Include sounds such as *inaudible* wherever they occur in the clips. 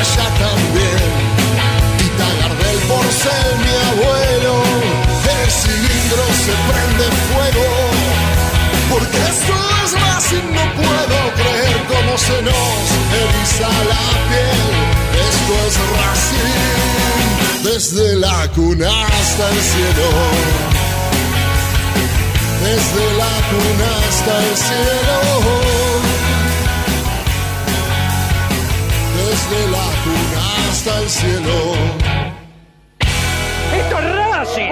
Ella también. Tita Gardel por ser mi abuelo. El cilindro se prende fuego. Porque esto es más y no puedo creer cómo se nos eriza la piel. Esto es Racing, desde la cuna hasta el cielo. Desde la cuna hasta el cielo. Desde la cuna hasta el cielo. ¡Esto es Racing!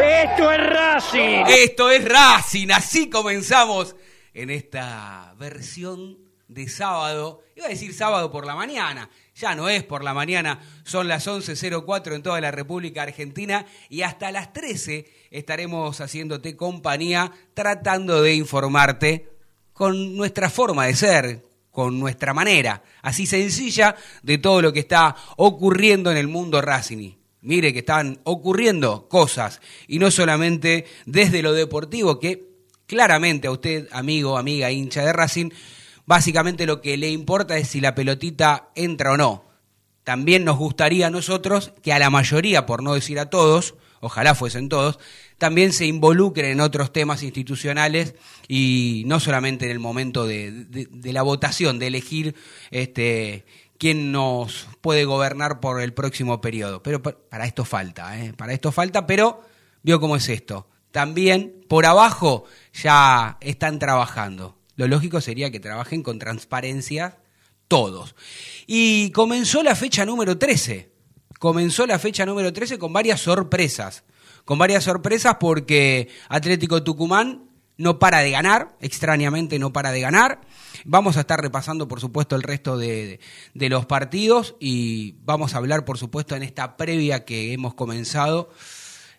¡Esto es Racing! Esto es Racing, así comenzamos en esta versión de sábado. Iba a decir sábado por la mañana, ya no es por la mañana, son las 11.04 en toda la República Argentina y hasta las 13 estaremos haciéndote compañía tratando de informarte con nuestra forma de ser, con nuestra manera, así sencilla, de todo lo que está ocurriendo en el mundo Racing. Mire que están ocurriendo cosas y no solamente desde lo deportivo, que claramente a usted, amigo, amiga, hincha de Racing, básicamente lo que le importa es si la pelotita entra o no. También nos gustaría a nosotros que a la mayoría, por no decir a todos, ojalá fuesen todos, también se involucren en otros temas institucionales y no solamente en el momento de, la votación, de elegir este, quién nos puede gobernar por el próximo periodo. Pero pa- para esto falta, ¿eh? para esto falta, pero vio cómo es esto. También por abajo ya están trabajando. Lo lógico sería que trabajen con transparencia todos. Y comenzó la fecha número 13. Comenzó la fecha número 13 con varias sorpresas. Con varias sorpresas porque Atlético Tucumán no para de ganar, extrañamente no para de ganar. Vamos a estar repasando, por supuesto, el resto de, de- los partidos y vamos a hablar, por supuesto, en esta previa que hemos comenzado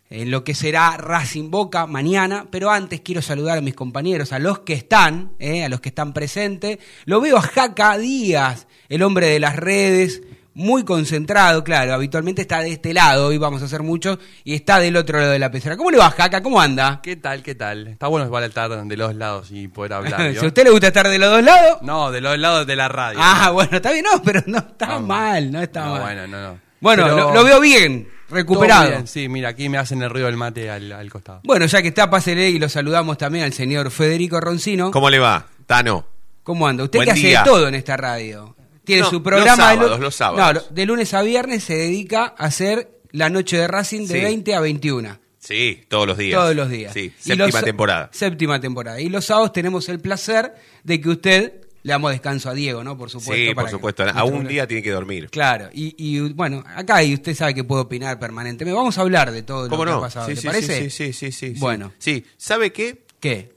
en lo que será Racing Boca mañana, pero antes quiero saludar a mis compañeros, a los que están, eh, a los que están presentes. Lo veo a Jaca Díaz, el hombre de las redes, muy concentrado, claro, habitualmente está de este lado, hoy vamos a hacer mucho, y está del otro lado de la pecera. ¿Cómo le va, Jaca? ¿Cómo anda? ¿Qué tal? ¿Qué tal? Está bueno estar de los lados y poder *laughs* hablar. si a usted le gusta estar de los dos lados, No, de los lados de la radio. ah, bueno, está bien, no, pero no está Vamos. mal, no está No, mal. bueno, no, no. Bueno, Pero- lo, lo veo bien, recuperado. Bien, Sí, mira, aquí me hacen el ruido del mate al, al costado. Bueno, ya que está, pásele y lo saludamos también al señor Federico Roncino. ¿Cómo le va, Tano? ¿Cómo anda? Usted Buen que hace de todo en esta radio. Tiene No, su programa los de, los sábados. No, de lunes a viernes se dedica a hacer la noche de Racing de Sí. 20 a 21. Sí, todos los días. Todos los días. Sí, séptima los- temporada. Séptima temporada. Y los sábados tenemos el placer de que usted le damos descanso a Diego, ¿no? Por supuesto. Sí, para por que- supuesto. A un día tiene que dormir. Claro, y, y, bueno, acá y usted sabe que puedo opinar permanentemente. Vamos a hablar de todo lo ¿Cómo que ha pasado, Sí, ¿le sí, parece? sí, sí, sí, sí. Bueno. Sí, ¿sabe qué? ¿Qué?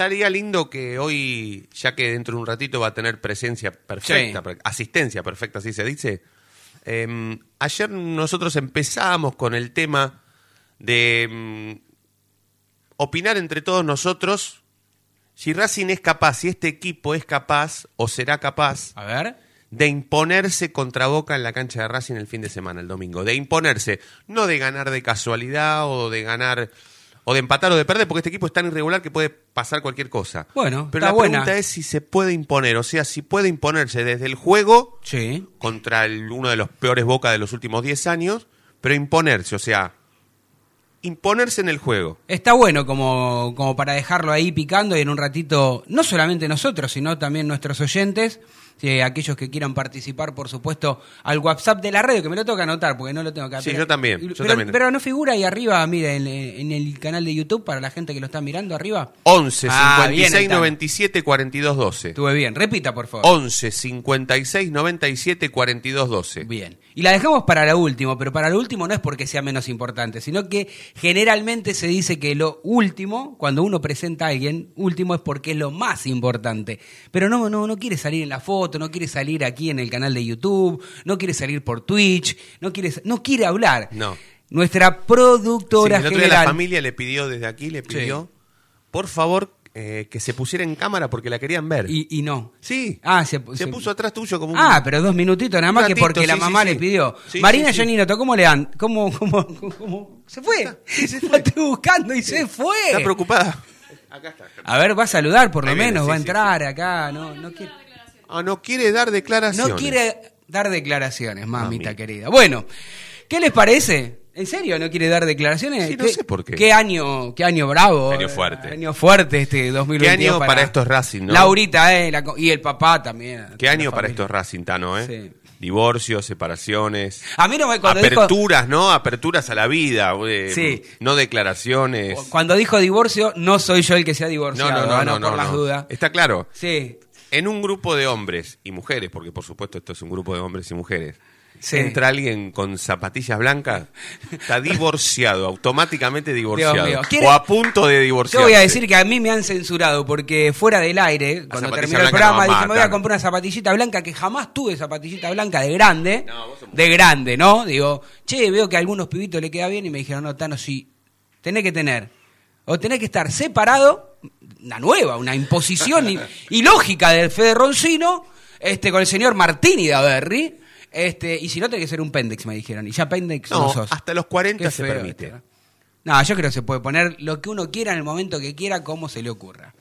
Estaría lindo que hoy, ya que dentro de un ratito va a tener presencia perfecta, Sí. asistencia perfecta, así se dice. eh, ayer nosotros empezamos con el tema de mm, opinar entre todos nosotros si Racing es capaz, si este equipo es capaz o será capaz A ver. de imponerse contra Boca en la cancha de Racing el fin de semana, el domingo. De imponerse, no de ganar de casualidad o de ganar o de empatar o de perder, porque este equipo es tan irregular que puede pasar cualquier cosa. Bueno, pero la buena. pregunta es si se puede imponer, o sea, si puede imponerse desde el juego Sí. contra el- uno de los peores Boca de los últimos 10 años, pero imponerse, o sea, imponerse en el juego. Está bueno como, como para dejarlo ahí picando y en un ratito, no solamente nosotros, sino también nuestros oyentes, Sí, aquellos que quieran participar, por supuesto, al WhatsApp de la radio, que me lo tengo que anotar porque no lo tengo acá. Sí, Pero- yo también, yo pero, también. pero no figura ahí arriba, mire, en, en el canal de YouTube, para la gente que lo está mirando arriba. 11 Ah, bien, 56 Aitana. 97 42 12. Estuve bien, repita, por favor. 11 56 97 42 12. Bien. Y la dejamos para lo último, pero para lo último no es porque sea menos importante, sino que generalmente se dice que lo último, cuando uno presenta a alguien, último es porque es lo más importante. Pero no, no, no quiere salir en la foto, no quiere salir aquí en el canal de YouTube, no quiere salir por Twitch, no quiere, no quiere hablar. No. Nuestra Sí, productora el otro día general. la familia le pidió desde aquí, le pidió, por favor, eh, que se pusiera en cámara porque la querían ver. y, y no. sí. Ah, se, se, puso atrás tuyo como un... Ah, pero dos minutitos nada más que porque la sí, mamá sí, le sí. pidió. Sí, Marina sí, sí. Janinoto, ¿cómo le dan? ¿Cómo, cómo, cómo? Se fue. La *laughs* estoy buscando y se fue. Está preocupada. Acá está. A ver, va a saludar por lo Ahí menos, sí, va a sí, entrar acá. No, no, quiere, Ah, no quiere dar declaraciones. no quiere dar declaraciones, mamita Mami. querida. Bueno, ¿qué les parece? ¿En serio no quiere dar declaraciones? Sí, no ¿Qué- sé por qué. ¿Qué año, qué año bravo? Año eh, fuerte. Año fuerte este 2022. ¿Qué año para estos Racing, no? Laurita, eh, la y el papá también. ¿Qué año para estos Racing, Tano, eh? Sí. Divorcios, separaciones, A mí no me dijo- aperturas, ¿no? Aperturas a la vida, eh, Sí. no declaraciones. Cuando dijo divorcio, no soy yo el que se ha No, divorciado, no, no, ah, no, por no, las no. dudas. Está claro. Sí, En un grupo de hombres y mujeres, porque por supuesto esto es un grupo de hombres y mujeres, Sí. entra alguien con zapatillas blancas, está *laughs* divorciado, automáticamente divorciado. mío. ¿Quiere- O a punto de yo divorciarse. voy a decir que a mí me han censurado porque fuera del aire, cuando terminó el programa, dije, me voy a matar". comprar una zapatillita blanca que jamás tuve zapatillita blanca de grande, No, vos sos de grande, ¿no? Digo, che, veo que a algunos pibitos le queda bien y me dijeron, no, Tano, sí, tenés que tener, o tenés que estar separado, una nueva, una imposición ilógica del Fede Roncino, este, con el señor Martini de Averri, este, y si no tenés que ser un pendex, me dijeron, y ya pendex no, No, sos. hasta los 40 Qué se feo permite. esto, ¿no? No, yo creo que se puede poner lo que uno quiera en el momento que quiera, como se le ocurra.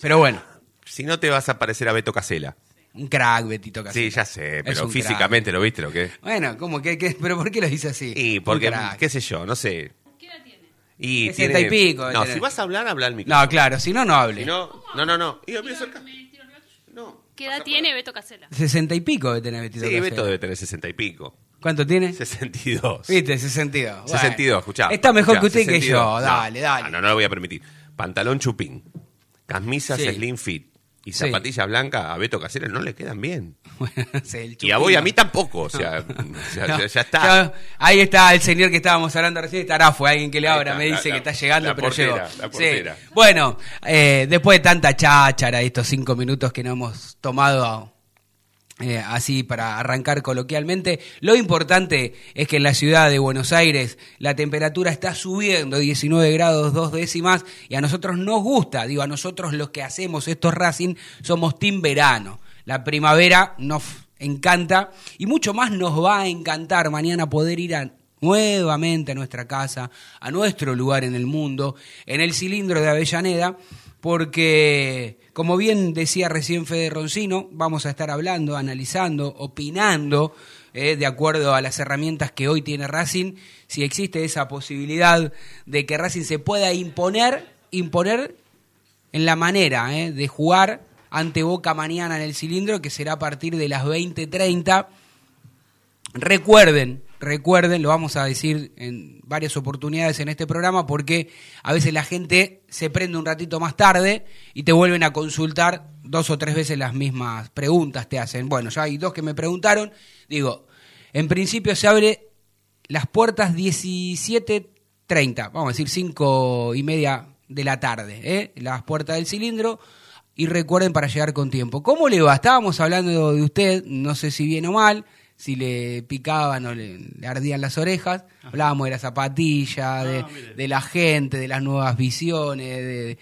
Pero bueno, Si no te vas a parecer a Beto Casela. un crack, Betito Casella. Sí, ya sé, pero físicamente lo viste lo que crack. Bueno, ¿cómo? ¿Qué, qué? pero por qué lo dice así? Y porque, qué sé yo, no sé. Y Sesenta tiene- y pico debe No, tener. si vas a hablar, habla al micrófono. No, claro, si no, no hable. Si no, no, no, no. Y lo mío cerca. No. ¿Qué edad tiene Beto Casela? Sesenta y pico de tener Betito Sí, Casella. Beto debe tener 60 y pico. ¿Cuánto tiene? 62. Viste, 62. Bueno. 62, escuchá. Está mejor escuchá, que usted y que 62. yo. No, Dale, dale. No, no, no lo voy a permitir. Pantalón chupín, camisas Sí. slim fit y Sí. zapatillas blancas a Beto Casera no le quedan bien. *laughs* Bueno, sí, el Y a vos y a mí tampoco, o sea, No, *laughs* ya, ya está. ya- ahí está el señor que estábamos hablando recién, estará, fue alguien que le está, me dice la- que está llegando, la pero portera, llegó. la Sí. Bueno, eh, después de tanta cháchara, estos cinco minutos que nos hemos tomado eh, así para arrancar coloquialmente, lo importante es que en la ciudad de Buenos Aires la temperatura está subiendo 19 grados dos décimas y a nosotros nos gusta, digo, a nosotros los que hacemos estos Racing somos team verano. La primavera nos encanta y mucho más nos va a encantar mañana poder ir a nuevamente a nuestra casa, a nuestro lugar en el mundo, en el cilindro de Avellaneda, porque, como bien decía recién Fede Roncino, vamos a estar hablando, analizando, opinando, eh, de acuerdo a las herramientas que hoy tiene Racing, si existe esa posibilidad de que Racing se pueda imponer, imponer en la manera eh, de jugar ante Boca mañana en el cilindro, que será a partir de las 20.30. Recuerden, recuerden, lo vamos a decir en varias oportunidades en este programa, porque a veces la gente se prende un ratito más tarde y te vuelven a consultar dos o tres veces las mismas preguntas te hacen. Bueno, ya hay dos que me preguntaron. Digo, en principio se abre las puertas 17.30, vamos a decir 5 y media de la tarde, ¿eh? las puertas del cilindro. Y recuerden para llegar con tiempo. ¿Cómo le va? Estábamos hablando de usted, no sé si bien o mal, si le picaban o le, le ardían las orejas. Hablábamos de la zapatilla, de, mire. de la gente, de las nuevas visiones, de,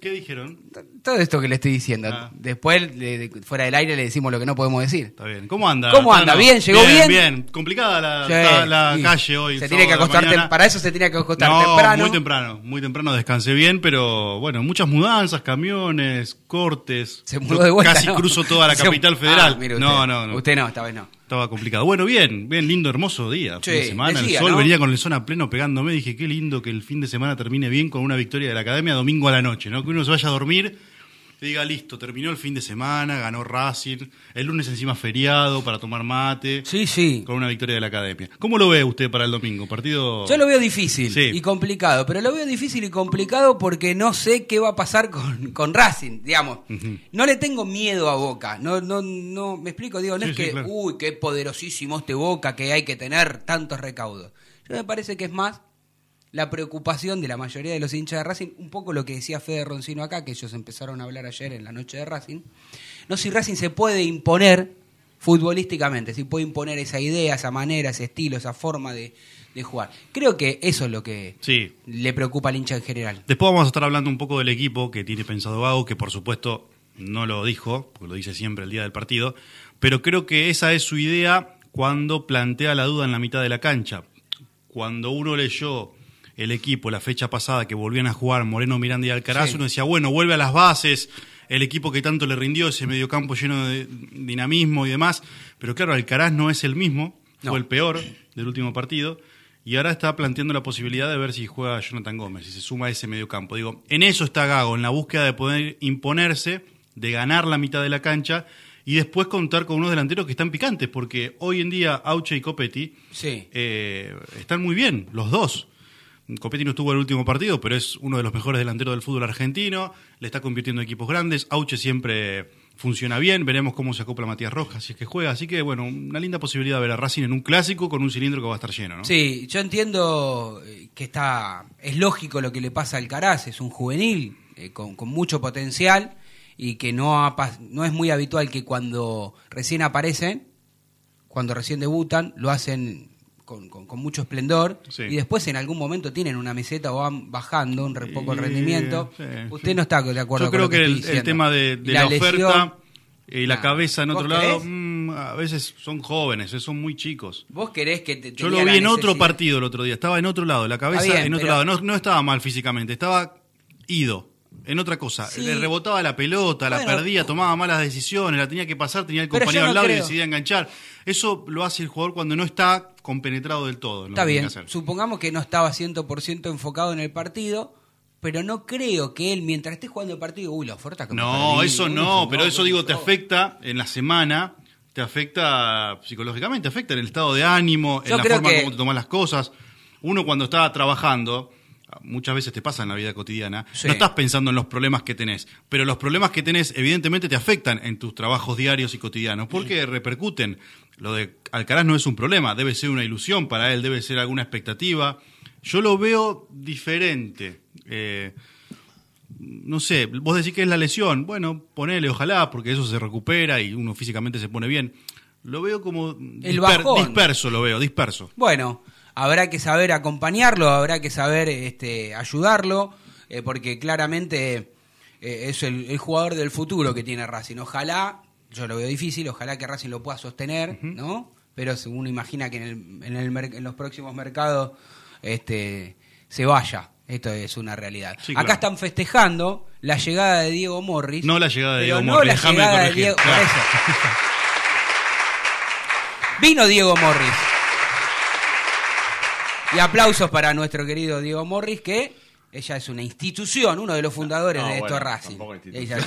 ¿Qué dijeron? todo esto que le estoy diciendo. Ah. Después, de- de- fuera del aire, le decimos lo que no podemos decir. Está bien. ¿Cómo anda? ¿Cómo anda? ¿Bien? ¿Llegó bien? Bien, Complicada la, Sí, calle hoy. Se tiene que acostar, para eso se tenía que acostar no, temprano. muy temprano, muy temprano descansé bien, pero bueno, muchas mudanzas, camiones, cortes. Se mudó de vuelta. Casi cruzo toda la *laughs* capital federal. Ah, mire no, no, no. Usted no, esta vez no. Estaba complicado. Bueno, bien, bien lindo, hermoso día. Sí, fin de semana, decía, el sol ¿no? venía con el sol a pleno pegándome. Dije, qué lindo que el fin de semana termine bien con una victoria de la academia domingo a la noche, ¿no? Que uno se vaya a dormir que diga, listo, terminó el fin de semana, ganó Racing, el lunes encima feriado para tomar mate, Sí, sí. con una victoria de la academia. ¿Cómo lo ve usted para el domingo? Partido... Yo lo veo difícil Sí. y complicado, pero lo veo difícil y complicado porque no sé qué va a pasar con, con Racing, digamos. No le tengo miedo a Boca, no, no, no, me explico, digo, no Sí, es sí, que, claro. uy, qué poderosísimo este Boca, que hay que tener tantos recaudos. Yo me parece que es más la preocupación de la mayoría de los hinchas de Racing, un poco lo que decía Fede Roncino acá, que ellos empezaron a hablar ayer en la noche de Racing, no si Racing se puede imponer futbolísticamente, si puede imponer esa idea, esa manera, ese estilo, esa forma de, de jugar. Creo que eso es lo que Sí. le preocupa al hincha en general. Después vamos a estar hablando un poco del equipo que tiene pensado Gago, que por supuesto no lo dijo, porque lo dice siempre el día del partido, pero creo que esa es su idea cuando plantea la duda en la mitad de la cancha. Cuando uno leyó el equipo la fecha pasada que volvían a jugar Moreno, Miranda y Alcaraz, Sí. uno decía, bueno, vuelve a las bases, el equipo que tanto le rindió, ese mediocampo lleno de dinamismo y demás, pero claro, Alcaraz no es el mismo, No. fue el peor del último partido. Y ahora está planteando la posibilidad de ver si juega Jonathan Gómez, si se suma a ese mediocampo. Digo, en eso está Gago, en la búsqueda de poder imponerse, de ganar la mitad de la cancha y después contar con unos delanteros que están picantes, porque hoy en día Auche y Copetti Sí. eh, están muy bien, los dos. Copetti no estuvo en el último partido, pero es uno de los mejores delanteros del fútbol argentino, le está convirtiendo en equipos grandes, Auche siempre funciona bien, veremos cómo se acopla Matías Rojas si es que juega, así que bueno, una linda posibilidad de ver a Racing en un clásico con un cilindro que va a estar lleno, ¿no? Sí, yo entiendo eh, que está es lógico lo que le pasa al Caraz, es un juvenil eh, con, mucho potencial y que no, ha no es muy habitual que cuando recién aparecen, cuando recién debutan, lo hacen con, con- con mucho esplendor Sí. y después en algún momento tienen una meseta o van bajando un re- poco el rendimiento. sí, Usted sí. no está de acuerdo Yo con creo lo que, que, estoy el, el tema de, la, lesión, oferta y la nah. cabeza en otro ¿Vos lado, creés? mm, a veces son jóvenes, eh, son muy chicos. Vos querés que te Yo lo vi en otro partido el otro día, estaba en otro lado, la cabeza bien, en otro lado, no, no estaba mal físicamente, estaba ido. En otra cosa, Sí. le rebotaba la pelota, la Bueno, perdía, tomaba malas decisiones, la tenía que pasar, tenía el compañero no al lado y decidía enganchar. Eso lo hace el jugador cuando no está compenetrado del todo. Está bien, que supongamos que no estaba 100% enfocado en el partido, pero no creo que él, mientras esté jugando el partido, uy, la oferta que No, perdí, eso uy, no, pero eso digo, te afecta en la semana, te afecta psicológicamente, afecta en el estado de ánimo, Yo en la forma que- como te tomas las cosas. Uno cuando está trabajando, muchas veces te pasa en la vida cotidiana, Sí. no estás pensando en los problemas que tenés, pero los problemas que tenés evidentemente te afectan en tus trabajos diarios y cotidianos, porque repercuten. Lo de Alcaraz no es un problema, debe ser una ilusión para él, debe ser alguna expectativa. Yo lo veo diferente. Eh, no sé, vos decís que es la lesión, bueno, ponele, ojalá, porque eso se recupera y uno físicamente se pone bien. Lo veo como disper- bajón. disperso, lo veo, disperso. Bueno, habrá que saber acompañarlo, habrá que saber este, ayudarlo, eh, porque claramente eh, es el, el jugador del futuro que tiene Racing. Ojalá, yo lo veo difícil, ojalá que Racing lo pueda sostener, ¿no? Pero uno imagina que en, el- en, el en los próximos mercados este, se vaya. Esto es una realidad. Sí, Acá claro. están festejando la llegada de Diego Morris. No la llegada de pero Diego no Morris, la déjame llegada de Diego- por claro. eso. *laughs* Vino Diego Morris. Y aplausos para nuestro querido Diego Morris, que ella es una institución, uno de los fundadores No, de esto bueno, Racing. tampoco. Ella-.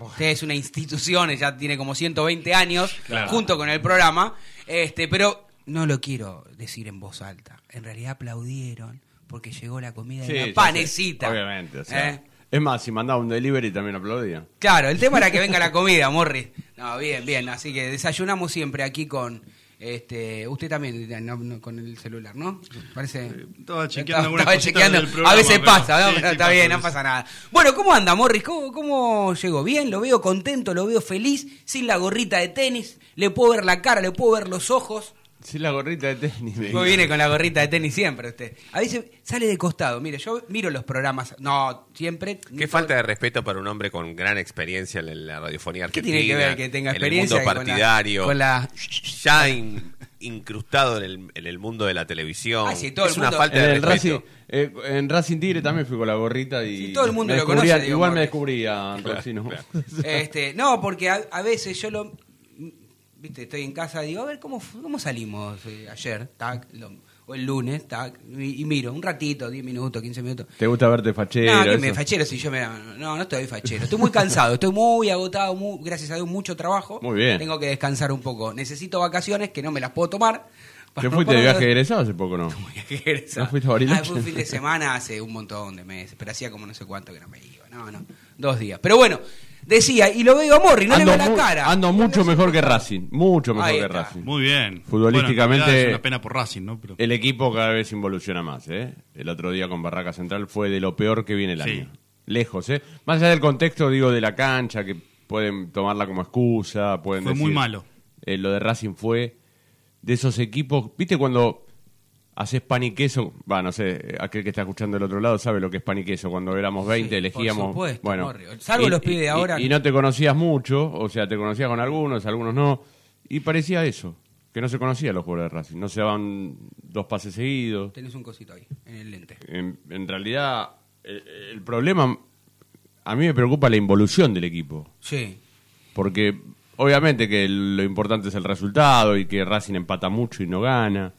Usted *laughs* es una institución, ella tiene como 120 años, Claro. junto con el programa, este, pero no lo quiero decir en voz alta. En realidad aplaudieron porque llegó la comida Sí, de la sé, panecita. Obviamente. o sea, ¿Eh? Es más, si mandaba un delivery también aplaudían. Claro, el tema era que *laughs* venga la comida, Morris. No, bien, bien. Así que desayunamos siempre aquí con. Este, usted también no, no, con el celular, ¿no? Parece. Estaba chequeando algunas estaba chequeando. del programa, A veces pasa, ¿no? sí, Pero sí, está bien, no pasa nada. Bueno, ¿cómo anda, Morris? ¿Cómo, ¿Cómo llegó? ¿Bien? Lo veo contento, lo veo feliz, sin la gorrita de tenis. Le puedo ver la cara, le puedo ver los ojos. Sí, la gorrita de tenis. No viene con la gorrita de tenis siempre usted. A veces sale de costado. Mire, yo miro los programas. No, siempre. Qué falta de respeto para un hombre con gran experiencia en la radiofonía ¿Qué argentina. tiene que ver que tenga En experiencia el mundo con la- partidario. con la- Ya in- incrustado en el, en el mundo de la televisión. Ah, sí, todo es el una mundo- falta En de el respeto. Racing, eh, en Racing Tigre también fui con la gorrita y Sí, todo el mundo me lo conoce, igual me descubrían, Roncino. Este, no, porque a, a veces yo lo. Viste, estoy en casa digo, a ver cómo, cómo salimos eh, ayer. Tac, lo- o el lunes, tac, y, y miro un ratito, 10 minutos, 15 minutos. ¿Te gusta verte fachero? No, que me fachero si yo me... No, no estoy fachero. Estoy muy cansado, estoy muy agotado, muy- gracias a Dios, mucho trabajo. Muy bien. Tengo que descansar un poco. Necesito vacaciones que no me las puedo tomar. ¿Te fuiste de viaje egresado hace poco no? *laughs* egresado. ¿No fuiste a Bariloche? Ah, fue un fin de semana hace un montón de meses, pero hacía como no sé cuánto que no me iba. No, no, dos días. Pero bueno, decía, y lo veo a Morri, no le veo la cara. ando mucho mejor que Racing, mucho mejor que. Racing. Muy bien. Futbolísticamente- Bueno, es una pena por Racing, ¿no? Pero, El equipo cada vez involuciona más, ¿eh? El otro día con Barraca Central fue de lo peor que viene el Sí. año. Lejos, ¿eh? Más allá del contexto, digo, de la cancha, que pueden tomarla como excusa, pueden Fue muy decir, malo. eh, lo de Racing fue de esos equipos, ¿viste cuando haces pan y queso? Va, no sé, aquel que está escuchando del otro lado sabe lo que es pan y queso. Cuando éramos 20 Sí, elegíamos... por supuesto, bueno. Salvo los pibes de ahora. Y, y no te conocías mucho, o sea, te conocías con algunos, algunos no, y parecía eso. Que no se conocían los jugadores de Racing, no se daban dos pases seguidos. Tenés un cosito ahí, en el lente. En, en realidad, el, el problema, a mí me preocupa la involución del equipo. Sí. Porque obviamente que lo importante es el resultado y que Racing empata mucho y no gana.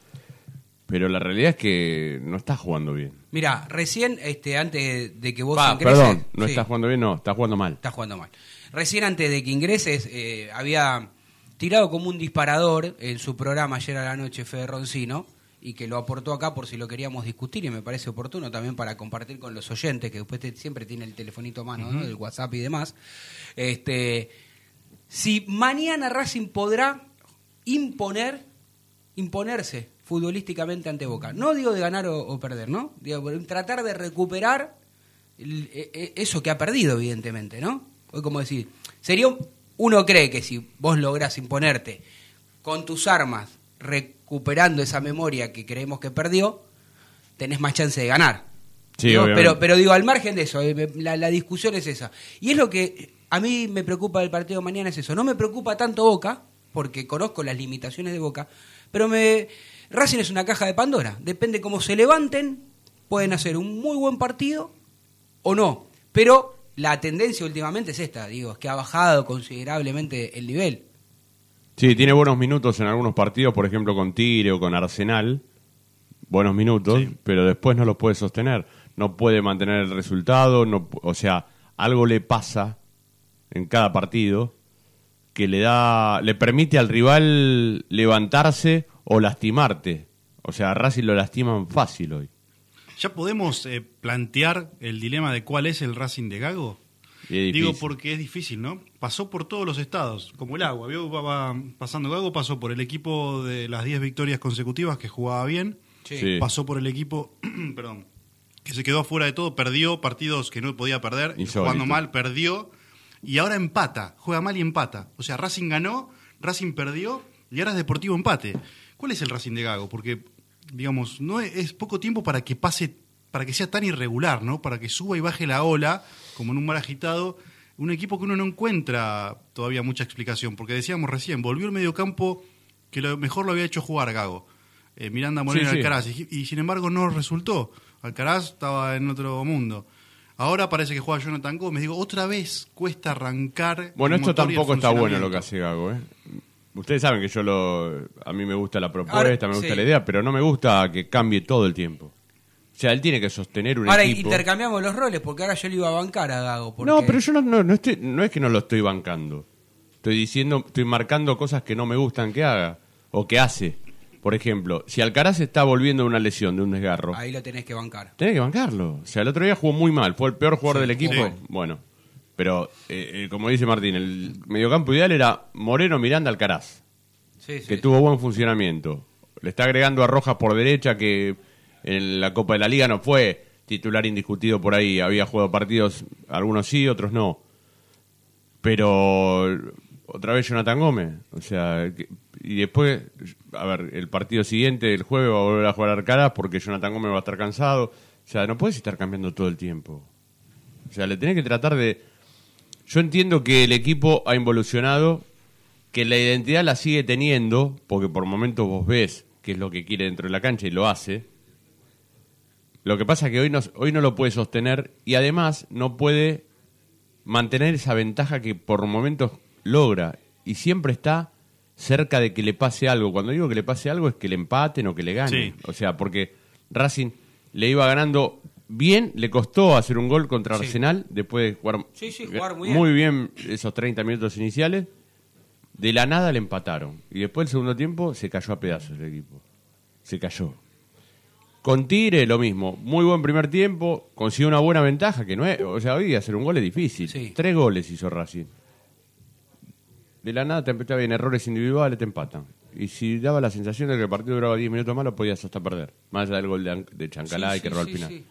Pero la realidad es que no está jugando bien. Mira, recién, este, antes de que vos Pa, ingreses... perdón, no Sí. está jugando bien, no, está jugando mal. Está jugando mal. Recién antes de que ingreses, eh, había tirado como un disparador en su programa ayer a la noche Fede Roncino y que lo aportó acá por si lo queríamos discutir y me parece oportuno también para compartir con los oyentes, que después te- siempre tiene el telefonito a mano, ¿no? el WhatsApp y demás. Este, si mañana Racing podrá imponer, imponerse futbolísticamente ante Boca. No digo de ganar o, o perder, ¿no? Digo, tratar de recuperar el- e- e- eso que ha perdido, evidentemente, ¿no? Hoy como decir, sería un- uno cree que si vos lográs imponerte con tus armas, recuperando esa memoria que creemos que perdió, tenés más chance de ganar. Sí, ¿no? obviamente. pero, pero digo, al margen de eso, eh, la, la discusión es esa. Y es lo que a mí me preocupa del partido de mañana, es eso. No me preocupa tanto Boca, porque conozco las limitaciones de Boca, pero me Racing es una caja de Pandora. Depende cómo se levanten, pueden hacer un muy buen partido o no. Pero la tendencia últimamente es esta, digo, es que ha bajado considerablemente el nivel. Sí, tiene buenos minutos en algunos partidos, por ejemplo con Tigre o con Arsenal. Buenos minutos, Sí. pero después no los puede sostener. No puede mantener el resultado, no, pu- o sea, algo le pasa en cada partido que le da le permite al rival levantarse o lastimarte. O sea, a Racing lo lastiman fácil hoy. ¿Ya podemos eh, plantear el dilema de cuál es el Racing de Gago? Digo porque es difícil, ¿no? Pasó por todos los estados, como el agua. Vio, va- va pasando Gago, pasó por el equipo de las 10 victorias consecutivas que jugaba bien, Sí. pasó por el equipo, *clears throat* perdón, que se quedó afuera de todo, perdió partidos que no podía perder, Insólito. jugando mal, perdió, y ahora empata, juega mal y empata. O sea, Racing ganó, Racing perdió, y ahora es Deportivo empate. ¿Cuál es el Racing de Gago? Porque, digamos, no es, es poco tiempo para que pase, para que sea tan irregular, ¿no? Para que suba y baje la ola, como en un mar agitado, un equipo que uno no encuentra todavía mucha explicación, porque decíamos recién, volvió el mediocampo que lo mejor lo había hecho jugar Gago. Eh, Miranda Moreno Sí, sí. Alcaraz, y, y sin embargo no resultó. Alcaraz estaba en otro mundo. Ahora parece que juega Jonathan Gómez. Digo, otra vez cuesta arrancar. Bueno, esto tampoco está bueno lo que hace Gago, ¿eh? Ustedes saben que yo lo... A mí me gusta la propuesta, Ahora, me gusta sí. la idea, pero no me gusta que cambie todo el tiempo. O sea, él tiene que sostener un Ahora equipo... intercambiamos los roles, porque ahora yo le iba a bancar a Gago. porque- No, pero yo no, no, no, estoy, no es que no lo estoy bancando. Estoy diciendo, estoy marcando cosas que no me gustan que haga o que hace. Por ejemplo, si Alcaraz está volviendo de una lesión, de un desgarro, Ahí lo tenés que bancar. tenés que bancarlo. O sea, el otro día jugó muy mal, fue el peor jugador Sí, del equipo. sí. Bueno, pero eh, eh, como dice Martín, el mediocampo ideal era Moreno, Miranda, Alcaraz Sí, sí. que tuvo buen funcionamiento. Le está agregando a Rojas por derecha, que en la Copa de la Liga no fue titular indiscutido por ahí. Había jugado partidos, algunos sí, otros no. Pero otra vez Jonathan Gómez. O sea, que- y después, a ver, el partido siguiente, el jueves, va a volver a jugar Arcaraz porque Jonathan Gómez va a estar cansado. O sea, no puedes estar cambiando todo el tiempo. O sea, le tenés que tratar de... Yo entiendo que el equipo ha involucionado, que la identidad la sigue teniendo, porque por momentos vos ves qué es lo que quiere dentro de la cancha y lo hace. Lo que pasa es que hoy no, hoy no lo puede sostener y además no puede mantener esa ventaja que por momentos logra y siempre está cerca de que le pase algo. Cuando digo que le pase algo es que le empaten o que le ganen. Sí. O sea, porque Racing le iba ganando bien, le costó hacer un gol contra Sí. Arsenal después de jugar, Sí, sí, jugar muy bien esos 30 minutos iniciales. De la nada le empataron. Y después el segundo tiempo se cayó a pedazos el equipo. Se cayó. Con Tigre lo mismo. Muy buen primer tiempo. Consiguió una buena ventaja, que no es... O sea, hoy hacer un gol es difícil. Tres goles hizo Racing. De la nada te empezaba bien errores individuales, te empatan. Y si daba la sensación de que el partido duraba 10 minutos más, lo podías hasta perder. Más allá del gol de, de Chancalá y que erró al sí, final.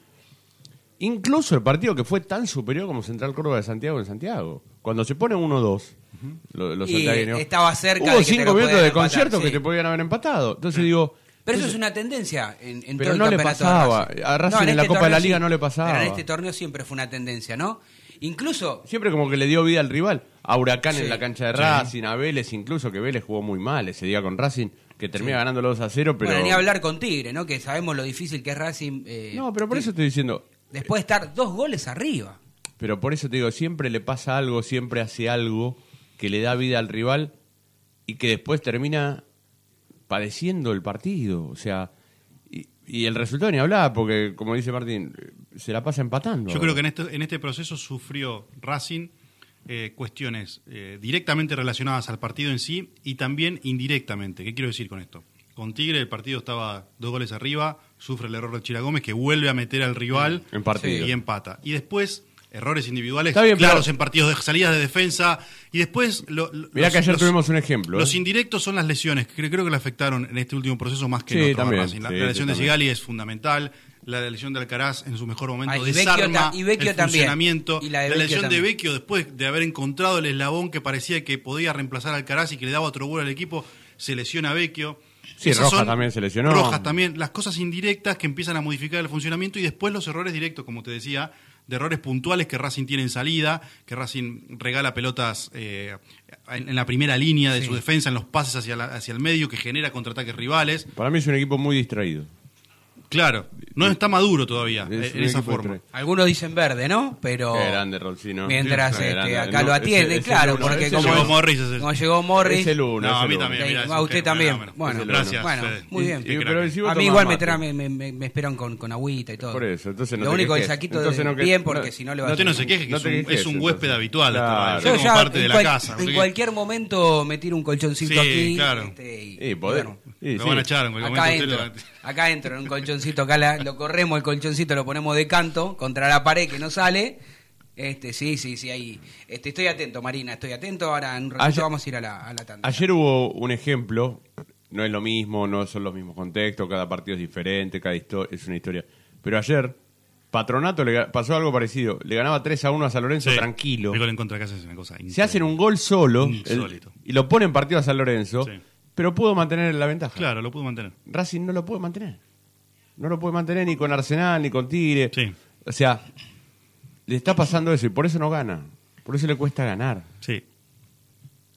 Incluso el partido que fue tan superior como Central Córdoba de Santiago en Santiago. Cuando se pone 1-2, lo- los santiagueños, estaba cerca Hubo de que te cinco lo minutos de empatar, concierto que te podían haber empatado. Entonces digo, Pero eso es una tendencia en, en Pero todo el no le de pasaba. Racing. A Racing en la Copa de la Liga no le pasaba. Pero en este torneo siempre fue una tendencia, ¿no? Incluso, siempre como que le dio vida al rival. A Huracán Sí. en la cancha de Racing, a Vélez incluso, que Vélez jugó muy mal ese día con Racing, que termina ganando los 2 a 0, pero... bueno, ni hablar con Tigre, ¿no? Que sabemos lo difícil que es Racing. eh, No, pero por eso estoy diciendo... Después de estar dos goles arriba. Pero por eso te digo, siempre le pasa algo, siempre hace algo que le da vida al rival y que después termina padeciendo el partido. O sea, y, y el resultado ni hablar, porque como dice Martín, se la pasa empatando. Yo creo que en este, en este proceso sufrió Racing eh, cuestiones eh, directamente relacionadas al partido en sí y también indirectamente. ¿Qué quiero decir con esto? Con Tigre el partido estaba dos goles arriba, sufre el error de Chira Gómez que vuelve a meter al rival En partido. y empata. Y después errores individuales Está bien, claros pero- en partidos de salidas de defensa y después lo- lo- Mirá los- que ayer los- tuvimos un ejemplo. Los ¿eh? indirectos son las lesiones, que creo que le afectaron en este último proceso más que Sí, en otros a también, sí, la sí, lesión de. Sigali es fundamental, la lesión de Alcaraz en su mejor momento Ah, desarma y Vecchio el también. funcionamiento. Y la de la Vecchio lesión también. de Vecchio después de haber encontrado el eslabón que parecía que podía reemplazar a Alcaraz y que le daba otro gol al equipo, se lesiona a Vecchio. Sí, Esas Rojas también se lesionó. Rojas también, las cosas indirectas que empiezan a modificar el funcionamiento y después los errores directos, como te decía, de errores puntuales que Racing tiene en salida, que Racing regala pelotas eh, en, en la primera línea de su defensa, en los pases hacia, la- hacia el medio, que genera contraataques rivales. Para mí es un equipo muy distraído. Claro, no está maduro todavía Es eh, en esa forma. Algunos dicen verde, ¿no? Pero. Qué grande, Rolfino. Mientras Qué este, grande. acá No, lo atiende, ese claro, uno, porque ese como, Llegó Morris, es el- como llegó Morris. Es el uno. No, es a el mí uno. también, es a usted genio, también. fenómeno. Bueno, Es el Gracias, bueno, Fede. muy bien. Y- Qué pero crack. si vos A mí tomás igual me, mate. me, me, me- me esperan con, con agüita y todo. Por eso, entonces no Lo te único, el quejes. saquito Entonces de no que- bien, porque no- si no le va a Usted no se queje, que No es te un, quejes, es un entonces. huésped habitual Claro. Yo como ya parte de en, la cual- casa. en cualquier momento me tiro un colchoncito Sí, aquí. claro. este, y, Sí, poder. bueno, Sí, Lo sí. van a echar en cualquier acá momento. entro, usted lo- acá entro en un colchoncito, acá la- lo corremos el colchoncito, lo ponemos de canto contra la pared que no sale. Este, sí, sí, sí, ahí. Este, estoy atento, Marina, estoy atento. Ahora en un ratito Ayer- vamos a ir a la, a la tanda. Ayer hubo un ejemplo, no es lo mismo, no son los mismos contextos, cada partido es diferente, cada histo- es una historia. Pero ayer, Patronato le pasó algo parecido. Le ganaba 3 a 1 a San Lorenzo Sí, tranquilo. El gol en contra de casa es una cosa Se hacen un gol solo el- y lo ponen partido a San Lorenzo, Sí. Pero pudo mantener la ventaja. Claro, lo pudo mantener. Racing no lo puede mantener. No lo puede mantener ni con Arsenal, ni con Tigre. Sí. O sea, le está pasando eso y por eso no gana. Por eso le cuesta ganar. Sí.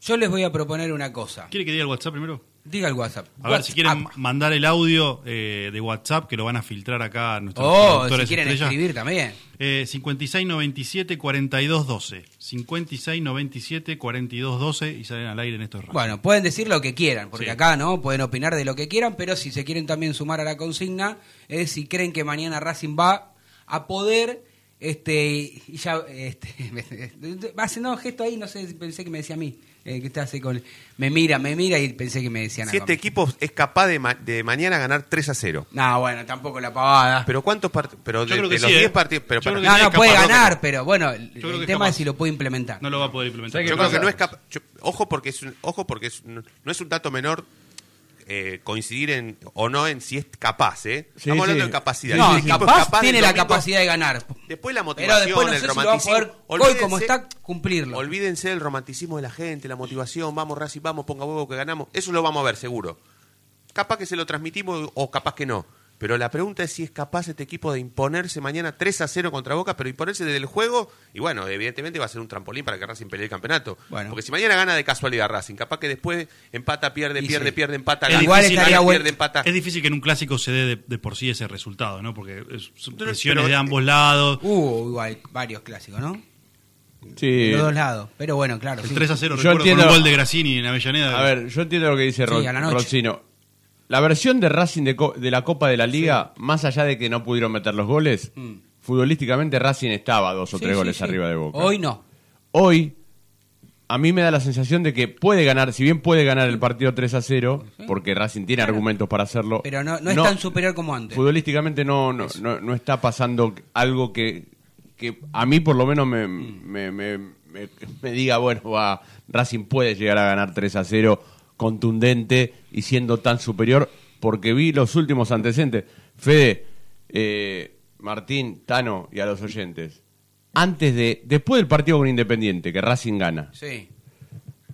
Yo les voy a proponer una cosa. ¿Quiere que diga el WhatsApp primero? Diga el WhatsApp. A ver, si quieren mandar el audio eh, de WhatsApp, que lo van a filtrar acá a nuestros Oh, si quieren estrella. escribir también. Eh, 5697 4212. 5697 4212 y salen al aire en estos ratos. Bueno, pueden decir lo que quieran, porque Sí. acá no pueden opinar de lo que quieran, pero si se quieren también sumar a la consigna, es si creen que mañana Racing va a poder, este, y ya, este, *laughs* haciendo un gesto ahí, no sé, pensé que me decía a mí, eh, que está así con, me mira, me mira y pensé que me decían Si algo este equipo es capaz de, ma- de mañana ganar 3 a 0. No, bueno, tampoco la pavada. Pero ¿cuántos partidos? Pero Yo de, creo que de los sí, 10 ¿eh? partidos. Pero Yo para- creo que no, sí no, es puede capaz, ganar, no. pero bueno, el, creo el que es tema capaz. es si lo puede implementar. No lo va a poder implementar. ¿Sabe Yo qué creo pasa? que no es capaz. Ojo porque es un, ojo porque es un- no es un dato menor eh, coincidir en o no en si es capaz, ¿eh? Sí, Estamos hablando sí. de capacidad. no, Si capaz, capaz tiene la capacidad de ganar. Después la Pero motivación, después no el sé si lo va a romanticismo. poder, hoy como está, cumplirlo. Olvídense del romanticismo de la gente, la motivación, vamos Racing, vamos, ponga huevo que ganamos. Eso lo vamos a ver seguro. Capaz que se lo transmitimos o capaz que no. Pero la pregunta es si es capaz este equipo de imponerse mañana 3 a 0 contra Boca, pero imponerse desde el juego. Y bueno, evidentemente va a ser un trampolín para que Racing pelee el campeonato. Bueno. Porque si mañana gana de casualidad Racing, capaz que después empata, pierde, Y pierde, sí. pierde, empata, gana, igual gana, bueno- pierde, empata. Es difícil que en un clásico se dé de, de por sí ese resultado, ¿no? Porque es- son presiones pero- de ambos lados. Hubo igual varios clásicos, ¿no? Sí. de los dos lados. Pero bueno, claro. El sí. 3 a 0 Yo recuerdo entiendo- con un gol de Grassini en Avellaneda. A ver, yo entiendo lo que dice Sí, Ro- la versión de Racing de, co- de la Copa de la Liga, más allá de que no pudieron meter los goles, futbolísticamente Racing estaba dos o Mm. Sí, tres goles sí. arriba de Boca. Hoy no. Hoy, a mí me da la sensación de que puede ganar, si bien puede ganar el partido 3 a 0, porque Racing tiene argumentos para hacerlo. Pero no, no es tan superior como antes. Futbolísticamente no, no, no, no está pasando algo que, que a mí por lo menos me, Mm. me, me- me- me diga, bueno, va, Racing puede llegar a ganar 3 a 0 contundente y siendo tan superior, porque vi los últimos antecedentes. Fede, eh, Martín, Tano y a los oyentes. Antes de, después del partido con Independiente, que Racing gana, Sí.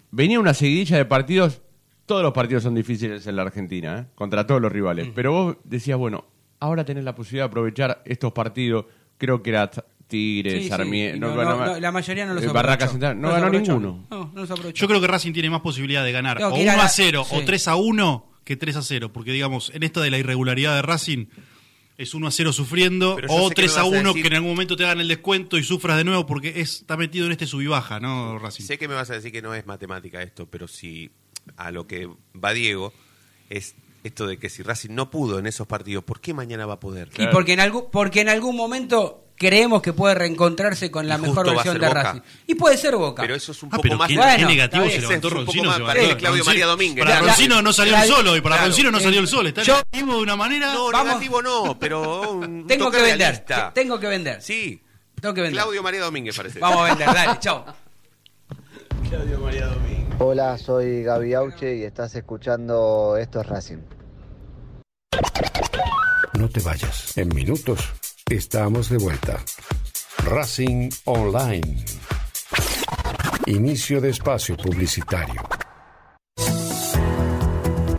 venía una seguidilla de partidos. Todos los partidos son difíciles en la Argentina, ¿eh? contra todos los rivales. Mm. Pero vos decías, bueno, ahora tenés la posibilidad de aprovechar estos partidos. Creo que era T- Tigre, Sí, sí. Sarmiento. Y no- no- no, la mayoría no los eh, Barraca aprovechó. Central. No, ganó aprovechó. ninguno. No, no los aprovechó. Yo creo que Racing tiene más posibilidad de ganar o que ir a 1 a la- 0 sí. o 3 a 1 que 3 a 0. Porque, digamos, en esta de la irregularidad de Racing es 1 a 0 sufriendo o sé que 3 me a vas a 1 decir- que en algún momento te hagan el descuento y sufras de nuevo porque es- está metido en este sub y baja, ¿no, Racing? Sé que me vas a decir que no es matemática esto, pero si a lo que va Diego es esto de que si Racing no pudo en esos partidos, ¿por qué mañana va a poder? Y porque en algún, porque en algún momento creemos que puede reencontrarse con la Y mejor versión de Boca. Racing. Y puede ser Boca. Pero eso es un Ah, poco pero más... qué, Bueno, qué negativo se levantó Roncino. se para levantó. que Claudio Roncino- María Domínguez. Para La- Roncino no salió la- el solo y para claro. Roncino no salió el Eh, sol. Está yo- negativo de una manera. No, Vamos. negativo no, pero un *laughs* tengo toque que vender. realista. Tengo que vender. Sí, Tengo que vender. Claudio María Domínguez parece. Vamos a vender, dale, chao. *laughs* Hola, soy Gaby Auche y estás escuchando Esto es Racing. No te vayas. En minutos estamos de vuelta. Racing Online. Inicio de espacio publicitario.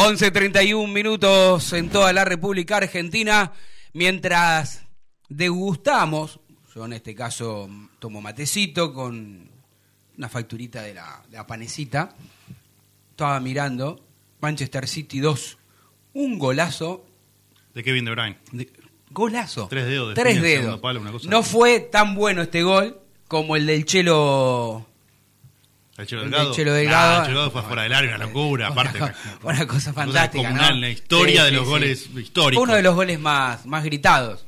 Once treinta y un minutos en toda la República Argentina, mientras degustamos, yo en este caso tomo matecito con una facturita de la, de la panecita, estaba mirando Manchester City 2, un golazo De Kevin De Bruyne. de- golazo. Tres dedos de Tres dedos. segundo palo, una cosa no así. fue tan bueno este gol como el del Chelo. El Chelo El Delgado. Chelo Delgado. Ah, el Chelo Delgado fue fuera del área, una locura. *laughs* Aparte, Una, una cosa fantástica. descomunal, ¿no? la historia Sí, de sí, los sí. goles históricos. Fue uno de los goles más, más gritados.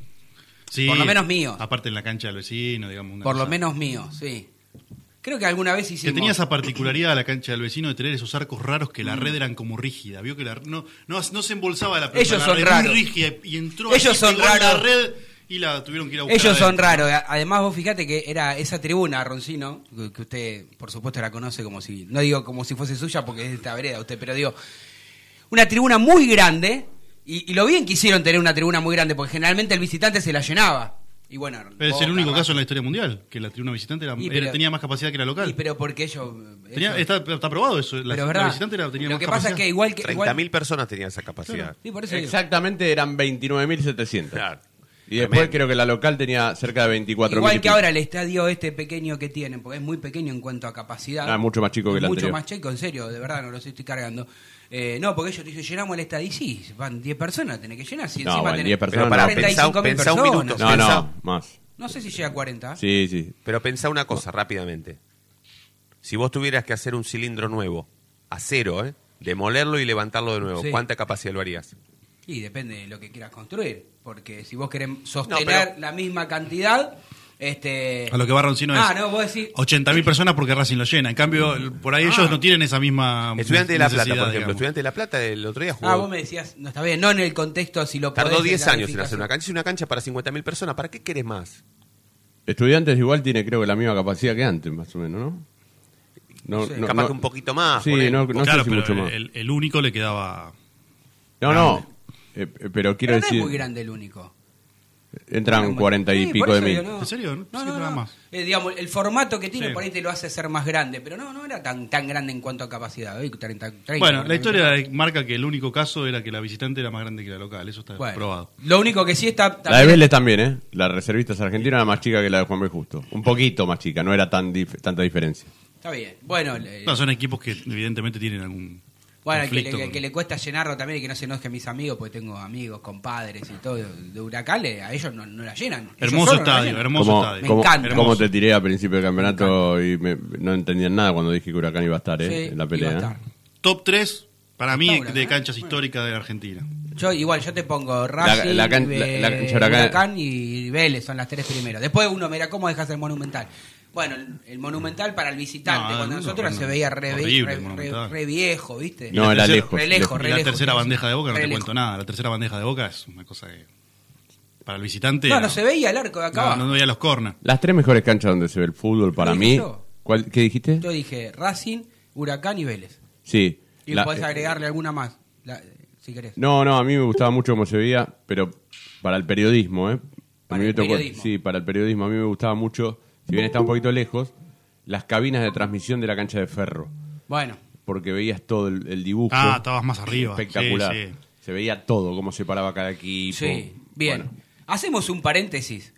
Sí, por lo menos míos. Aparte en la cancha del vecino, digamos. una Por lo menos míos, sí. Creo que alguna vez Que hicimos. tenía esa particularidad la cancha del vecino de tener esos arcos raros que la Mm. red eran como rígida. Vio que la, no, no, no se embolsaba la pelota. Ellos la son red raros. Muy rígida y entró Ellos así, son en la raros. red y la tuvieron que ir a buscar. Ellos son raros. Además, vos fíjate que era esa tribuna, Roncino, que usted, por supuesto, la conoce como si. No digo como si fuese suya porque es de esta vereda usted, pero digo. Una tribuna muy grande. Y, y lo bien quisieron tener una tribuna muy grande porque generalmente el visitante se la llenaba. Y bueno. Es el único caso en la historia mundial que la tribuna visitante era- era- tenía más capacidad que la local. Y pero porque ellos. Tenía- está, está probado eso. La, Pero es la verdad. visitante era- tenía Lo más que pasa es que igual que. igual- 30.000 personas tenían esa capacidad. Sí, por eso digo. Exactamente eran 29.700. Claro. Y después Tremendo. creo que la local tenía cerca de 24.000. Igual que ahora el estadio este pequeño que tienen, porque es muy pequeño en cuanto a capacidad. Ah, mucho más chico que el Mucho anterior. más chico, en serio, de verdad, no los estoy cargando. Eh, no, porque ellos dicen, llenamos el estadio y sí, van 10 personas, tenés que llenar. Si No, tenés 10 personas Pero para no. 45.000 pensá- pensá un minuto. No, Pensá- no, más. No sé si llega a 40. Sí, sí. Pero pensá una cosa rápidamente. Si vos tuvieras que hacer un cilindro nuevo, a cero, ¿eh? demolerlo y levantarlo de nuevo, Sí. ¿cuánta capacidad lo harías? Y depende de lo que quieras construir. Porque si vos querés sostener No, pero- la misma cantidad, este... A lo que va Roncino Ah, es no, vos decís... 80.000 personas porque Racing lo llena. En cambio, por ahí Ah. ellos no tienen esa misma. Estudiante de La Plata, por ejemplo. digamos. Estudiante de La Plata el otro día jugó. Ah, vos me decías, no está bien, no en el contexto si lo Tardó podés 10 la años en hacer una cancha. Es una cancha para 50.000 personas. ¿Para qué querés más? Estudiantes igual tiene creo que la misma capacidad que antes, más o menos, ¿no? No, Sí. no, Capaz no- que un poquito más. Sí, no, no claro, sé si pero mucho más. el, el único le quedaba. No, no. Eh, eh, pero quiero Pero no decir, es muy grande el único. entran No 40 y Sí, pico de mil. digo, ¿En serio? No, no, no. más. Eh, digamos, el formato que tiene Sí. por ahí te lo hace ser más grande, pero no, no era tan, tan grande en cuanto a capacidad. Hoy 30, 30, Bueno, 40 la historia marca que el único caso era que la visitante era más grande que la local. Eso está Bueno, probado. Lo único que sí está. La de también- Vélez también, ¿eh? La reservista argentina era más chica que la de Juan B. Justo. Un poquito más chica, no era tan dif- tanta diferencia. Está bien. Bueno, le- No, son equipos que evidentemente tienen algún. Bueno el que, le, con- que le cuesta llenarlo también y que no se enoje a mis amigos, porque tengo amigos, compadres y todo de Huracán, le- a ellos no, no la llenan. Hermoso no la estadio, llenan. hermoso como, estadio. Me como- encanta. como te tiré a principio del campeonato y me- no entendían nada cuando dije que Huracán iba a estar, ¿eh? Sí, en la iba a pelea. estar. ¿eh? Top 3 para mí Huracán. de canchas históricas de Argentina. Yo igual, yo te pongo Racing, la can- eh, la- la cancha Huracán- Huracán y Vélez, son las tres primeros. Después uno mira cómo dejas el Monumental. Bueno, el, el Monumental para el visitante, No, cuando no, nosotros no, se veía re, horrible re- viejo, ¿viste? No, era lejos. re lejos, lejos. Y la lejos, tercera bandeja de boca no te lejos. cuento nada. La tercera bandeja de boca es una cosa que. Para el visitante. No, no se veía el arco de acá No, no veía los corners. Las tres mejores canchas donde se ve el fútbol para ¿Lo mí. yo? ¿Cuál, ¿Qué dijiste? Yo dije Racing, Huracán y Vélez. Sí. Y La- podés eh, agregarle alguna más, la- si querés. No, no, a mí me gustaba mucho cómo se veía, pero para el periodismo, ¿eh? A Para mí el me tocó- periodismo. Sí, para el periodismo a mí me gustaba mucho, si bien está un poquito lejos, las cabinas de transmisión de la cancha de ferro, Bueno, porque veías todo el, el dibujo. Ah, estabas más arriba. Espectacular. Sí, sí. Se veía todo, cómo se paraba cada equipo. sí, bien. Bueno, Hacemos un paréntesis.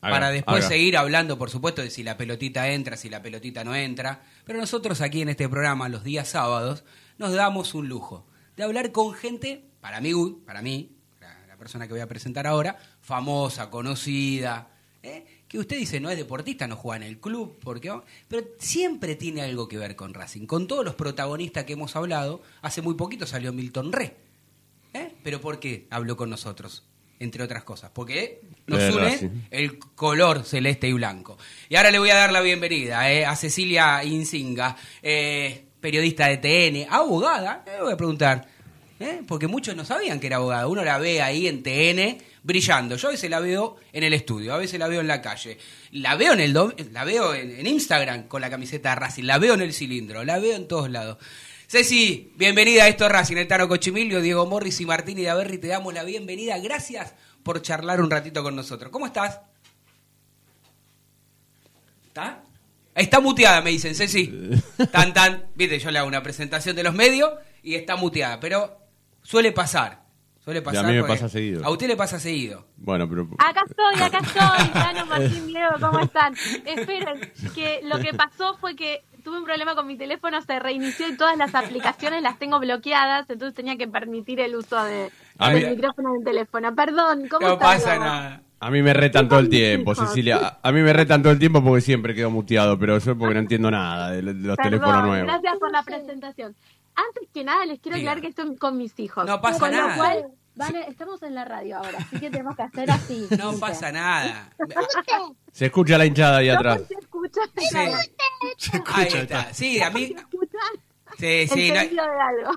Haga, para después haga. seguir hablando, por supuesto, de si la pelotita entra, si la pelotita no entra. Pero nosotros aquí en este programa, los días sábados, nos damos un lujo de hablar con gente, para mí, para mí, la, la persona que voy a presentar ahora, famosa, conocida, ¿eh? Que usted dice no es deportista, no juega en el club, porque pero siempre tiene algo que ver con Racing. Con todos los protagonistas que hemos hablado, hace muy poquito salió Milton Re. ¿eh? Pero ¿por qué habló con nosotros? Entre otras cosas, porque nos De une Racing. el color celeste y blanco. Y ahora le voy a dar la bienvenida eh, a Cecilia Insinga, eh, periodista de TN, abogada. Le voy a preguntar, porque muchos no sabían que era abogada. Uno la ve ahí en TN brillando. Yo a veces la veo en el estudio, a veces la veo en la calle. La veo en el la veo en, en Instagram con la camiseta de Racing, la veo en el cilindro, la veo en todos lados. Ceci, bienvenida a esto es Racing, el Tano Cochimilio, Diego Morris y Martín y de Averri, te damos la bienvenida. Gracias por charlar un ratito con nosotros. ¿Cómo estás? ¿Está? Está muteada, me dicen, Ceci. *laughs* Tan, tan. Viste, yo le hago una presentación de los medios y está muteada, pero suele pasar. Suele a pasar. mí me porque- pasa seguido. A usted le pasa seguido. Bueno, pero Acá estoy, acá *laughs* estoy, Tano, Martín, Diego, ¿cómo están? Esperen, que lo que pasó fue que tuve un problema con mi teléfono, se reinició y todas las aplicaciones las tengo bloqueadas, entonces tenía que permitir el uso de, A del mí- micrófono del teléfono. Perdón, ¿cómo No pasa nada. a mí me retan todo el tiempo, hijos. Cecilia. A- A mí me retan todo el tiempo porque siempre quedo muteado, pero eso es porque no entiendo nada de, de los Perdón, teléfonos nuevos. gracias por la presentación. Antes que nada, les quiero Diga. aclarar que estoy con mis hijos. No pasa con nada. Lo cual, van a- estamos en la radio ahora, así que tenemos que hacer así. *laughs* No pasa nada. Se escucha la hinchada ahí No atrás. se escucha, *laughs* Sí. Ahí está. Sí, a mí. se escucha Sí, sí, no hay,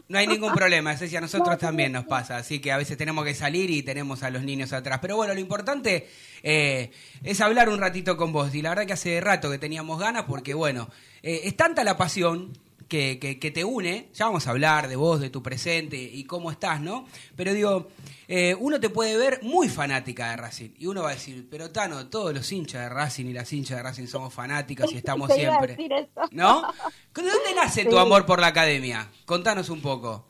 no ningún problema. Ceci, a nosotros también nos pasa. Así que a veces tenemos que salir y tenemos a los niños atrás. Pero bueno, lo importante eh, es hablar un ratito con vos. Y la verdad que hace rato que teníamos ganas porque, bueno, eh, es tanta la pasión que, que- que te une. Ya vamos a hablar de vos, de tu presente y cómo estás, ¿no? Pero digo, eh, uno te puede ver muy fanática de Racing. Y uno va a decir, pero Tano, todos los hinchas de Racing y las hinchas de Racing somos fanáticas y estamos *laughs* Te iba a siempre. decir eso. ¿No? ¿De dónde nace tu amor por la academia? Contanos un poco.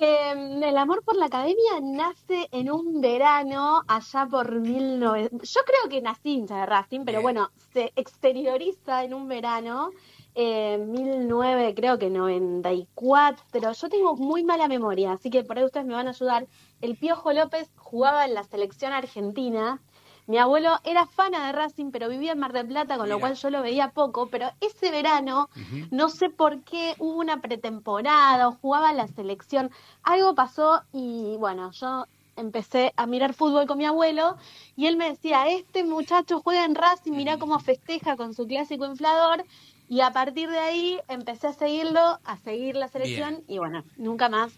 Eh, el amor por la academia nace en un verano allá por 1900. Yo creo que nací hincha de Racing, pero Bien. bueno, se exterioriza en un verano. Eh, 1900, creo que 94. Yo tengo muy mala memoria, así que por ahí ustedes me van a ayudar. El Piojo López jugaba en la selección argentina. Mi abuelo era fana de Racing, pero vivía en Mar del Plata, con lo cual yo lo veía poco. Pero ese verano, no sé por qué, hubo una pretemporada o jugaba la selección. Algo pasó y bueno, yo empecé a mirar fútbol con mi abuelo y él me decía, este muchacho juega en Racing, mirá cómo festeja con su clásico inflador. Y a partir de ahí empecé a seguirlo, a seguir la selección y bueno, nunca más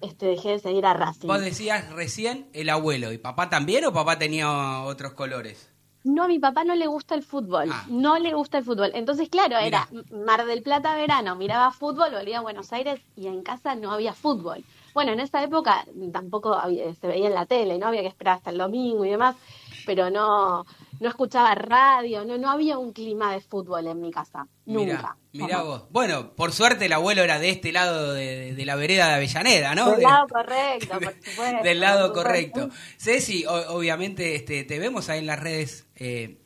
este, dejé de seguir a Racing. Vos decías recién el abuelo. ¿Y papá también o papá tenía otros colores? No, a mi papá no le gusta el fútbol, Ah. no le gusta el fútbol. Entonces, claro, Mirá. era Mar del Plata verano, miraba fútbol, volvía a Buenos Aires y en casa no había fútbol. Bueno, en esa época tampoco había- se veía en la tele, no había que esperar hasta el domingo y demás, pero no, no escuchaba radio, no, no había un clima de fútbol en mi casa, nunca. mirá vos. Bueno, por suerte el abuelo era de este lado de, de la vereda de Avellaneda, ¿no? Del De- lado correcto, por supuesto. del lado supuesto. correcto. Ceci, o- obviamente este, te vemos ahí en las redes. eh,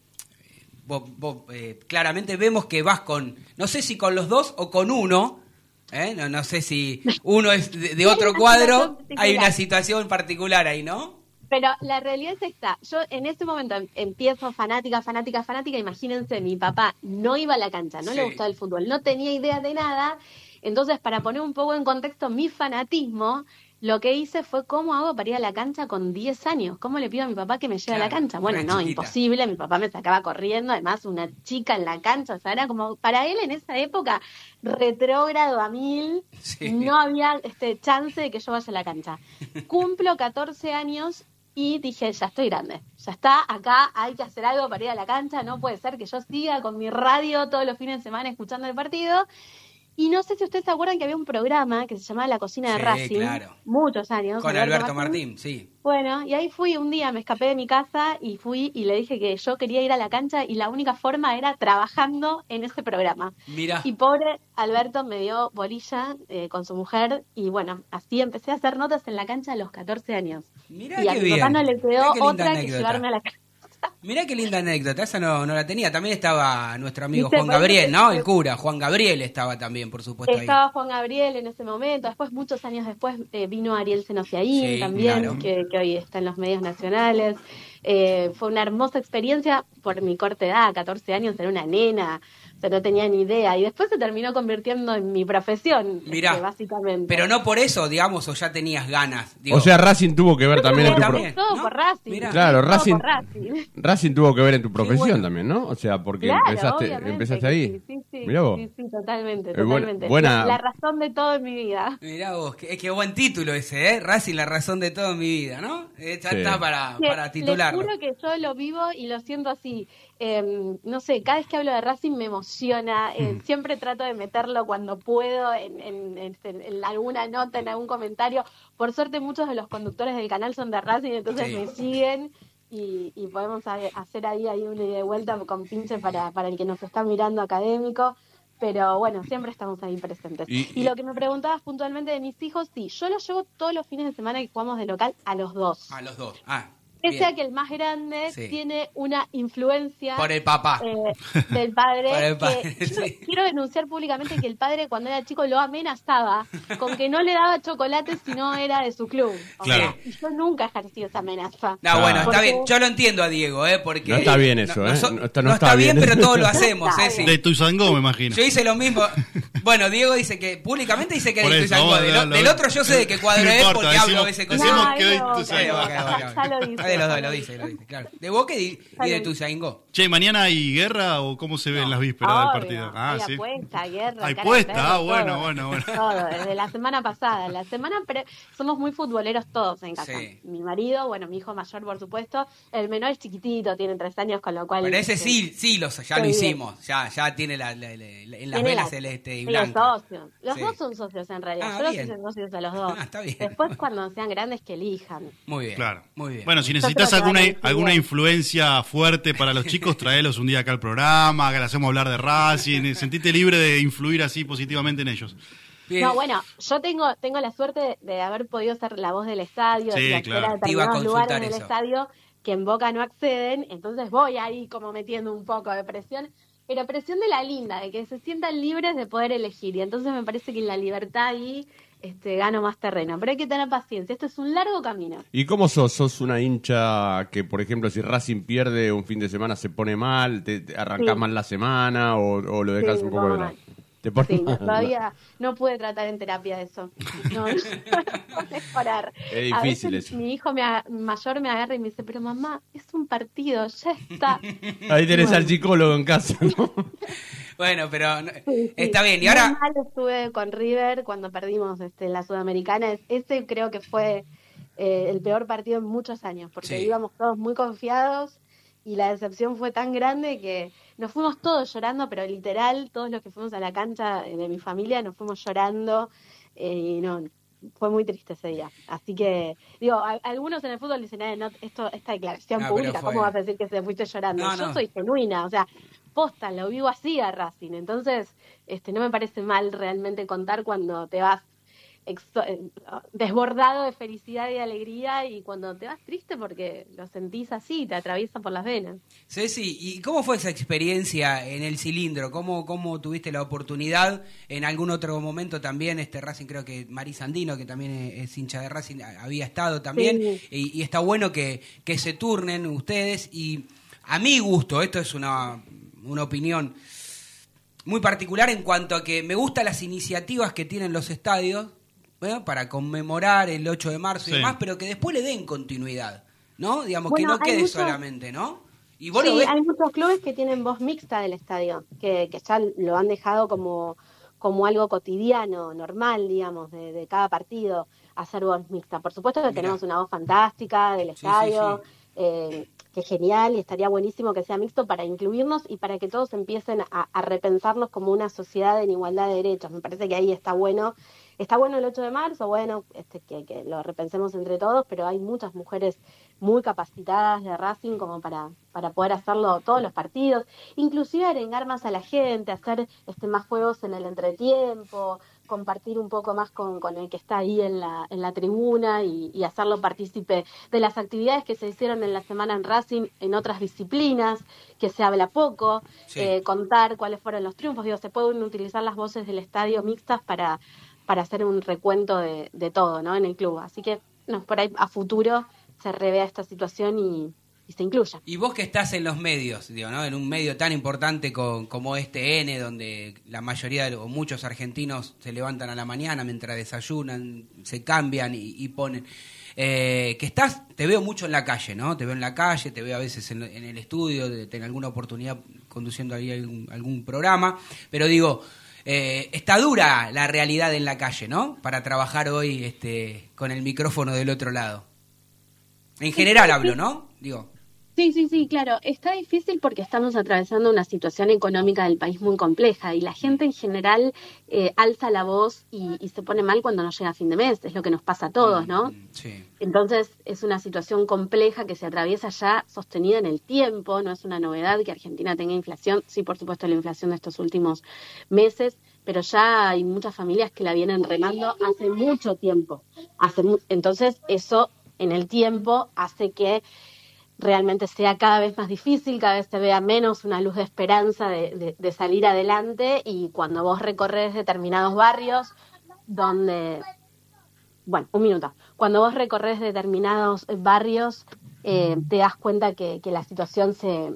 vos- vos, eh, claramente vemos que vas con, no sé si con los dos o con uno. ¿eh? No, no sé si uno es de, otro cuadro. Hay una situación particular ahí, ¿no? Pero la realidad es esta. Yo en ese momento em- empiezo fanática, fanática, fanática. Imagínense, mi papá no iba a la cancha, no Sí. le gustaba el fútbol, no tenía idea de nada. Entonces, para poner un poco en contexto mi fanatismo, lo que hice fue cómo hago para ir a la cancha con 10 años. ¿Cómo le pido a mi papá que me lleve a la cancha? Bueno, no, chiquita. imposible. Mi papá me sacaba corriendo, además una chica en la cancha. O sea, era como, para él en esa época, retrógrado a mil. Sí. No había este chance de que yo vaya a la cancha. *laughs* Cumplo 14 años y dije, ya estoy grande, ya está, acá hay que hacer algo para ir a la cancha, no puede ser que yo siga con mi radio todos los fines de semana escuchando el partido. Y no sé si ustedes se acuerdan que había un programa que se llamaba La Cocina de Sí, Racing, claro. muchos años. Con Alberto Martín, sí. Bueno, y ahí fui un día, me escapé de mi casa y fui y le dije que yo quería ir a la cancha y la única forma era trabajando en ese programa. Mira. Y pobre Alberto me dio bolilla eh, con su mujer y bueno, así empecé a hacer notas en la cancha a los 14 años. Mirá y a qué mi bien. papá no le quedó otra que anécdota. llevarme a la cancha. Mirá qué linda anécdota, esa no, no la tenía. También estaba nuestro amigo Juan Gabriel, ¿no? El cura, Juan Gabriel estaba también, por supuesto, ahí. Estaba Juan Gabriel en ese momento, después muchos años después eh, vino Ariel Senociaín Sí, también, claro. que, que hoy está en los medios nacionales. Eh, fue una hermosa experiencia por mi corta edad, 14 años, era una nena, o sea, no tenía ni idea. Y después se terminó convirtiendo en mi profesión, Mirá, este, básicamente. Pero no por eso, digamos, o ya tenías ganas. Digo, O sea, Racing tuvo que ver también en tu pro- también. Todo ¿no? por Racing. Mirá. Claro, Todo Racing- por Racing. *laughs* Racing tuvo que ver en tu profesión bueno. también, ¿no? O sea, porque Claro, empezaste, empezaste ahí. Sí, sí, sí, Mirá vos. sí, sí, totalmente, Eh, buena- totalmente. buena- La, la razón de todo en mi vida. Mirá vos, qué, qué buen título ese, ¿eh? Racing, la razón de todo en mi vida, ¿no? Eh, ya está para, para titularlo. Les juro que yo lo vivo y lo siento así. Eh, no sé, cada vez que hablo de Racing me emociona. eh, Siempre trato de meterlo cuando puedo en, en- en- en alguna nota, en algún comentario. Por suerte, muchos de los conductores del canal son de Racing, entonces Sí. me siguen. Y, y podemos hacer ahí, ahí una ida de vuelta con pinche para, para el que nos está mirando académico. Pero bueno, siempre estamos ahí presentes. Y- Y, lo que me preguntabas puntualmente de mis hijos, sí, yo los llevo todos los fines de semana que jugamos de local a los dos. A los dos. Ah, Pese bien. a que el más grande Sí. tiene una influencia Por el papá. eh, *laughs* del padre. Por el padre, yo sí. Quiero denunciar públicamente que el padre cuando era chico lo amenazaba con que no le daba chocolate si no era de su club. O Claro. sea, y yo nunca ejercí esa amenaza. No, bueno, está bien. Yo lo entiendo a Diego, ¿eh? Porque. No está bien eso, ¿eh? so- No está- no no está, está bien, bien. pero todos lo *laughs* hacemos, Está Ceci. De Tuzangó, me imagino. Yo hice lo mismo. Bueno, Diego dice que públicamente dice que Por es de Tuzangó. Del, del otro yo sé de qué cuadro es porque hablo a veces con ya lo dice. De los dos, lo dice, lo dice, claro. De Boca y, y de bien. Tuzangó. Che, ¿mañana hay guerra o cómo se ve en las vísperas del Obvio, partido? Ah, hay sí. apuesta, guerra, Hay puesta, ah, bueno, todo. bueno, bueno. *laughs* Todo, desde la semana pasada. La semana pre- somos muy futboleros todos en casa. Sí. Mi marido, bueno, mi hijo mayor, por supuesto. El menor es chiquitito, tiene tres años, con lo cual. Pero ese sí, sí, los, ya lo bien. hicimos. Ya, ya tiene la, la- la- la- en las la- celeste y blanca. Los socios. Los Sí. dos son socios en realidad. Ah, Yo los socios a los *laughs* dos. Ah, está bien. Después, cuando sean grandes, que elijan. Muy bien. Claro. Muy bien. Bueno, si Yo necesitas alguna, alguna influencia fuerte para los chicos, traelos un día acá al programa, que le hacemos hablar de Racing, sentite libre de influir así positivamente en ellos. No, bueno, yo tengo tengo la suerte de, haber podido ser la voz del estadio, Sí, de claro. determinados lugares del estadio que en Boca no acceden, entonces voy ahí como metiendo un poco de presión, pero presión de la linda, de que se sientan libres de poder elegir, y entonces me parece que en la libertad ahí este, gano más terreno, pero hay que tener paciencia, esto es un largo camino. ¿Y cómo sos? ¿Sos una hincha que, por ejemplo, si Racing pierde un fin de semana se pone mal, te, Sí. mal la semana o, o lo dejas Sí, un poco de lado? Mal. ¿Te pones Sí, no, todavía no pude tratar en terapia eso. No, *laughs* no puedo mejorar. Es A difícil veces eso. Mi hijo me a- mayor me agarra y me dice, pero mamá, es un partido, ya está. *laughs* Ahí tenés Bueno. al psicólogo en casa, ¿no? *laughs* Bueno, pero no- Sí, sí. está bien. Y ahora, mal estuve con River cuando perdimos este, la Sudamericana. Es- Ese creo que fue eh, el peor partido en muchos años, porque Sí. íbamos todos muy confiados y la decepción fue tan grande que nos fuimos todos llorando, pero literal, todos los que fuimos a la cancha de mi familia nos fuimos llorando eh, y no, fue muy triste ese día. Así que, digo, a- algunos en el fútbol dicen, eh, no, esto, esta declaración No, pública, fue- ¿cómo vas a decir que se fuiste llorando? No, Yo no. soy genuina, o sea, posta, lo vivo así a Racing. Entonces, este, no me parece mal realmente contar cuando te vas desbordado de felicidad y de alegría y cuando te vas triste porque lo sentís así, te atraviesa por las venas. Ceci, ¿y cómo fue esa experiencia en el cilindro? ¿Cómo, cómo tuviste la oportunidad? En algún otro momento también, este Racing, creo que Mari Sandino, que también es, hincha de Racing, había estado también. Sí. Y, y está bueno que, que se turnen ustedes. Y a mi gusto, esto es una, una opinión muy particular en cuanto a que me gustan las iniciativas que tienen los estadios ¿eh? para conmemorar el 8 de marzo y demás, pero que después le den continuidad, ¿no? Digamos, Bueno, que no quede muchos- solamente, ¿no? Y vos lo Sí, ves... hay muchos clubes que tienen voz mixta del estadio, que, que ya lo han dejado como, como algo cotidiano, normal, digamos, de, de cada partido, hacer voz mixta. Por supuesto que Mirá. tenemos una voz fantástica del Sí, sí, estadio, sí. eh, que es genial y estaría buenísimo que sea mixto para incluirnos y para que todos empiecen a, a repensarnos como una sociedad en igualdad de derechos. Me parece que ahí está bueno. Está bueno el 8 de marzo, bueno, este, que, que lo repensemos entre todos, pero hay muchas mujeres muy capacitadas de Racing como para, para poder hacerlo todos los partidos, inclusive arengar más a la gente, hacer este más juegos en el entretiempo, compartir un poco más con, con el que está ahí en la, en la tribuna y, y hacerlo partícipe de las actividades que se hicieron en la semana en Racing en otras disciplinas, que se habla poco, Sí. eh, contar cuáles fueron los triunfos, digo, se pueden utilizar las voces del estadio mixtas para, para hacer un recuento de, todo, ¿no? En el club. Así que, no, por ahí a futuro se revea esta situación y, se incluya. Y vos que estás en los medios, digo, ¿no? En un medio tan importante con- como este N, donde la mayoría o muchos argentinos se levantan a la mañana mientras desayunan, se cambian y, y ponen. Eh, que estás, te veo mucho en la calle, ¿no? Te veo en la calle, te veo a veces en, en el estudio, tener alguna oportunidad conduciendo ahí algún programa, pero digo, eh, está dura la realidad en la calle, ¿no? Para trabajar hoy este, con el micrófono del otro lado. En general hablo, ¿no? Digo. Sí, sí, sí, claro. Está difícil porque estamos atravesando una situación económica del país muy compleja y la gente en general eh, alza la voz y, y se pone mal cuando no llega a fin de mes. Es lo que nos pasa a todos, ¿no? Sí. Entonces es una situación compleja que se atraviesa ya sostenida en el tiempo, no es una novedad que Argentina tenga inflación, sí por supuesto la inflación de estos últimos meses, pero ya hay muchas familias que la vienen remando hace mucho tiempo. Hace mu- Entonces eso en el tiempo hace que realmente sea cada vez más difícil, cada vez se vea menos una luz de esperanza de, de- de salir adelante y cuando vos recorres determinados barrios donde bueno, un minuto. Cuando vos recorres determinados barrios, eh, te das cuenta que, que la situación se,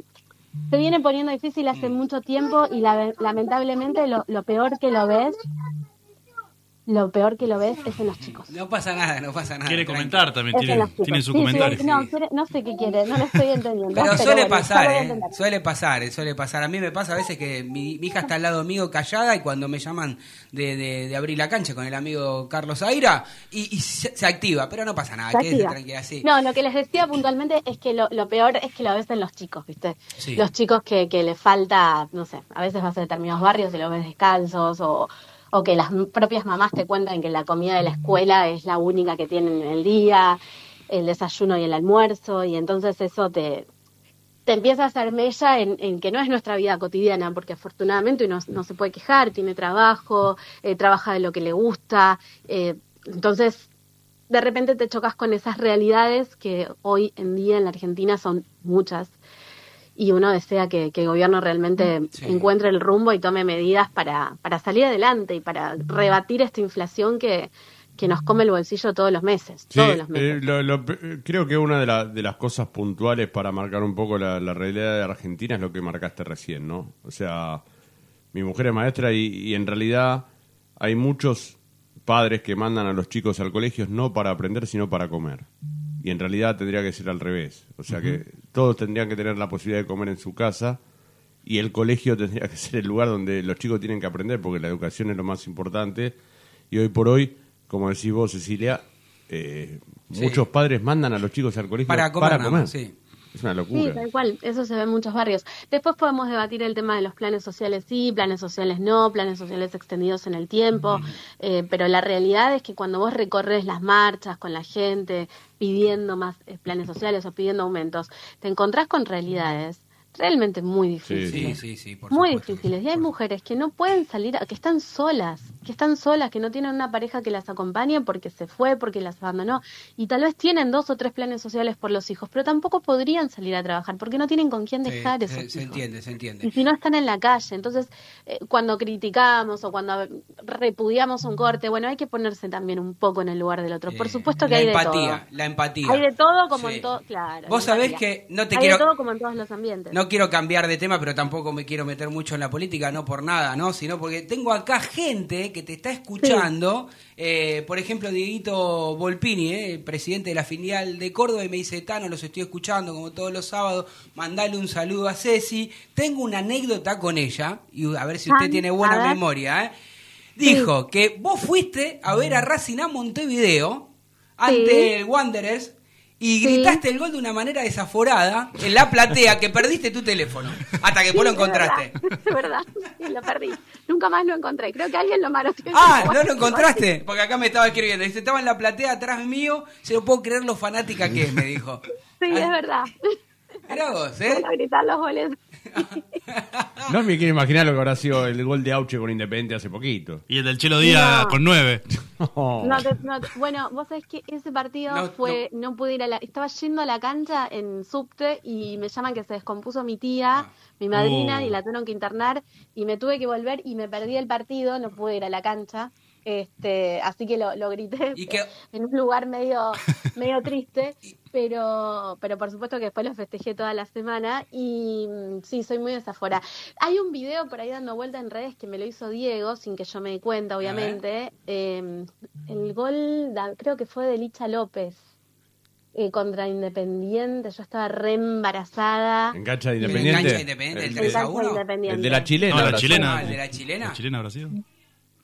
se viene poniendo difícil hace mucho tiempo y la- lamentablemente lo, lo peor que lo ves, lo peor que lo ves es en los chicos. No pasa nada, no pasa nada. Quiere comentar también, Es tiene, tiene su Sí, sí, comentario. no, quiere- no sé qué quiere, no lo estoy entendiendo. Pero suele bueno, pasar, ¿eh? Suele pasar, eh, suele pasar. A mí me pasa a veces que mi, mi hija está al lado mío callada y cuando me llaman de, de- de abrir la cancha con el amigo Carlos Aira y, y se, se activa, pero no pasa nada, Se quédese tranquila, sí. No, lo que les decía puntualmente es que lo, lo peor es que lo ves en los chicos, ¿viste? Sí. Los chicos que, que les falta, no sé, a veces vas a determinados barrios y los ves descalzos o, o que las propias mamás te cuentan que la comida de la escuela es la única que tienen en el día, el desayuno y el almuerzo, y entonces eso te, te empieza a hacer mella en, en que no es nuestra vida cotidiana, porque afortunadamente uno no se puede quejar, tiene trabajo, eh, trabaja de lo que le gusta, eh, entonces de repente te chocas con esas realidades que hoy en día en la Argentina son muchas y uno desea que, que el gobierno realmente Sí. encuentre el rumbo y tome medidas para, para salir adelante y para rebatir esta inflación que, que nos come el bolsillo todos los meses. Sí, todos los meses. eh, lo- lo- creo que una de, la- de las cosas puntuales para marcar un poco la, la realidad de Argentina es lo que marcaste recién, ¿no? O sea, mi mujer es maestra y, y en realidad hay muchos padres que mandan a los chicos al colegio no para aprender, sino para comer. Y en realidad tendría que ser al revés. O sea que todos tendrían que tener la posibilidad de comer en su casa y el colegio *laughs* tendría que ser el lugar donde los chicos tienen que aprender porque la educación es lo más importante. Y hoy por hoy, como decís vos, Cecilia, eh, Sí. muchos padres mandan a los chicos al colegio Para comer, nada más, sí. Es una Sí, locura. tal cual, eso se ve en muchos barrios. Después podemos debatir el tema de los planes sociales sí, planes sociales no, planes sociales extendidos en el tiempo, eh, pero la realidad es que cuando vos recorres las marchas con la gente pidiendo más eh, planes sociales o pidiendo aumentos, te encontrás con realidades realmente muy difíciles. Sí, sí, sí, por muy supuesto. difíciles. Y hay mujeres que no pueden salir, a- que están solas, que están solas, que no tienen una pareja que las acompañe porque se fue, porque las abandonó. Y tal vez tienen dos o tres planes sociales por los hijos, pero tampoco podrían salir a trabajar porque no tienen con quién dejar se, esos se hijos. entiende, se entiende. Y si no están en la calle, entonces eh, cuando criticamos o cuando repudiamos un corte, bueno, hay que ponerse también un poco en el lugar del otro. Por supuesto que la hay de empatía, todo. la empatía. Hay de todo como Sí. en todo, claro. Vos sabés que no te hay quiero- de todo como en todos los ambientes. No quiero cambiar de tema, pero tampoco me quiero meter mucho en la política, no por nada, ¿no? Sino porque tengo acá gente que te está escuchando. Eh, por ejemplo, Dieguito Volpini, eh, el presidente de la filial de Córdoba, y me dice, Tano, los estoy escuchando como todos los sábados, mandale un saludo a Ceci. Tengo una anécdota con ella, y a ver si usted Ah, tiene buena memoria, ¿eh? Dijo que vos fuiste a ver a Racing a Montevideo ante Sí. el Wanderers y Sí. gritaste el gol de una manera desaforada en la platea que perdiste tu teléfono hasta que vos lo Sí, encontraste. Es verdad, *laughs* es verdad, sí, lo perdí. Nunca más lo encontré. Creo que alguien lo maroteó. Ah, ¿no lo encontraste? Porque acá me estaba escribiendo. Dice, estaba en la platea atrás mío, se lo puedo creer lo fanática que es, me dijo. Sí, es verdad. Mirá vos, ¿eh? Para gritar los goles. *laughs* No me quiero imaginar lo que habrá sido el gol de Auche con Independiente hace poquito. Y el del Chelo Díaz No. con nueve. *laughs* No te- no te- bueno, vos sabés que ese partido No, fue, no. pude ir a la, estaba yendo a la cancha en subte y me llaman que se descompuso mi tía, Ah. mi madrina, Oh. y la tuvieron que internar y me tuve que volver y me perdí el partido, no pude ir a la cancha, este, así que lo, lo grité Y que- en un lugar medio, medio triste, *laughs* pero, pero por supuesto que después lo festejé toda la semana y mm, sí, soy muy desafora. Hay un video por ahí dando vuelta en redes que me lo hizo Diego, sin que yo me di cuenta, obviamente. Eh, el gol, da- creo que fue de Licha López. eh, contra Independiente, yo estaba re embarazada. En cancha de Independiente. enganche Independiente, el El- 3 a Cancha 1. Independiente. el de la chilena. No, la chilena. El de la chilena. ¿La chilena habrá sido?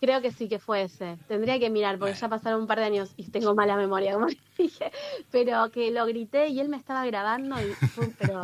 Creo que sí que fue ese. Tendría que mirar, porque ya pasaron un par de años y tengo mala memoria, como *laughs* dije. Pero que lo grité y él me estaba grabando y fue, pero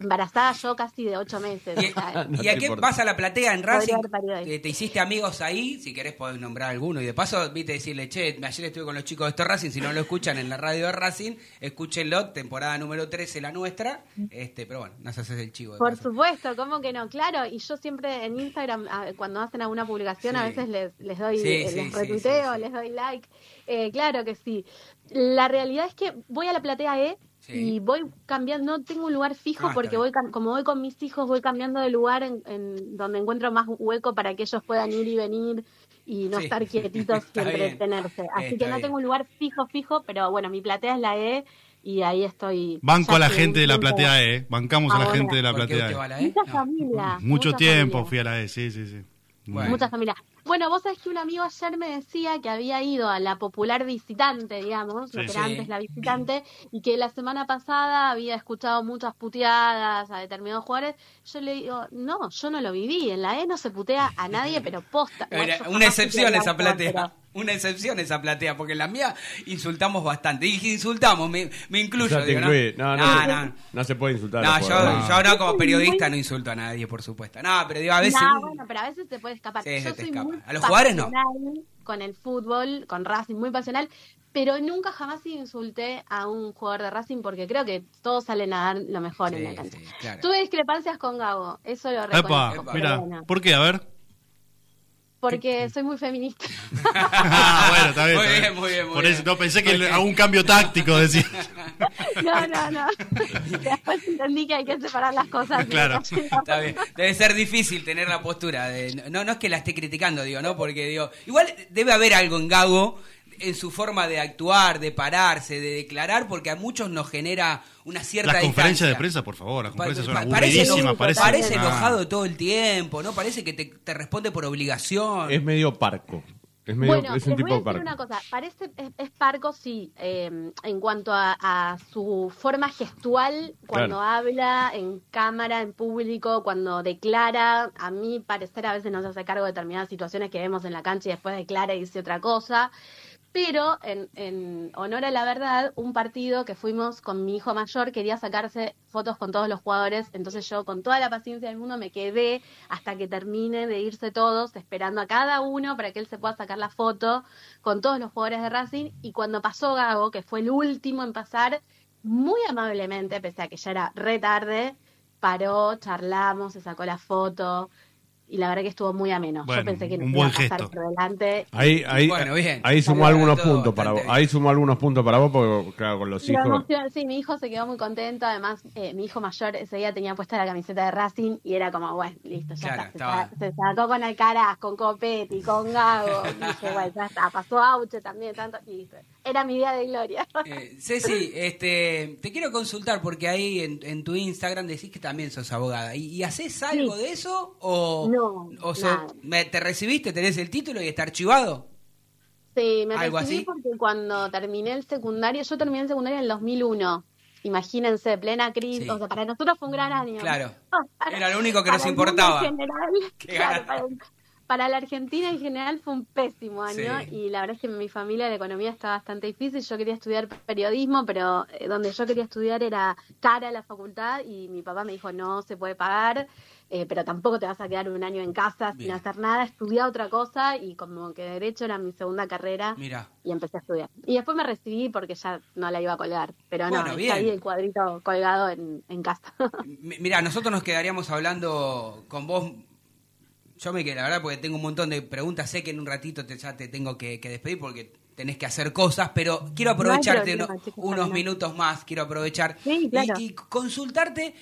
embarazada yo casi de ocho meses. ¿Y, o sea, *laughs* y a qué vas a la platea en Racing? ¿Te, te hiciste amigos ahí? Si querés podés nombrar alguno. Y de paso, viste, decirle, che, ayer estuve con los chicos de esto Racing. Si no lo escuchan en la radio de Racing, escúchenlo, temporada número 13, la nuestra. este Pero bueno, nos haces el chivo. Por paso. supuesto, ¿cómo que no? Claro, y yo siempre en Instagram, cuando hacen alguna publicación, a veces les, les doy, Sí, eh, sí, les sí, retuiteo, sí, sí. les doy like. Eh, claro que sí. La realidad es que voy a la platea E Sí. y voy cambiando, no tengo un lugar fijo Ah, porque voy como voy con mis hijos, voy cambiando de lugar en, en donde encuentro más hueco para que ellos puedan ir y venir y no Sí. estar quietitos *laughs* y entretenerse. Así Está que no bien. tengo un lugar fijo, fijo, pero bueno, mi platea es la E y ahí estoy. Banco a la gente de la platea E. Bancamos a la gente de la ¿Por qué platea E. la E? Mucha No. familia. Mucho mucha tiempo familia. fui a la E, sí, sí, sí. Bueno. Mucha familia. Bueno, vos sabés que un amigo ayer me decía que había ido a la popular visitante, digamos, lo Sí. que era Sí. antes la visitante, y que la semana pasada había escuchado muchas puteadas a determinados jugadores. Yo le digo, no, yo no lo viví. En la E no se putea a nadie, pero posta. Era una excepción esa platea. Una excepción esa platea, porque en la mía insultamos bastante. Y dije insultamos, me, me incluyo. Digo, ¿no? No, no, no, se- no. no se puede insultar. a No, los yo, yo no, como periodista muy- no insulto a nadie, por supuesto. No, pero digo, a veces... No, bueno, pero a veces te puede escapar. Sí, se Yo te soy escapa. muy A los jugadores no. pasional con el fútbol, con Racing, muy pasional, pero nunca jamás insulté a un jugador de Racing porque creo que todos salen a dar lo mejor en la cancha. sí, claro. Tuve discrepancias con Gago, eso lo Epa, reconozco. pero mira, bueno, ¿por qué? A ver. Porque soy muy feminista. Ah, bueno, está bien. Muy está bien, muy bien, muy Por bien. eso, no, pensé que hago un cambio táctico, decía. *laughs* no, no, no. Después entendí que hay que separar las cosas. Claro. Está bien. Debe ser difícil tener la postura de no no es que la esté criticando, digo, ¿no? Porque digo, igual debe haber algo en Gago en su forma de actuar, de pararse, de declarar, porque a muchos nos genera una cierta Las conferencias de prensa, por favor, las Pa- conferencias son pa- parece, eno- Parece, parece Ah. enojado todo el tiempo, ¿no? Parece que te, te responde por obligación. Es medio parco. Es, medio, Bueno, es un les tipo voy a de decir parco. una cosa. Parece, es, es parco, sí, eh, en cuanto a, a su forma gestual, cuando Claro. habla en cámara, en público, cuando declara. A mí parecer a veces no se hace cargo de determinadas situaciones que vemos en la cancha y después declara y dice otra cosa. Pero en, en honor a la verdad, un partido que fuimos con mi hijo mayor quería sacarse fotos con todos los jugadores, entonces yo con toda la paciencia del mundo me quedé hasta que termine de irse todos, esperando a cada uno para que él se pueda sacar la foto con todos los jugadores de Racing. Y cuando pasó Gago, que fue el último en pasar, muy amablemente, pese a que ya era re tarde, paró, charlamos, se sacó la foto. Y la verdad que estuvo muy ameno. Bueno, yo pensé que un buen iba a pasar gesto. por delante. Ahí, ahí, Bueno, bien. ahí sumó algunos puntos para vos. Ahí sumó algunos puntos para vos porque, claro, con los La hijos. emoción, sí, mi hijo se quedó muy contento. Además, eh, mi hijo mayor ese día tenía puesta la camiseta de Racing y era como, bueno, listo, ya Claro, está. Se, estaba- sa- se sacó con Alcaraz, con Copetti, con Gago. Y dije, bueno, ya está. Pasó Auche también, tanto. Y dije, era mi día de gloria. *laughs* Eh, Ceci, este, te quiero consultar porque ahí en, en tu Instagram decís que también sos abogada. ¿Y, y haces algo Sí. de eso? ¿O, No, o so- te recibiste, tenés el título y está archivado? Sí, me ¿Algo recibí así? porque cuando terminé el secundario, yo terminé el secundario en el 2001. Imagínense, plena crisis. Sí. O sea, para nosotros fue un gran año. Claro. *laughs* Era lo único que para nos importaba. en general, *laughs* claro, para, para la Argentina en general fue un pésimo año Sí. y la verdad es que en mi familia la economía está bastante difícil. Yo quería estudiar periodismo, pero eh, donde yo quería estudiar era cara la facultad y mi papá me dijo no se puede pagar, eh, pero tampoco te vas a quedar un año en casa Bien. sin hacer nada. Estudié otra cosa y como que derecho era mi segunda carrera y empecé a estudiar. Y después me recibí porque ya no la iba a colgar, pero no, está ahí el cuadrito colgado en, en casa. *laughs* Mira, nosotros nos quedaríamos hablando con vos. Yo me quedé, la verdad, porque tengo un montón de preguntas. Sé que en un ratito te, ya te tengo que, que despedir porque tenés que hacer cosas, pero quiero No aprovecharte problema, uno- chicos, unos minutos más. Quiero aprovechar Sí, claro. y, y consultarte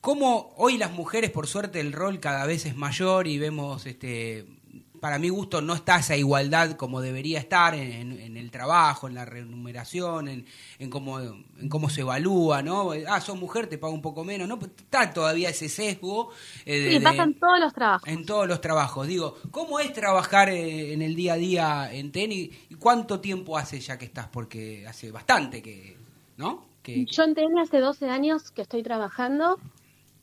cómo hoy las mujeres, por suerte, el rol cada vez es mayor y vemos, este, para mi gusto, no está esa igualdad como debería estar en, en- en el trabajo, en la remuneración, en, en cómo, en cómo se evalúa, ¿no? Ah, sos mujer, te pago un poco menos, ¿no? Está todavía ese sesgo. eh, de- Sí, de- pasan todos los trabajos. en todos los trabajos. Digo, ¿cómo es trabajar eh, en el día a día en tenis? ¿Y cuánto tiempo hace ya que estás? Porque hace bastante que, ¿no? Que, Yo en TN hace 12 años que estoy trabajando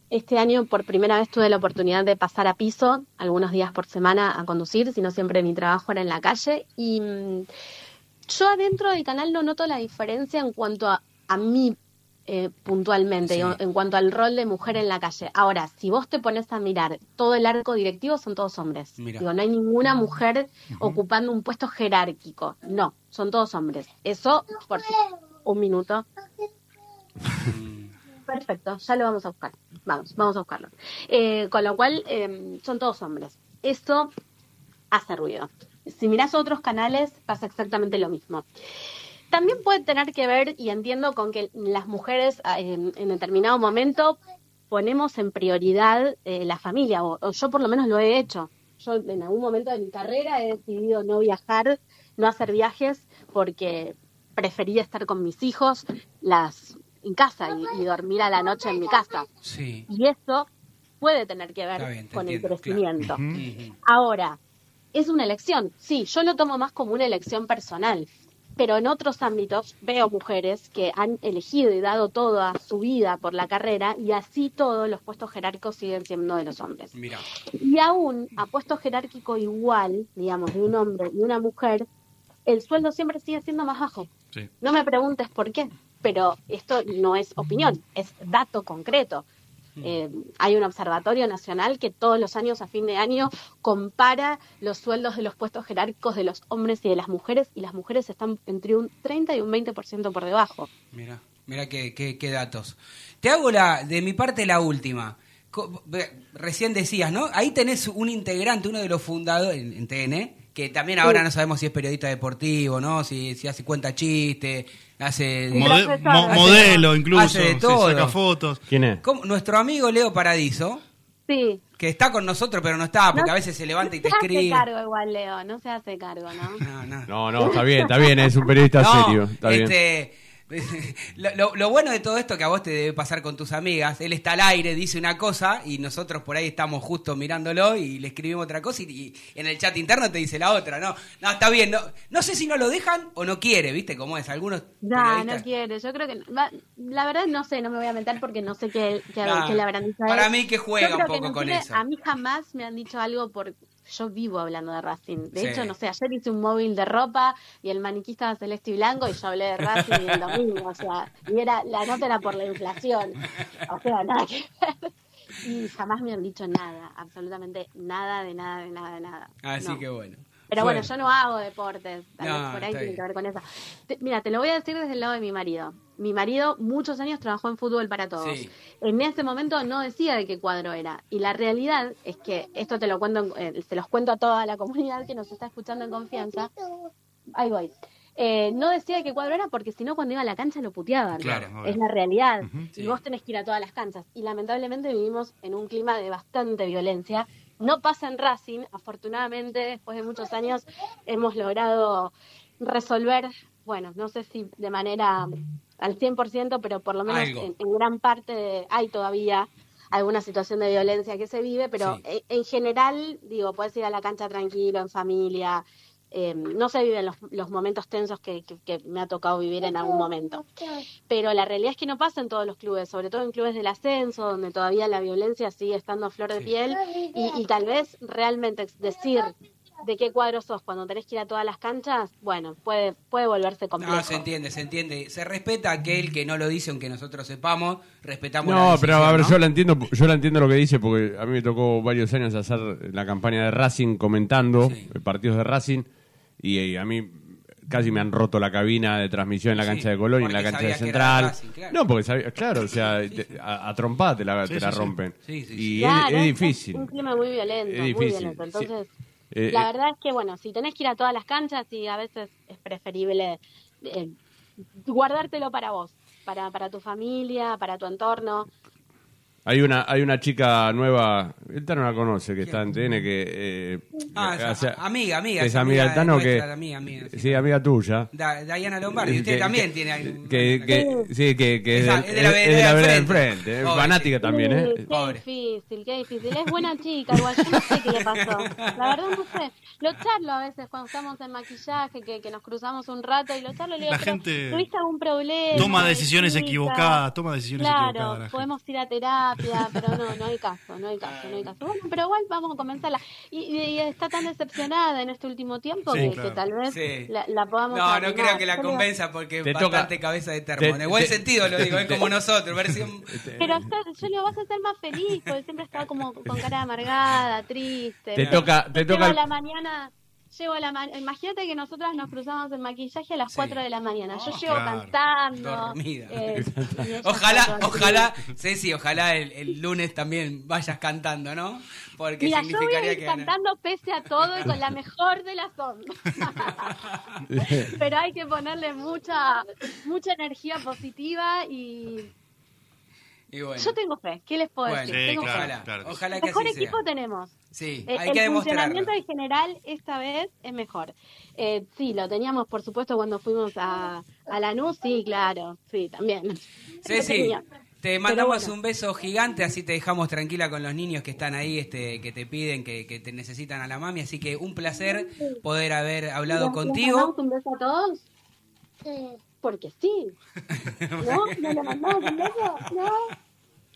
Este año por primera vez tuve la oportunidad de pasar a piso algunos días por semana a conducir, sino siempre mi trabajo era en la calle. Y mm, yo adentro del canal no noto la diferencia en cuanto a, a mí eh, puntualmente, Sí. en cuanto al rol de mujer en la calle. Ahora, si vos te pones a mirar todo el arco directivo, son todos hombres. Mira. Digo, no hay ninguna mujer ocupando un puesto jerárquico. No, son todos hombres. Eso, por un minuto. *laughs* Perfecto, ya lo vamos a buscar. Vamos, vamos a buscarlo. Eh, con lo cual, eh, son todos hombres. Eso hace ruido. Si mirás otros canales, pasa exactamente lo mismo. También puede tener que ver, y entiendo, con que las mujeres ah, en, en determinado momento ponemos en prioridad eh, la familia, o, o yo por lo menos lo he hecho. Yo en algún momento de mi carrera he decidido no viajar, no hacer viajes, porque prefería estar con mis hijos las en casa y, y dormir a la noche en mi casa. Sí. Y eso puede tener que ver bien, con el crecimiento. claro. Ahora, es una elección. Sí, yo lo tomo más como una elección personal. Pero en otros ámbitos veo mujeres que han elegido y dado toda su vida por la carrera y así todos los puestos jerárquicos siguen siendo de los hombres. Mira. Y aún a puesto jerárquico igual, digamos, de un hombre y una mujer, el sueldo siempre sigue siendo más bajo. Sí. No me preguntes por qué, pero esto no es opinión, es dato concreto. Eh, hay un observatorio nacional que todos los años, a fin de año, compara los sueldos de los puestos jerárquicos de los hombres y de las mujeres, y las mujeres están entre un 30 y un 20% por debajo. Mira, mira qué, qué- qué datos. Te hago la, de mi parte la última. Recién decías, ¿no? Ahí tenés un integrante, uno de los fundadores en, en TN, que también ahora Sí. no sabemos si es periodista deportivo, ¿no? Si, si hace cuenta chiste, hace... Mode- profesor. mo- Hace- modelo incluso, hace de todo. saca fotos. ¿Quién es? ¿Cómo? Nuestro amigo Leo Paradiso, Sí. que está con nosotros pero no está, porque No- a veces se levanta y te no se hace escribe. cargo igual, Leo, no se hace cargo, ¿no? No, no. No, no, está bien, está bien, es un periodista No, serio. Está bien. *laughs* lo, lo- lo bueno de todo esto que a vos te debe pasar con tus amigas, él está al aire, dice una cosa y nosotros por ahí estamos justo mirándolo y le escribimos otra cosa y, y en el chat interno te dice la otra, ¿no? No, está bien, no, no sé si no lo dejan o no quiere, ¿viste cómo es? Algunos Ya, no quiere. Yo creo que. la verdad, no sé, no me voy a meter porque no sé qué, qué, Nah, qué le habrán dicho para mí que juega un poco con eso. A mí jamás me han dicho algo por. Yo vivo hablando de Racing. De Sí. hecho, no sé, ayer hice un móvil de ropa y el maniquí estaba celeste y blanco y yo hablé de Racing y el domingo. O sea, y era, la nota era por la inflación. O sea, nada que ver. Y jamás me han dicho nada, absolutamente nada, de nada, de nada, de nada. Así No. que bueno. Pero Bueno. yo no hago deportes, No, por ahí tiene que ver con eso. Te- mira, te lo voy a decir desde el lado de mi marido. Mi marido muchos años trabajó en fútbol para todos. Sí. En ese momento no decía de qué cuadro era. Y la realidad es que esto te lo cuento, en- eh, se los cuento a toda la comunidad que nos está escuchando en confianza. Ahí voy. Eh, no decía de qué cuadro era porque si no cuando iba a la cancha lo puteaban. Claro, es la realidad. Y vos tenés que ir a todas las canchas. Y lamentablemente vivimos en un clima de bastante violencia. No pasa en Racing. Afortunadamente, después de muchos años, hemos logrado resolver, bueno, no sé si de manera al 100%, pero por lo menos en, en gran parte de- hay todavía alguna situación de violencia que se vive, pero Sí. en, en general, digo, puedes ir a la cancha tranquilo, en familia. Eh, no se viven los, los momentos tensos que, que- que me ha tocado vivir en algún momento. Pero la realidad es que no pasa en todos los clubes, sobre todo en clubes del ascenso, donde todavía la violencia sigue estando a flor de piel. Y, y tal vez realmente decir de qué cuadro sos cuando tenés que ir a todas las canchas, bueno, puede, puede volverse complejo. No, se entiende, se entiende. Se respeta aquel que no lo dice, aunque nosotros sepamos, respetamos la No, decisión, pero a ver, ¿no? yo la entiendo, yo la entiendo lo que dice porque a mí me tocó varios años hacer la campaña de Racing comentando Sí. eh, partidos de Racing y, a mí casi me han roto la cabina de transmisión en la Sí, cancha de Colón y en la cancha de Central. Racing, claro. No, porque sabía, claro, o sea, te- a, a trompada te la, Sí, te la sí, sí. rompen. Sí, sí, y sí. es- Claro, es, difícil. un clima muy violento, Es muy difícil, violento. sí. Entonces, Eh, la eh, verdad es que, bueno, si tenés que ir a todas las canchas, y a veces es preferible eh, guardártelo para vos, para, para tu familia, para tu entorno. Hay una, hay una chica nueva, el Tano la conoce, que está en TN, que... eh, Ah, o es sea, amiga, amiga. que es amiga del Tano, que... amiga, amiga, sí. sí, amiga tuya. Da- Diana Lombardi, usted Que- también que- tiene ahí un- que, que- sí, que, que es, Esa- del- es de la es vereda de la del vereda del frente. frente, es Pobre, fanática también, Sí, ¿eh? qué Pobre. difícil, qué difícil. Es buena chica, igual yo no sé qué le pasó. La verdad no sé. Lo charlo a veces cuando estamos en maquillaje, que, que nos cruzamos un rato y lo charlo y le digo, La "Pero, gente ¿tuviste algún problema? Toma decisiones chica?". equivocadas, toma decisiones Claro, equivocadas. la gente. podemos ir a terapia. Gracias, pero no, no hay caso, no hay caso, no hay caso. Bueno, pero igual vamos a comenzarla. Y, y- y está tan decepcionada en este último tiempo Sí, que, claro. que tal vez Sí. la, la podamos No, no creo que la convenza porque Te es toca- bastante cabeza de termo. te- en buen te- sentido lo digo, es como nosotros, versión... Pero *laughs* yo le digo, vas a ser más feliz, porque siempre estaba como con cara amargada, triste. Te toca- te toca a el- la mañana, llego a la ma- imagínate que nosotras nos cruzamos el maquillaje a las 4 de la mañana. Yo llego claro. cantando. Dormida. eh, ella *laughs* Ojalá, ojalá, Ceci, ojalá el, el lunes también vayas cantando, ¿no? Porque Mira, yo voy a significaría ir que... cantando pese a todo y con la *laughs* mejor de las ondas. *laughs* Pero hay que ponerle mucha mucha energía positiva y Y bueno, yo tengo fe. ¿Qué les puedo Bueno, decir? Sí, Tengo claro, fe. ojalá, claro que sí. ojalá que Mejor así sea. equipo tenemos. Sí, Eh, hay el demostrarlo. funcionamiento en general esta vez es mejor. Eh, sí, lo teníamos por supuesto cuando fuimos a, a Lanús, sí, claro, sí, también. Ceci, tenía. te mandamos bueno. un beso gigante, así te dejamos tranquila con los niños que están ahí, este, que te piden, que, que te necesitan a la mami. Así que un placer poder haber hablado ¿Les- les contigo. mandamos un beso a todos? Porque sí. *laughs* ¿No? ¿No le mandamos un beso? ¿No?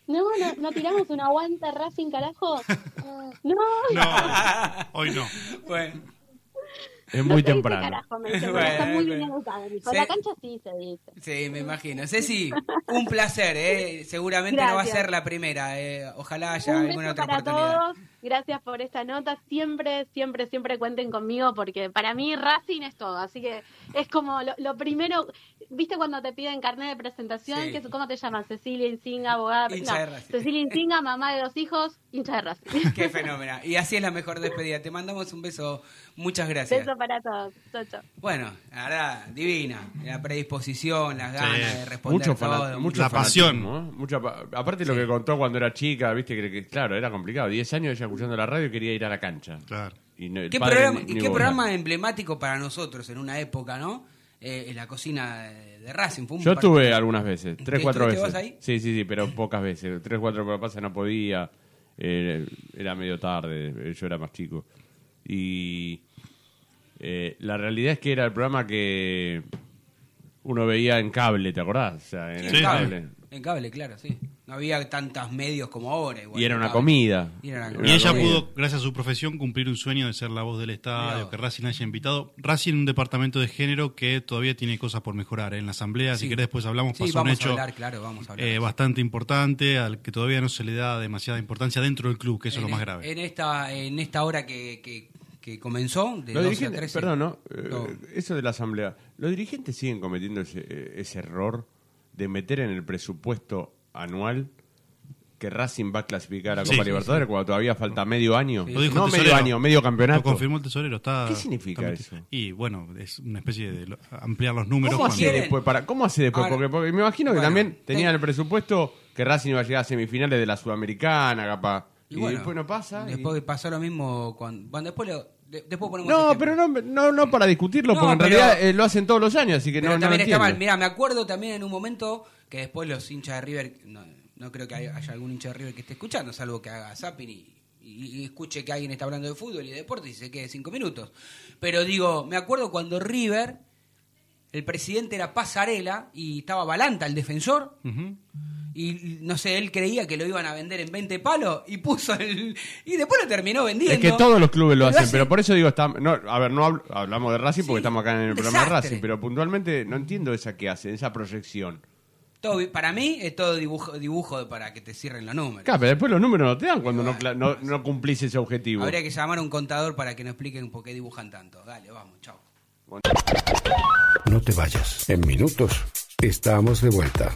¿No? ¿No, no tiramos un aguanta Racing, carajo? No. No, hoy no. Bueno, Es No muy temprano. carajo, me dice, *laughs* Bueno, está muy bien educado. Sí. la cancha sí se dice. sí, me imagino. Ceci, un placer, ¿eh? Seguramente no va a ser la primera. eh. Ojalá haya Un alguna beso otra para oportunidad. todos. Gracias por esta nota. Siempre, siempre, siempre cuenten conmigo porque para mí Racing es todo. Así que es como lo, lo primero. ¿Viste cuando te piden carnet de presentación? Sí. Que es- ¿Cómo te llaman? Cecilia Insinga, abogada. Hincha no, de Racing. Cecilia Insinga, mamá de dos hijos, hincha de Racing. *laughs* Qué fenómeno. Y así es la mejor despedida. Te mandamos un beso. Muchas gracias. Beso para todos. Chau, chau. Bueno, la verdad, divina. La predisposición, las ganas Sí. de responder Mucho, todo. mucho La pasión. Mucha pa- aparte lo que contó cuando era chica, viste que, que, claro, era complicado. 10 años ella escuchando la radio y quería ir a la cancha. Claro. Y no- ¿Qué programa, ni- qué programa emblemático para nosotros en una época, ¿no? Eh, en la cocina de, Racing. Fue un Yo estuve algunas veces, tres, ¿Qué, cuatro veces. vos ahí? Sí, sí, sí, pero pocas veces. Tres, cuatro, pero pasa no podía. eh, era medio tarde, yo era más chico. Y eh, la realidad es que era el programa que uno veía en cable, ¿te acordás? O sea, en Sí, el cable. En cable, claro, sí. No había tantos medios como ahora. igual, Y era una cable. comida. Y era una Era Y comida. ella comida. pudo, gracias a su profesión, cumplir un sueño de ser la voz del estadio, que Racing haya invitado. Racing un departamento de género que todavía tiene cosas por mejorar. ¿eh? En la asamblea, Sí. si querés después hablamos, Sí, pasó vamos un a hecho hablar, claro, vamos a hablar. eh, bastante importante, al que todavía no se le da demasiada importancia dentro del club, que eso es lo más e- grave. En esta, en esta hora que, que, que comenzó, de 12 Los a dirigentes, 13. perdón, ¿no? Eh, No. Eso de la asamblea. ¿Los dirigentes siguen cometiendo ese, ese error de meter en el presupuesto anual que Racing va a clasificar a Sí, Copa sí, Libertadores cuando todavía falta medio año? Lo dijo no el medio año, medio campeonato. Lo confirmó el tesorero. Está, ¿Qué significa está- eso? Y bueno, es una especie de lo- ampliar los números. ¿Cómo cuando- hace después? Para, ¿Cómo hace después? Ahora- porque, porque me imagino que Bueno, también tenían ten- el presupuesto que Racing iba a llegar a semifinales de la Sudamericana, capaz. Y, bueno, después no pasa. y- Después pasó lo mismo cuando. Bueno, después, lo- de- después ponemos. No, ejemplo. pero no, no, no para discutirlo, No, porque en pero- realidad eh, lo hacen todos los años, así que Pero no, también está mal. Mira, me acuerdo también en un momento que después los hinchas de River, no, no creo que haya, haya algún hincha de River que esté escuchando, salvo que haga zapping y, y- y escuche que alguien está hablando de fútbol y de deporte y se quede cinco minutos. Pero digo, me acuerdo cuando River, el presidente era Pasarela y estaba Balanta, el defensor. Ujú. Y no sé, él creía que lo iban a vender en 20 palos y puso el. Y después lo terminó vendiendo. Es que todos los clubes lo hacen, hace- pero por eso digo, está, no, a ver, no hablo- hablamos de Racing Sí, porque estamos acá en el programa de. Racing, pero puntualmente no entiendo esa que hacen, esa proyección. todo- para mí es todo dibujo, dibujo para que te cierren los números. Claro, pero después los números no te dan cuando no, no cumplís ese objetivo. Habría que llamar a un contador para que nos expliquen por qué dibujan tanto. Dale, vamos, chao. No te vayas. En minutos estamos de vuelta.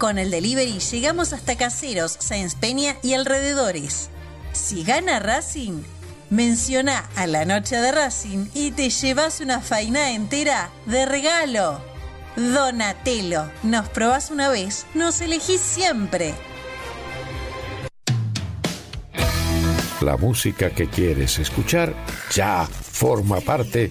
Con el delivery llegamos hasta Caseros, Sáenz Peña y alrededores. Si gana Racing, menciona a la noche de Racing y te llevas una faina entera de regalo. Donatello, nos probás una vez, nos elegís siempre. La música que quieres escuchar ya forma parte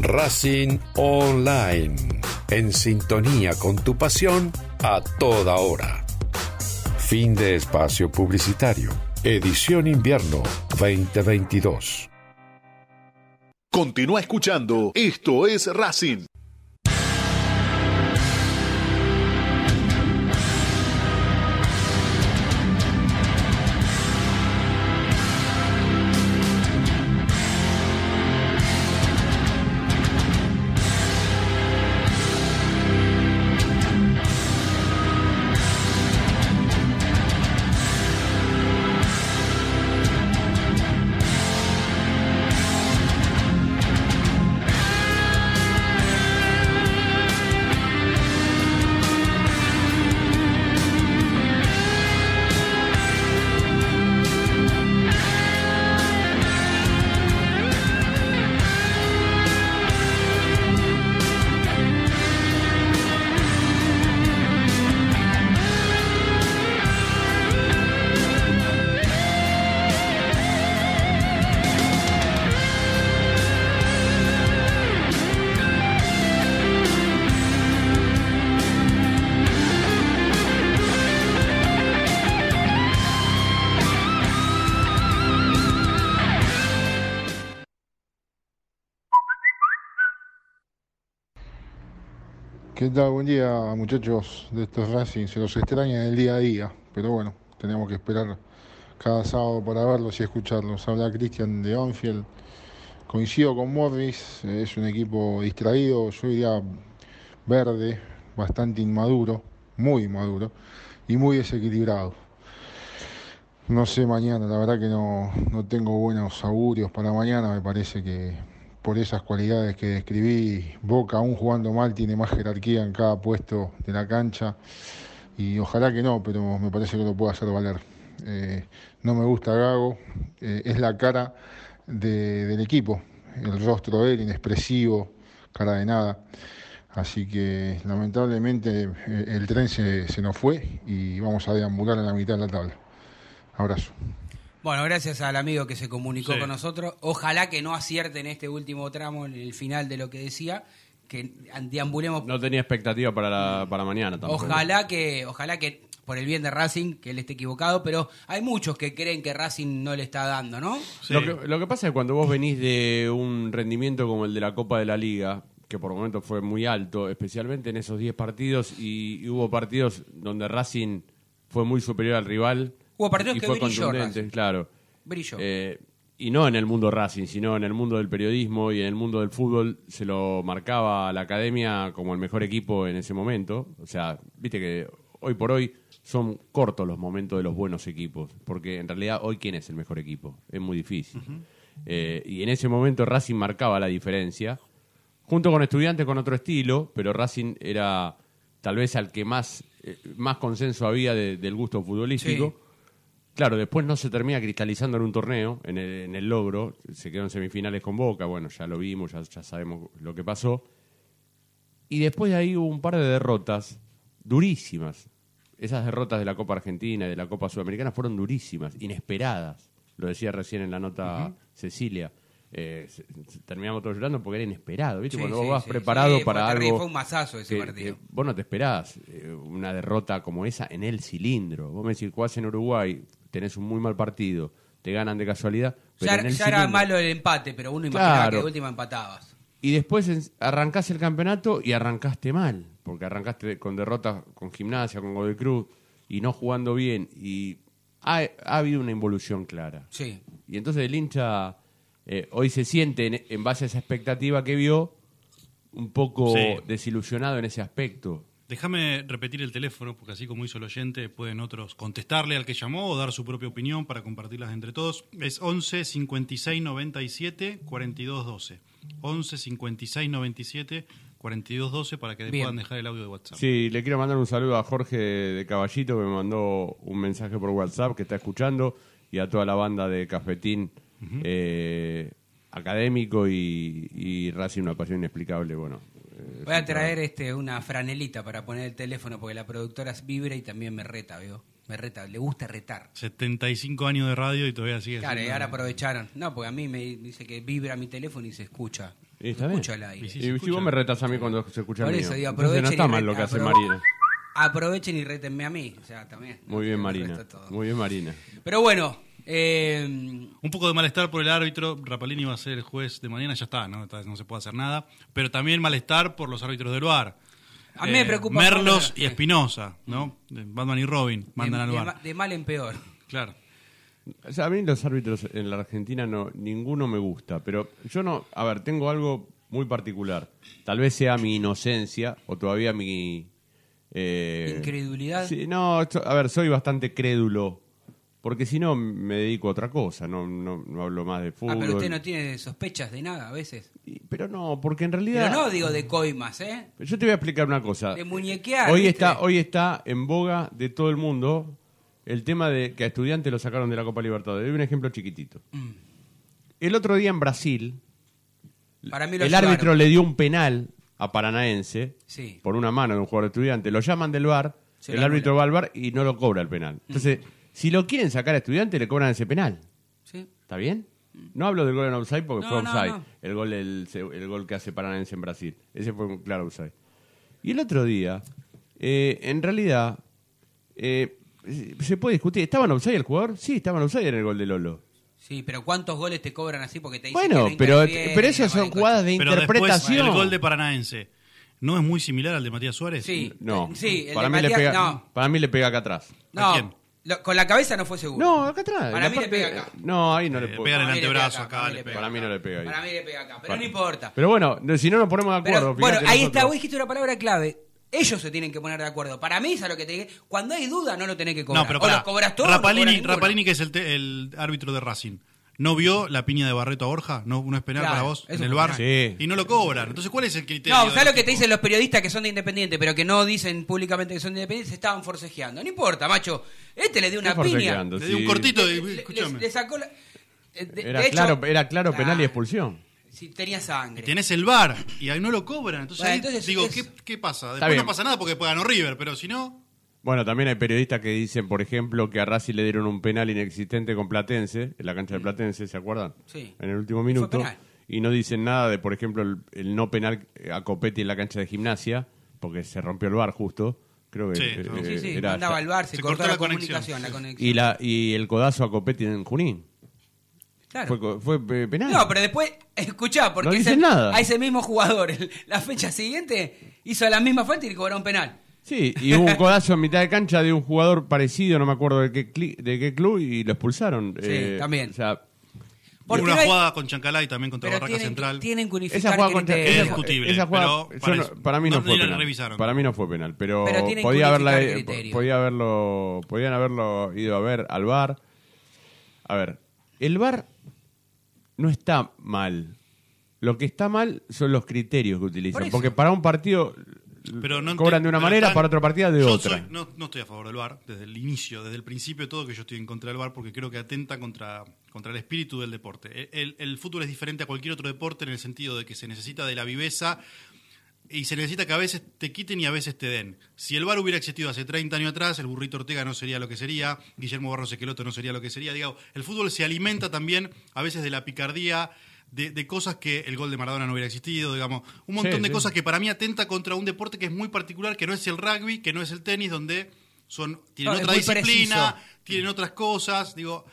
Racing Online. En sintonía con tu pasión a toda hora. Fin de espacio publicitario. Edición Invierno 2022. Continúa escuchando. Esto es Racing. ¿Qué tal? Buen día, muchachos de estos Racing. Se los extraña en el día a día, pero bueno, tenemos que esperar cada sábado para verlos y escucharlos. Habla Cristian de Banfield. Coincido con Morris, es un equipo distraído, yo diría verde, bastante inmaduro, muy inmaduro. y muy desequilibrado. No sé mañana, la verdad que no, no tengo buenos augurios para mañana, me parece que por esas cualidades que describí, Boca aún jugando mal tiene más jerarquía en cada puesto de la cancha y ojalá que no, pero me parece que lo puede hacer valer. Eh, no me gusta Gago, eh, es la cara de- del equipo, el rostro de él, inexpresivo, cara de nada. Así que lamentablemente eh, el tren se, se nos fue y vamos a deambular en la mitad de la tabla. Abrazo. Bueno, gracias al amigo que se comunicó Sí. con nosotros. Ojalá que no acierte en este último tramo, en el final de lo que decía, que deambulemos. No tenía expectativa para, la, para mañana tampoco. Ojalá que, ojalá que, por el bien de Racing, que él esté equivocado, pero hay muchos que creen que Racing no le está dando, ¿no? Lo, que, lo que pasa es que cuando vos venís de un rendimiento como el de la Copa de la Liga, que por momentos fue muy alto, especialmente en esos 10 partidos, y, y hubo partidos donde Racing fue muy superior al rival. Hubo partidos y que fue brilló contundente, claro. Brilló. Eh, y no en el mundo Racing, sino en el mundo del periodismo y en el mundo del fútbol se lo marcaba a la academia como el mejor equipo en ese momento. O sea, viste que hoy por hoy son cortos los momentos de los buenos equipos, porque en realidad hoy quién es el mejor equipo, es muy difícil. Eh, y en ese momento Racing marcaba la diferencia, junto con estudiantes con otro estilo, pero Racing era tal vez al que más, eh, más consenso había de- del gusto futbolístico. Claro, después no se termina cristalizando en un torneo, en el, en el logro, se quedó en semifinales con Boca, bueno, ya lo vimos, ya, ya sabemos lo que pasó. Y después de ahí hubo un par de derrotas durísimas. Esas derrotas de la Copa Argentina y de la Copa Sudamericana fueron durísimas, inesperadas. Lo decía recién en la nota Cecilia. Eh, terminamos todos llorando porque era inesperado, ¿viste? Sí, Cuando sí, vos vas sí, preparado para algo. fue un mazazo ese que- partido. que vos no te esperás eh, una derrota como esa en el cilindro. Vos me decís, jugás en Uruguay, tenés un muy mal partido, te ganan de casualidad. Pero Ya, en el ya era malo el empate, pero uno imaginaba Claro. que de última empatabas. y después arrancás el campeonato y arrancaste mal, porque arrancaste con derrotas con Gimnasia, con Godoy Cruz, y no jugando bien. Y ha, ha habido una involución clara. Sí. Y entonces el hincha eh, hoy se siente, en, en base a esa expectativa que vio, un poco Sí. desilusionado en ese aspecto. Déjame repetir el teléfono, porque así como hizo el oyente, pueden otros contestarle al que llamó o dar su propia opinión para compartirlas entre todos. Es 11 56 97 42 12. 11 56 97 42 12 para que Bien. puedan dejar el audio de WhatsApp. Sí, le quiero mandar un saludo a Jorge de Caballito que me mandó un mensaje por WhatsApp que está escuchando y a toda la banda de Cafetín eh, académico y, y Racing una pasión inexplicable. Bueno, Voy a traer este una franelita para poner el teléfono porque la productora vibra y también me reta, ¿veo? Me reta, le gusta retar. 75 años de radio y todavía sigue Claro, y ahora aprovecharon. No, porque a mí me dice que vibra mi teléfono y se escucha. Y está bien. escucha el aire. Y si vos me retas a mí cuando se escucha Por el eso mío. digo, Entonces aprovechen no está y mal lo que hace Marina. Aprovechen y retenme a mí. O sea, también. Muy bien, Marina. Muy bien, Marina. Pero bueno, eh, Un poco de malestar por el árbitro. Rapalini va a ser el juez de mañana, ya está, ¿no? No se puede hacer nada. Pero también malestar por los árbitros del VAR. A mí me preocupa Merlos y Espinosa, ¿no? Batman y Robin mandan de, al de VAR. de mal en peor. Claro. O sea, a mí los árbitros en la Argentina no ninguno me gusta, pero yo no, a ver, tengo algo muy particular. Tal vez sea mi inocencia o todavía mi eh, Incredulidad. Sí, no, a ver, soy bastante crédulo, porque si no me dedico a otra cosa, no, no, no hablo más de Ah, fútbol. pero usted no tiene sospechas de nada a veces. Pero no, porque en realidad Pero no digo de coimas, ¿eh? Yo te voy a explicar una cosa. De muñequear. Hoy ¿viste? está, hoy está en boga de todo el mundo el tema de que a estudiantes lo sacaron de la Copa Libertadores. Doy un ejemplo chiquitito. Mm. El otro día en Brasil, Para mí lo el árbitro le dio un penal a Paranaense Sí. por una mano de un jugador de estudiante. Lo llaman del bar, Se el árbitro va al bar y no lo cobra el penal. Entonces, si lo quieren sacar a estudiante, le cobran ese penal. Sí. ¿Está bien? No hablo del gol en offside porque No, fue offside. no. El, gol, el, el gol que hace Paranaense en Brasil. Ese fue un claro offside. Y el otro día, eh, en realidad, eh, se puede discutir. ¿Estaba en offside el jugador? Sí, estaba en offside en el gol de Lolo. Sí, pero ¿cuántos goles te cobran así porque te dicen Bueno, que pero, pero esas son jugadas de Pero después, interpretación. el gol de Paranaense, ¿no es muy similar al de Matías Suárez? Sí. No, Sí, el para, mí le pega, no. para mí le pega acá atrás. No, lo- con la cabeza no fue seguro. No, acá atrás. Para La mí le pega acá. No, ahí no le Le puedo. pega en el Para mí le antebrazo acá, acá, para mí le le pega. Para mí no le pega ahí. Para mí le pega acá, pero Para- no importa. Pero bueno, no- si no nos ponemos de acuerdo. Pero, bueno, ahí nosotros- está, vos dijiste una palabra clave. Ellos se tienen que poner de acuerdo. Para mí es a lo que te dije. Cuando hay duda, no lo tenés que cobrar. No, pero o pará. lo cobras todo. o no Rapalini, ninguno. Rapalini, que es el, te- el árbitro de Racing. ¿No vio la piña de Barreto a Borja? ¿No, no es penal Claro, para vos? En el bar. penal. Y no lo cobran. Entonces, ¿cuál es el criterio? No, ¿sabes lo que te dicen los periodistas que son de Independiente, pero que no dicen públicamente que son de Independiente? Se estaban forcejeando. No importa, macho. Este le dio una ¿Qué piña. Le dio un Sí. cortito Le, y le- escúchame. le sacó la... de- Era de hecho, claro, era claro penal y expulsión. si tenía sangre. Tenés el bar y ahí no lo cobran. Entonces, Bueno, ahí entonces digo, es- ¿qué, qué pasa? Después no pasa nada porque después ganó River, pero si no. Bueno, también hay periodistas que dicen, por ejemplo, que a Racing le dieron un penal inexistente con Platense, en la cancha de Platense, ¿se acuerdan? Sí. En el último minuto. penal. Y no dicen nada de, por ejemplo, el, el no penal a Copetti en la cancha de gimnasia, porque se rompió el bar justo. Creo que Sí, eh, no. Sí, sí, era mandaba ya- al bar, se, Se cortó, cortó la, la conexión. comunicación, la conexión. y, la, y el codazo a Copetti en Junín. Claro. Fue, fue eh, penal. No, pero después, *laughs* escuchá, porque No ese- nada. a ese mismo jugador, el- la fecha siguiente, hizo la misma falta y le cobró un penal. Sí, y hubo un *laughs* codazo en mitad de cancha de un jugador parecido, no me acuerdo de qué, cli- de qué club, y lo expulsaron. Sí, también. O sea, Porque Hubo una no hay- jugada con Chancalay también contra Pero Barraca tienen, Central. tienen que unificar esa jugada contra- criterios. Es esa- discutible, esa jugada- pero yo parece- no- para mí no, no- fue ni la penal. revisaron. Para mí no fue penal, pero, Pero tienen que podía haberla unificar eh, criterio. podía haberlo podían haberlo ido a ver al VAR. A ver, el VAR no está mal. Lo que está mal son los criterios que Por utilizan, eso. porque para un partido Pero no cobran de una pero manera, están- para otro partido de yo otra. soy- no, no estoy a favor del VAR, desde el inicio, desde el principio, todo que yo estoy en contra del VAR, porque creo que atenta contra, contra el espíritu del deporte. El, el- el fútbol es diferente a cualquier otro deporte en el sentido de que se necesita de la viveza y se necesita que a veces te quiten y a veces te den. Si el VAR hubiera existido hace 30 años atrás, el burrito Ortega no sería lo que sería, Guillermo Barros Equeloto no sería lo que sería. Digo, el fútbol se alimenta también a veces de la picardía, de, de cosas que el gol de Maradona no hubiera existido, digamos, un montón Sí, de sí. cosas que para mí atenta contra un deporte que es muy particular, que no es el rugby, que no es el tenis, donde son tienen No, otra disciplina, preciso. tienen otras cosas, digo,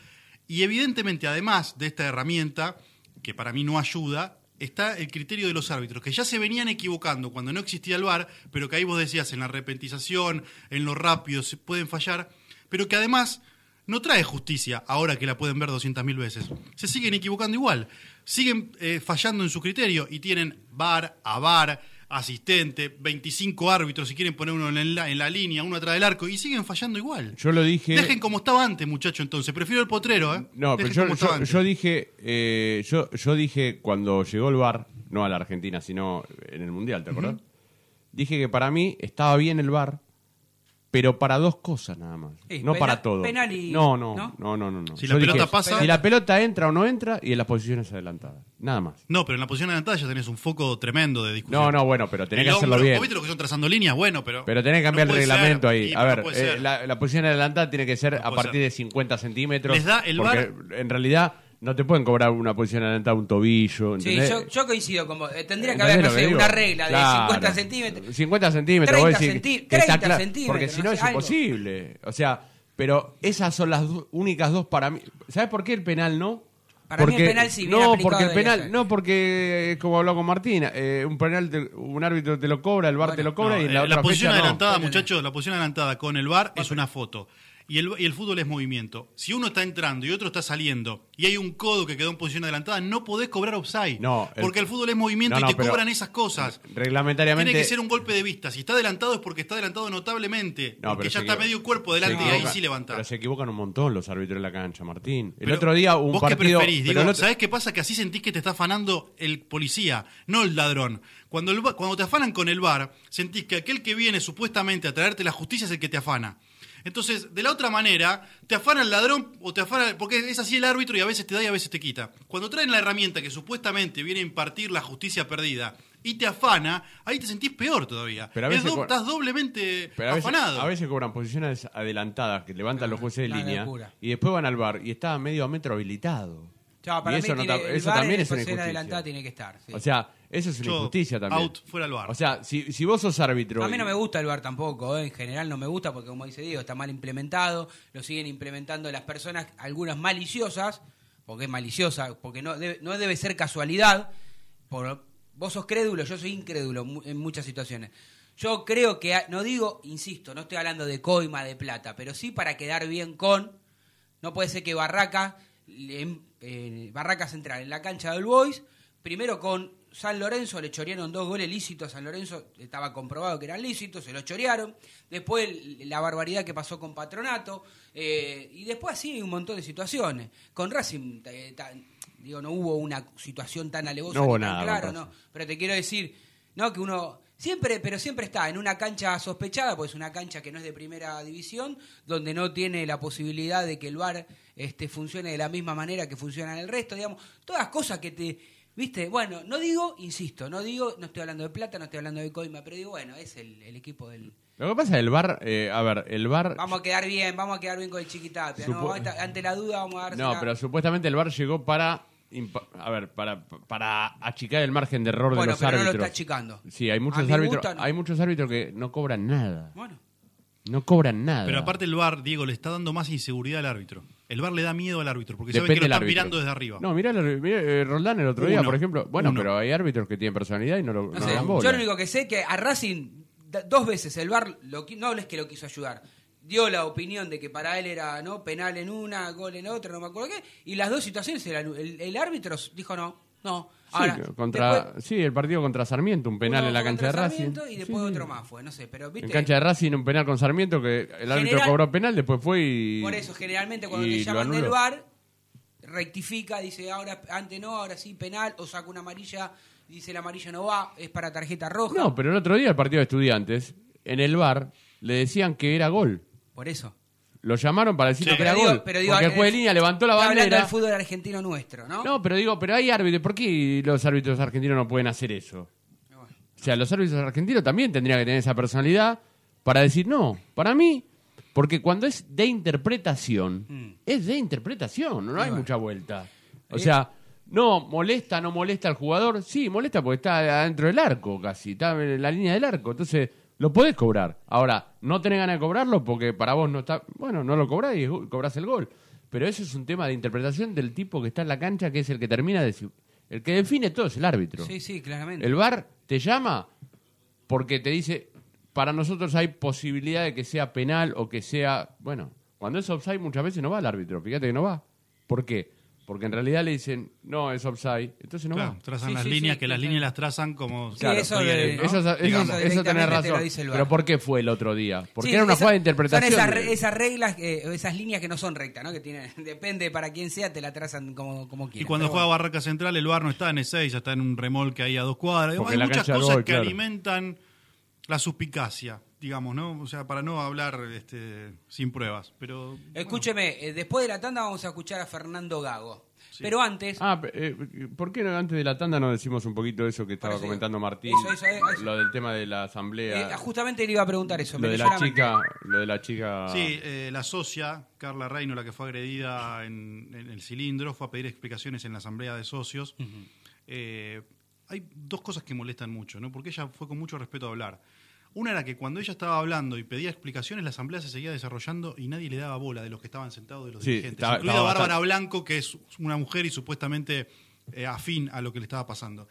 y evidentemente además de esta herramienta, que para mí no ayuda, está el criterio de los árbitros, que ya se venían equivocando cuando no existía el VAR, pero que ahí vos decías en la repentización, en lo rápido, se pueden fallar, pero que además no trae justicia ahora que la pueden ver 200.000 veces. Se siguen equivocando igual, siguen eh, fallando en su criterio y tienen VAR, a VAR, asistente, 25 árbitros si quieren poner uno en la, en la línea, uno atrás del arco, y siguen fallando igual. Yo lo dije. Dejen como estaba antes, muchacho, entonces. Prefiero el potrero, ¿eh? No, pero yo, yo, yo dije, eh, yo, yo dije cuando llegó el VAR, no a la Argentina, sino en el Mundial, ¿te acordás? Dije que para mí estaba bien el VAR, pero para dos cosas nada más. Sí, no para todo. penal y- no, no, ¿no? no, no, no, no. Si Yo la dije, pelota pasa- Si la pelota entra o no entra y en las posiciones adelantadas. Nada más. No, pero en la posición adelantada ya tenés un foco tremendo de discusión. No, no, bueno, pero tenés El que hacerlo hombro, bien. ¿vos viste lo que son trazando líneas? Bueno, pero. Pero tenés que cambiar no el reglamento ser. ahí. A ver, eh, la, la posición adelantada tiene que ser a partir ser. de 50 centímetros. Les da el porque en realidad no te pueden cobrar una posición adelantada un tobillo. Sí, yo, yo coincido con vos. Eh, Tendría que ¿Entendés haber, no sé, una regla de Claro. 50 centímetros. 50 centímetros, 30 vos decís centí- que está 30 claro, centímetros, porque si no no sé, es algo. imposible. O sea, pero esas son las únicas dos para mí. ¿Sabes por qué el penal no? Para mí el penal sí, bien no, aplicado porque el debería penal, no porque como habló con Martina, eh, un penal, te- un árbitro te lo cobra, el bar te lo cobra No, y eh, la otra posición fecha no. adelantada, muchachos, la posición adelantada con el VAR es una foto. Y el, y el fútbol es movimiento. Si uno está entrando y otro está saliendo y hay un codo que quedó en posición adelantada, no podés cobrar offside. No, el- porque el fútbol es movimiento No, no, y te cobran esas cosas. Reglamentariamente Tiene que ser un golpe de vista. Si está adelantado es porque está adelantado notablemente. No, porque ya está medio cuerpo delante y ahí sí levanta. Pero se equivocan un montón los árbitros en la cancha, Martín. El Pero, otro día un ¿Vos partido. qué preferís? Digo, otro- ¿Sabés qué pasa? Que así sentís que te está afanando el policía, no el ladrón. Cuando, el cuando te afanan con el bar, sentís que aquel que viene supuestamente a traerte la justicia es el que te afana. Entonces, de la otra manera, te afana el ladrón o te afana. Porque es así el árbitro y a veces te da y a veces te quita. Cuando traen la herramienta que supuestamente viene a impartir la justicia perdida y te afana, ahí te sentís peor todavía. Pero a Es veces do- co- estás doblemente Pero a veces, afanado. a veces cobran posiciones adelantadas que levantan los jueces de línea locura. y después van al bar y está a medio metro habilitado. Para y mí eso, no eso también es una posición injusticia. adelantada tiene que estar. sí. O sea, eso es una Yo, injusticia también. out, fuera el VAR. O sea, si, si vos sos árbitro. A mí no me gusta el VAR tampoco, ¿eh? en general no me gusta porque como dice Diego, está mal implementado, lo siguen implementando las personas, algunas maliciosas, porque es maliciosa, porque no debe, no debe ser casualidad, por, vos sos crédulo, yo soy incrédulo en muchas situaciones. Yo creo que, no digo, insisto, no estoy hablando de coima, de plata, pero sí para quedar bien con, no puede ser que Barraca, le- eh, Barraca Central, en la cancha del Boys, primero con San Lorenzo le chorearon dos goles lícitos a San Lorenzo, estaba comprobado que eran lícitos, se los chorearon. Después la barbaridad que pasó con Patronato. eh, y después así un montón de situaciones. Con Racing, eh, digo, no hubo una situación tan alevosa No hubo tan nada, claro, no. Pero te quiero decir, no, que uno siempre, pero siempre está en una cancha sospechada, pues una cancha que no es de primera división, donde no tiene la posibilidad de que el VAR este, funcione de la misma manera que funciona en el resto, digamos, todas cosas que te, viste, bueno, no digo, insisto, no digo, no estoy hablando de plata, no estoy hablando de coima, pero digo, bueno, es el, el equipo del... Lo que pasa es el bar, eh, a ver, el bar. Vamos a quedar bien, vamos a quedar bien con el chiquitapia, ¿no? Ante- la duda vamos a dar No, pero supuestamente el bar llegó para. A ver, para, para achicar el margen de error Bueno, de los pero no lo está achicando. Sí, hay muchos árbitros, no. hay muchos árbitros que no cobran nada. Bueno. No cobran nada. Pero aparte el VAR, Diego, le está dando más inseguridad al árbitro. El VAR le da miedo al árbitro, porque sabe Depende que lo están árbitro. mirando desde arriba. No, mirá, lo- mirá, eh, Roldán el otro día, Uno. por ejemplo. Bueno, Uno. pero hay árbitros que tienen personalidad y no lo No sé, dan bola. yo lo único que sé es que a Racing dos veces el VAR lo, no es que lo quiso ayudar. Dio la opinión de que para él era no penal en una, gol en otra, no me acuerdo qué, y las dos situaciones eran- el, el árbitro dijo no, no. Sí, Ahora, contra, después sí, el partido contra Sarmiento, un penal en la cancha de contra Racing. Sarmiento Y después otro más fue, no sé, pero viste. En cancha de Racing, un penal con Sarmiento que el árbitro General- cobró penal, después fue y. Por eso, generalmente cuando te llaman del. VAR, rectifica, dice ahora antes no, ahora sí, penal, o saca una amarilla, dice la amarilla no va, es para tarjeta roja. No, pero el otro día el partido de estudiantes, en el bar, le decían que era gol. Por eso. Lo llamaron para decirle Sí, que pero era digo- gol. pero digo, porque el juez de eh, línea levantó la Está hablando bandera. del fútbol argentino nuestro, ¿no? No, pero digo, pero hay árbitros. ¿Por qué los árbitros argentinos no pueden hacer eso? O sea, los árbitros argentinos también tendrían que tener esa personalidad para decir, no, para mí, porque cuando es de interpretación, Mm. es de interpretación, no hay bueno. mucha vuelta. O Eh. sea, no, molesta, no molesta al jugador. Sí, molesta porque está adentro del arco casi, está en la línea del arco. Entonces, lo podés cobrar. Ahora, no tenés ganas de cobrarlo porque para vos no está. Bueno, no lo cobrás y cobrás el gol. Pero eso es un tema de interpretación del tipo que está en la cancha, que es el que termina de. El que define todo es el árbitro. Sí, sí, claramente. El VAR te llama porque te dice, para nosotros hay posibilidad de que sea penal o que sea, bueno, cuando es offside muchas veces no va el árbitro, fíjate que no va. ¿Por qué? Porque en realidad le dicen, no, es offside, entonces no Claro, va. trazan Sí, las sí, líneas, sí, que las líneas las trazan como... Claro, eso muy de- bien, ¿no? Eso, eso, Digamos. eso tenés directamente te lo razón. Pero ¿por qué fue el otro día? Porque Sí, era una jugada de interpretación. Son esas, reglas, eh, esas líneas que no son rectas, ¿no? Que tienen, *laughs* depende para quién sea, te la trazan como, como quieran. Y cuando Pero juega bueno. Barraca Central, el bar no está en E6, está en un remolque ahí a dos cuadras. Porque Hay la muchas cosas gol, que claro. alimentan la suspicacia, digamos, ¿no? O sea, para no hablar este, sin pruebas. Pero Escúcheme, eh, después de la tanda vamos a escuchar a Fernando Gago. Pero antes, Ah, eh, ¿por qué no, antes de la tanda no decimos un poquito eso que estaba comentando Martín? Eso, eso, eso. Lo del tema de la asamblea. eh, justamente le iba a preguntar eso. lo me de la chica, lo de la chica. Sí, eh, la socia, Carla Reino, la que fue agredida en, en el cilindro, fue a pedir explicaciones en la asamblea de socios. Eh, hay dos cosas que molestan mucho, ¿no? Porque ella fue con mucho respeto a hablar. Una era que cuando ella estaba hablando y pedía explicaciones, la asamblea se seguía desarrollando y nadie le daba bola de los que estaban sentados de los Sí, dirigentes. estaba- incluida estaba Bárbara bastante- Blanco, que es una mujer y supuestamente eh, afín a lo que le estaba pasando.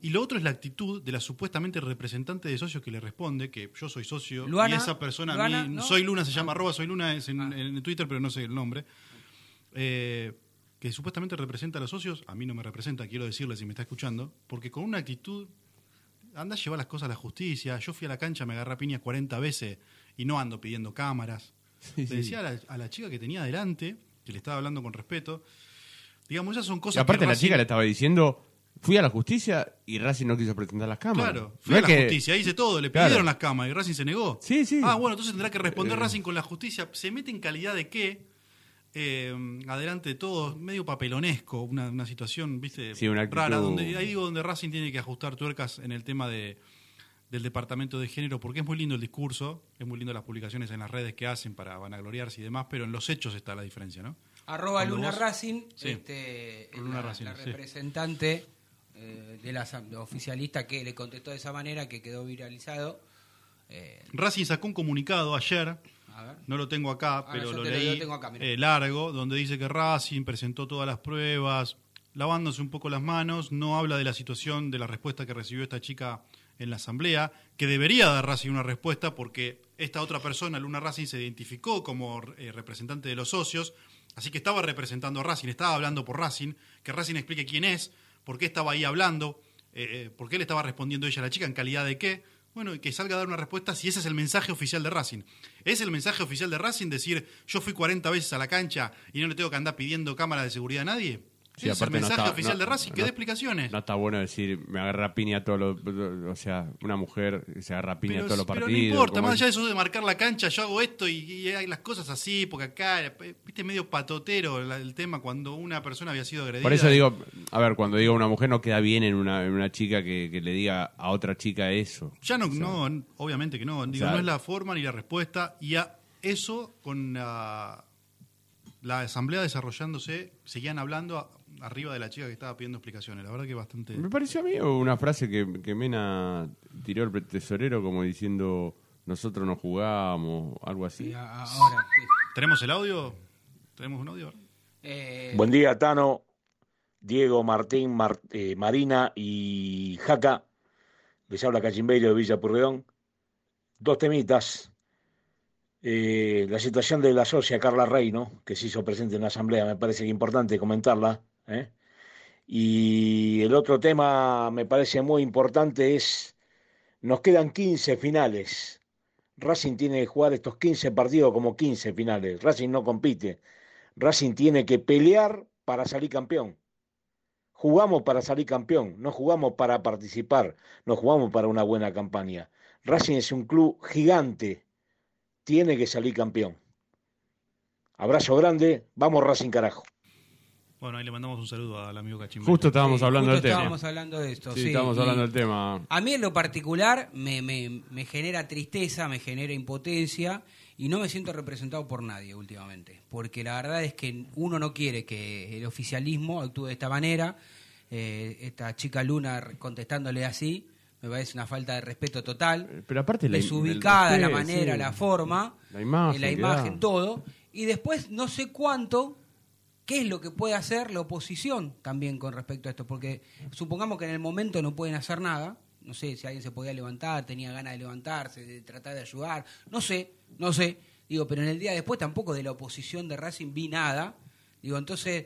Y lo otro es la actitud de la supuestamente representante de socios que le responde, que yo soy socio Luana, y esa persona a mí, ¿no? soy Luna, se llama arroba soy Luna es en, en Twitter, pero no sé el nombre, eh, que supuestamente representa a los socios, a mí no me representa, quiero decirle si me está escuchando, porque con una actitud, anda a llevar las cosas a la justicia, yo fui a la cancha, me agarré a piñas 40 veces y no ando pidiendo cámaras. Sí, Le sí. decía a la, a la chica que tenía delante, que le estaba hablando con respeto, digamos, esas son Y cosas aparte que la Racing- chica le estaba diciendo, fui a la justicia y Racing no quiso presentar las cámaras. Claro, No fui a la que- justicia, hice todo, le Claro. pidieron las cámaras y Racing se negó. Sí, sí. Ah, bueno, entonces tendrá que responder Eh. Racing con la justicia. ¿Se mete en calidad de qué? Eh, adelante de todo, medio papelonesco, una, una situación, viste, Sí, una actitud- rara. Donde, ahí digo donde Racing tiene que ajustar tuercas en el tema de, del departamento de género, porque es muy lindo el discurso, es muy lindo las publicaciones en las redes que hacen para vanagloriarse y demás, pero en los hechos está la diferencia, ¿no? Arroba Cuando Luna vos- Racing, Sí. este, Luna la, Racing, la sí. representante eh, de la oficialista que le contestó de esa manera, que quedó viralizado. Eh, Racing sacó un comunicado ayer, a ver. no lo tengo acá, Ah, pero lo te lo- leí acá, mira. eh, largo, donde dice que Racing presentó todas las pruebas, lavándose un poco las manos, no habla de la situación de la respuesta que recibió esta chica en la asamblea, que debería dar Racing una respuesta porque esta otra persona, Luna Racing, se identificó como eh, representante de los socios, así que estaba representando a Racing, estaba hablando por Racing, que Racing explique quién es, por qué estaba ahí hablando, eh, eh, por qué le estaba respondiendo ella a la chica, en calidad de qué. Bueno, y que salga a dar una respuesta si ese es el mensaje oficial de Racing. ¿Es el mensaje oficial de Racing decir yo fui 40 veces a la cancha y no le tengo que andar pidiendo cámara de seguridad a nadie? Sí, es el aparte no mensaje está- oficial no- de Racing, que dé explicaciones. No está bueno decir, me agarra piña todo lo, O sea, una mujer se agarra piña todos los pero partidos. no importa, más allá de eso de marcar la cancha, yo hago esto y, y hay las cosas así, porque acá, viste, medio patotero la- el tema cuando una persona había sido agredida. Por eso digo, a ver, cuando digo una mujer no queda bien en una, en una chica que, que le diga a otra chica eso. Ya no, no, obviamente que no. Digo, sea- no es la forma ni la respuesta. Y a eso, con la, la asamblea desarrollándose, seguían hablando a- arriba de la chica que estaba pidiendo explicaciones. La verdad que bastante. Me pareció a mí una frase que, que Mena tiró el tesorero como diciendo nosotros no jugamos, algo así. Ahora, ¿Tenemos el audio? ¿Tenemos un audio? eh, Buen día, Tano, Diego, Martín, Mar- eh, Marina y Jaca. Les habla Cachimbeiro de Villa Purredón. Dos temitas. Eh, la situación de la socia Carla Reino, que se hizo presente en la asamblea, me parece que es importante comentarla. ¿Eh? Y el otro tema me parece muy importante es, nos quedan 15 finales. Racing tiene que jugar estos 15 partidos como 15 finales. Racing no compite. Racing tiene que pelear para salir campeón. Jugamos para salir campeón, no jugamos para participar, no jugamos para una buena campaña. Racing es un club gigante, tiene que salir campeón. Abrazo grande, vamos Racing carajo. Bueno, ahí le mandamos un saludo al amigo Cachimbo. Justo estábamos Sí, hablando justo del tema. estábamos hablando de esto, Sí, sí, estábamos y- hablando del tema. A mí en lo particular me, me- me genera tristeza, me genera impotencia y no me siento representado por nadie últimamente. Porque la verdad es que uno no quiere que el oficialismo actúe de esta manera. Eh, esta chica Luna contestándole así me parece una falta de respeto total. Pero aparte la- desubicada el la manera, sí. la forma, La imagen eh, la todo. Y después no sé cuánto, qué es lo que puede hacer la oposición también con respecto a esto. Porque supongamos que en el momento no pueden hacer nada. No sé si alguien se podía levantar, tenía ganas de levantarse, de tratar de ayudar. No sé, no sé. Digo, pero en el día después tampoco de la oposición de Racing vi nada. Digo, entonces,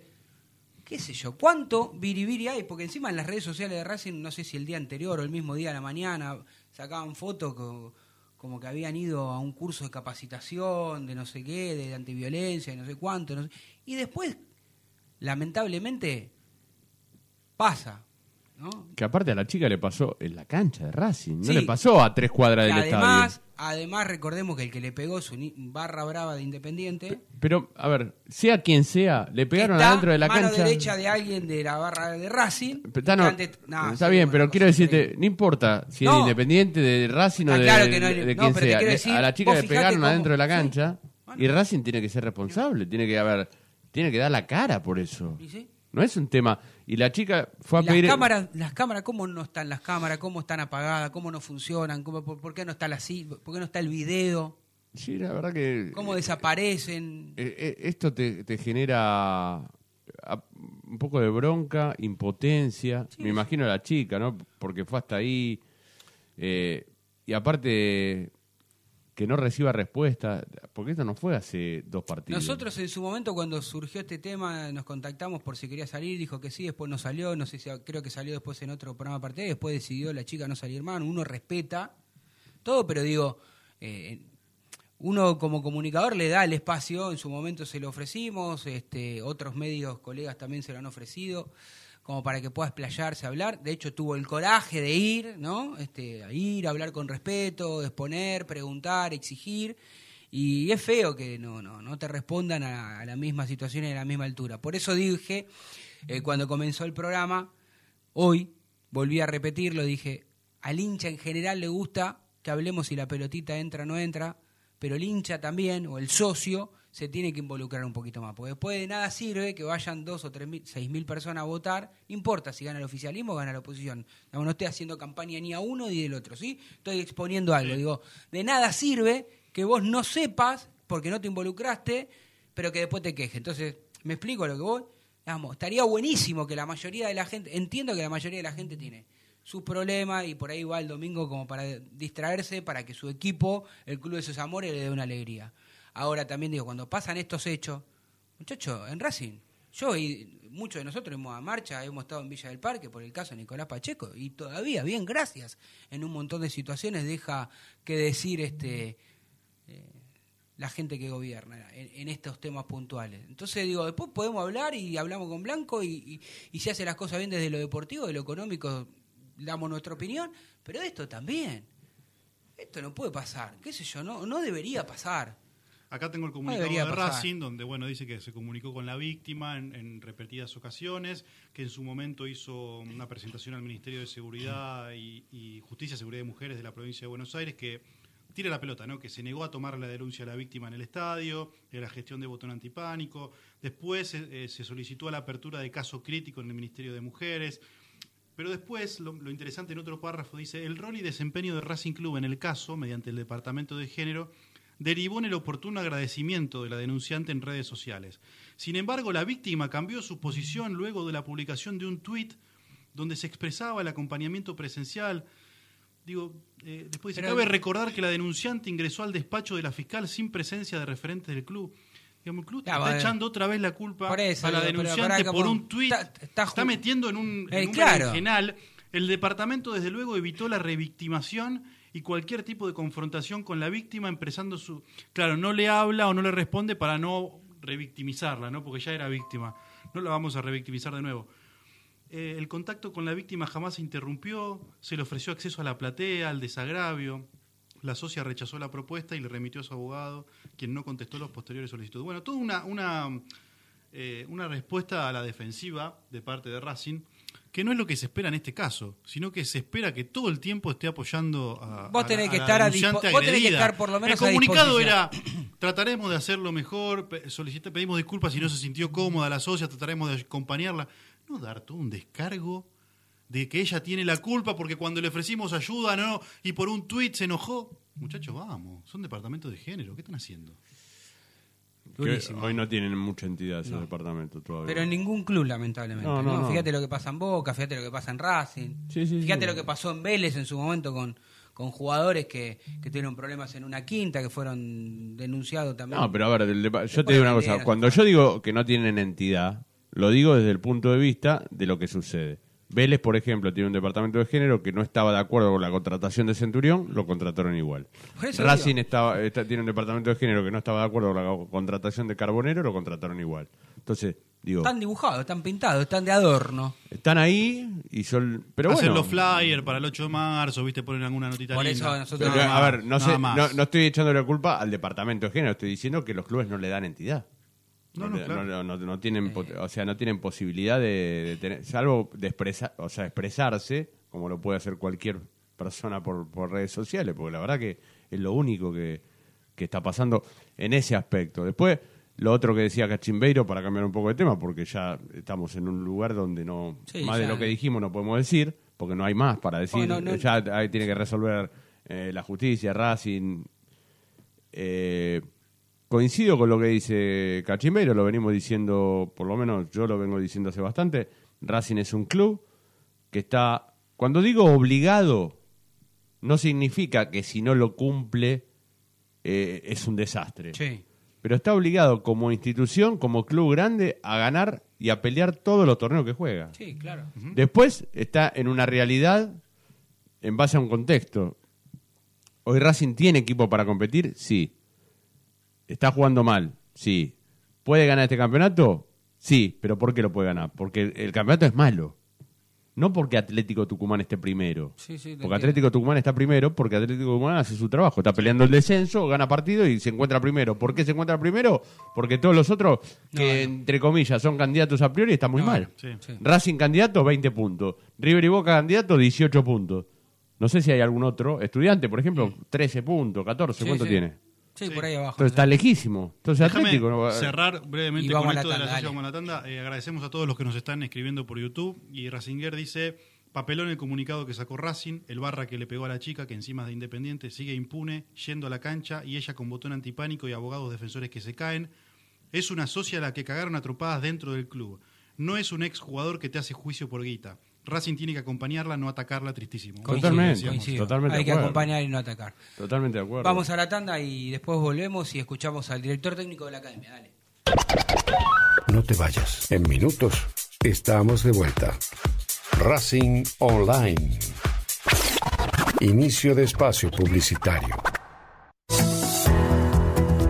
qué sé yo, ¿cuánto biribiri hay? Porque encima en las redes sociales de Racing, no sé si el día anterior o el mismo día de la mañana, sacaban fotos co- como que habían ido a un curso de capacitación, de no sé qué, de antiviolencia, de no sé cuánto. Y después, lamentablemente, pasa. ¿no? Que aparte a la chica le pasó en la cancha de Racing, no Sí. le pasó a tres cuadras del además, estadio. además, recordemos que el que le pegó su barra brava de Independiente Pero, a ver, sea quien sea, le pegaron está adentro de la mano cancha. derecha de alguien de la barra de Racing. Está, no, antes- no, está sí, bien, pero quiero decirte, no importa si es Independiente, de Racing o de, claro que de quien sea. decir, a la chica le pegaron cómo- adentro de la sí. cancha y Racing tiene que ser responsable, tiene que, a ver, tiene que dar la cara por eso. ¿Y sí? No es un tema. Y la chica fue a las pedir. cámaras, las cámaras, ¿cómo no están las cámaras? ¿Cómo están apagadas? ¿Cómo no funcionan? ¿Cómo, por, por qué no está la ¿Por qué no está el video? Sí, la verdad que. ¿Cómo desaparecen? Eh, eh, esto te, te genera a- un poco de bronca, impotencia. Me imagino a la chica, ¿no? Porque fue hasta ahí. eh, y aparte, que no reciba respuesta. Porque esto no fue hace dos partidos. Nosotros en su momento cuando surgió este tema nos contactamos por si quería salir, dijo que sí, después no salió, no sé si creo que salió después en otro programa aparte, después decidió la chica no salir más, uno respeta todo, pero digo, eh, uno como comunicador le da el espacio, en su momento se lo ofrecimos, este, otros medios, colegas también se lo han ofrecido, como para que pueda explayarse, hablar. De hecho, tuvo el coraje de ir, ¿no? Este, ir, a hablar con respeto, exponer, preguntar, exigir. Y es feo que no, no, no te respondan a, a la misma situación y a la misma altura. Por eso dije, eh, cuando comenzó el programa, hoy, volví a repetirlo, dije, al hincha en general le gusta que hablemos si la pelotita entra o no entra, pero el hincha también, o el socio, se tiene que involucrar un poquito más. Porque después de nada sirve que vayan dos o tres mil, seis mil personas a votar, no importa si gana el oficialismo o gana la oposición. Digamos, no estoy haciendo campaña ni a uno ni del otro, ¿sí? Estoy exponiendo algo. Digo, de nada sirve que vos no sepas, porque no te involucraste, pero que después te quejes. Entonces, ¿me explico lo que voy? Digamos, estaría buenísimo que la mayoría de la gente, entiendo que la mayoría de la gente tiene sus problemas y por ahí va el domingo como para distraerse, para que su equipo, el Club de sus Amores, le dé una alegría. Ahora también digo, cuando pasan estos hechos, muchachos, en Racing, yo y muchos de nosotros hemos a marcha, hemos estado en Villa del Parque por el caso de Nicolás Pacheco y todavía, bien, gracias, en un montón de situaciones deja que decir este eh, la gente que gobierna en, estos temas puntuales. Entonces digo, después podemos hablar y hablamos con Blanco y, y, y se hace las cosas bien desde lo deportivo, de lo económico, damos nuestra opinión, pero esto también. Esto no puede pasar, qué sé yo, no, no debería pasar. Acá tengo el comunicado de pasar. Racing, donde bueno dice que se comunicó con la víctima en, en repetidas ocasiones, que en su momento hizo una presentación al Ministerio de Seguridad y, y Justicia, Seguridad de Mujeres de la provincia de Buenos Aires, que tira la pelota, ¿no? Que se negó a tomar la denuncia a la víctima en el estadio, de la gestión de botón antipánico. Después eh, se solicitó la apertura de caso crítico en el Ministerio de Mujeres. Pero después, lo, lo interesante en otro párrafo dice, el rol y desempeño de Racing Club en el caso, mediante el Departamento de Género, derivó en el oportuno agradecimiento de la denunciante en redes sociales. Sin embargo, la víctima cambió su posición luego de la publicación de un tuit donde se expresaba el acompañamiento presencial. Digo, eh, después dice, cabe recordar que la denunciante ingresó al despacho de la fiscal sin presencia de referentes del club. Digamos, el club está echando otra vez la culpa eso, a la digo, denunciante por un tuit. Está, metiendo en un, en Eh, un claro. berenjenal. El departamento, desde luego, evitó la revictimación y cualquier tipo de confrontación con la víctima, empresando su. Claro, no le habla o no le responde para no revictimizarla, ¿no? Porque ya era víctima. No la vamos a revictimizar de nuevo. Eh, el contacto con la víctima jamás se interrumpió, se le ofreció acceso a la platea, al desagravio. La socia rechazó la propuesta y le remitió a su abogado, quien no contestó los posteriores solicitudes. Bueno, toda una, una, eh, una respuesta a la defensiva de parte de Racing, que no es lo que se espera en este caso, sino que se espera que todo el tiempo esté apoyando a, Vos tenés que a la estar a vos tenés que estar por lo menos El a comunicado era, *clears throat* trataremos de hacerlo mejor, solicita- pedimos disculpas si no se sintió cómoda la socia, trataremos de acompañarla. No dar todo un descargo de que ella tiene la culpa porque cuando le ofrecimos ayuda no y por un tuit se enojó. Muchachos, vamos, son departamentos de género, ¿qué están haciendo? Que hoy no tienen mucha entidad ese No. departamento todavía. Pero en ningún club, lamentablemente. No, No. Fíjate lo que pasa en Boca, fíjate lo que pasa en Racing. fíjate sí. lo que pasó en Vélez en su momento con, con jugadores que, que tuvieron problemas en una quinta, que fueron denunciados también. No, pero a ver, del yo te digo una cosa. Cuando yo digo que no tienen entidad, lo digo desde el punto de vista de lo que sucede. Vélez, por ejemplo, tiene un departamento de género que no estaba de acuerdo con la contratación de Centurión, lo contrataron igual. Racing estaba, está- tiene un departamento de género que no estaba de acuerdo con la contratación de Carbonero, lo contrataron igual. Entonces, digo, Están dibujados, están pintados, están de adorno. están ahí y son... Pero Hacen bueno, los flyers para el 8 de marzo, ¿viste? Ponen alguna notita Por linda. eso nosotros- Pero, Nada a ver, no, nada sé, más. no, no estoy echándole la culpa al departamento de género, estoy diciendo que los clubes no le dan entidad. No, No, no, claro. no- no- no tienen, pot- o sea, no tienen posibilidad de, de tener, salvo de expresar, o sea, expresarse, como lo puede hacer cualquier persona por, por redes sociales, porque la verdad que es lo único que, que está pasando en ese aspecto. Después, lo otro que decía Cachimbeiro, para cambiar un poco de tema, porque ya estamos en un lugar donde no, Sí, más de lo que dijimos no podemos decir, porque no hay más para decir, Bueno, no- ya ahí tiene que resolver eh, la justicia, Racing. Eh, coincido con lo que dice Cachimbero, lo venimos diciendo, por lo menos yo lo vengo diciendo hace bastante. Racing es un club que está, cuando digo obligado, no significa que si no lo cumple eh, es un desastre. Sí. Pero está obligado como institución, como club grande, a ganar y a pelear todos los torneos que juega. Sí, claro. Después está en una realidad en base a un contexto. Hoy Racing tiene equipo para competir, sí. Está jugando mal, sí. ¿Puede ganar este campeonato? Sí, pero ¿por qué lo puede ganar? Porque el, el campeonato es malo. No porque Atlético Tucumán esté primero. Sí, sí, te porque. Atlético Tucumán está primero porque Atlético Tucumán hace su trabajo. Está peleando el descenso, gana partido y se encuentra primero. ¿Por qué se encuentra primero? Porque todos los otros, que entre comillas son candidatos a priori, están muy No, mal. sí. Racing candidato, 20 puntos. River y Boca candidato, 18 puntos. No sé si hay algún otro. Estudiante, por ejemplo, 13 puntos, 14. Sí, ¿Cuánto tiene? Sí, por ahí abajo. Entonces está lejísimo. Entonces Déjame Atlético. no va- cerrar brevemente Y vamos con a la esto de la tanda, sesión dale. con la tanda. Eh, agradecemos a todos los que nos están escribiendo por YouTube. Y Racinger dice, papelón el comunicado que sacó Racing, el barra que le pegó a la chica, que encima es de Independiente, sigue impune, yendo a la cancha, y ella con botón antipánico y abogados defensores que se caen. Es una socia a la que cagaron a tropadas dentro del club. No es un ex jugador que te hace juicio por guita. Racing tiene que acompañarla, no atacarla, tristísimo. Totalmente. Coincido. totalmente Hay de que acuerdo. acompañar y no atacar. Totalmente de acuerdo. Vamos a la tanda y después volvemos y escuchamos al director técnico de la academia. Dale. No te vayas. En minutos estamos de vuelta. Racing Online. Inicio de espacio publicitario.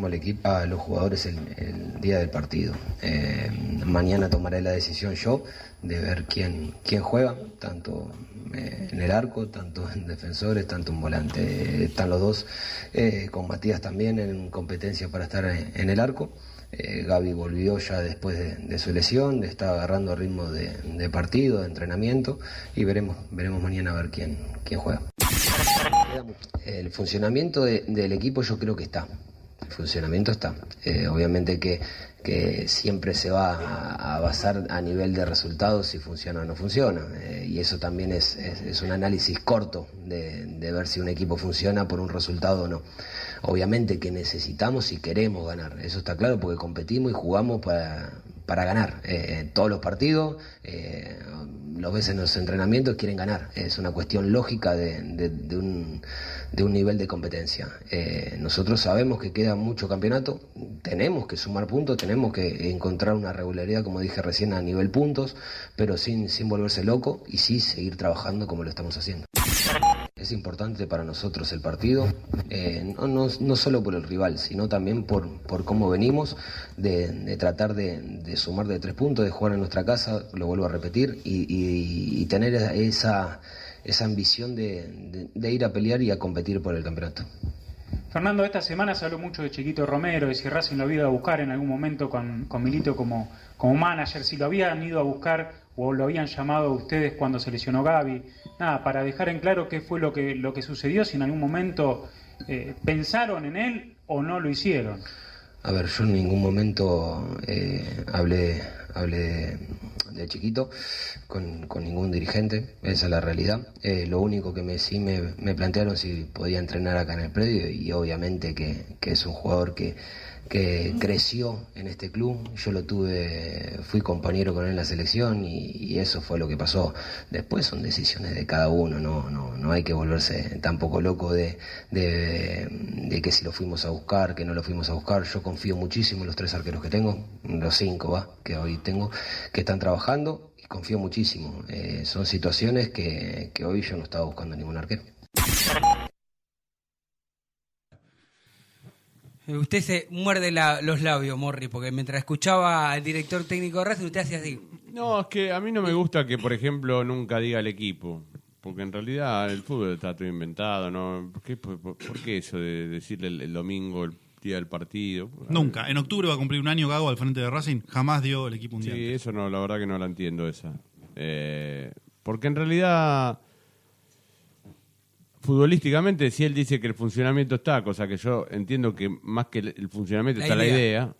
Confirmo al equipo a los jugadores el, día del partido. Eh, mañana tomaré la decisión yo de ver quién quién juega tanto eh, en el arco tanto en defensores tanto en volante. Están los dos eh, también en competencia para estar en, el arco. Eh, Gaby volvió ya después de, su lesión está agarrando ritmo de, partido de entrenamiento y veremos veremos mañana a ver quién quién juega. El funcionamiento de- del equipo yo creo que está. El funcionamiento está. Eh, obviamente que, que siempre se va a, basar a nivel de resultados si funciona o no funciona. Eh, y eso también es, es- es un análisis corto de, de ver si un equipo funciona por un resultado o no. Obviamente que necesitamos y queremos ganar. Eso está claro porque competimos y jugamos para, para ganar. Eh, todos los partidos, eh, los ves en los entrenamientos, quieren ganar. Es una cuestión lógica de, de- de un, de un nivel de competencia. Eh, nosotros sabemos que queda mucho campeonato, tenemos que sumar puntos, tenemos que encontrar una regularidad, como dije recién, a nivel puntos, pero sin, sin volverse loco y sí seguir trabajando como lo estamos haciendo. Es importante para nosotros el partido, eh, no, solo por el rival, sino también por, por cómo venimos, de, tratar de, sumar de tres puntos, de jugar en nuestra casa, lo vuelvo a repetir, y, tener esa, esa ambición de ir a pelear y a competir por el campeonato. Fernando, esta semana se habló mucho de Chiquito Romero, de si Racing lo había ido a buscar en algún momento con, con Milito como, como manager, si lo habían ido a buscar o lo habían llamado a ustedes cuando se lesionó Gaby. Nada, para dejar en claro qué fue lo que, lo que sucedió, si en algún momento eh, pensaron en él o no lo hicieron. A ver, yo en ningún momento eh, hablé, hablé de, chiquito con, con ningún dirigente, esa es la realidad. Eh, lo único que me, sí me, me plantearon si podía entrenar acá en el predio y obviamente que, que es un jugador que, que creció en este club. Yo lo tuve, fui compañero con él en la selección y, eso fue lo que pasó. Después son decisiones de cada uno, no, no, no hay que volverse tampoco loco de, de, de que si lo fuimos a buscar, que no lo fuimos a buscar. Yo confío muchísimo en los tres arqueros que tengo, los cinco va, que hoy tengo, que están trabajando y confío muchísimo. Eh, son situaciones que, que hoy yo no estaba buscando ningún arquero. Usted se muerde la- los labios, Morri, porque mientras escuchaba al director técnico de Racing, usted hacía así. No, es que a mí no me gusta que, por ejemplo, nunca diga el equipo. Porque en realidad el fútbol está todo inventado, ¿no? ¿Por qué, por, por- por qué eso de decirle el, el domingo, el día del partido? Nunca. En octubre va a cumplir un año Gago al frente de Racing. Jamás dio el equipo un día. Sí, eso no, la verdad que no la entiendo esa. Eh, porque en realidad, futbolísticamente, si él dice que el funcionamiento está, cosa que yo entiendo que más que el, el funcionamiento La está la idea.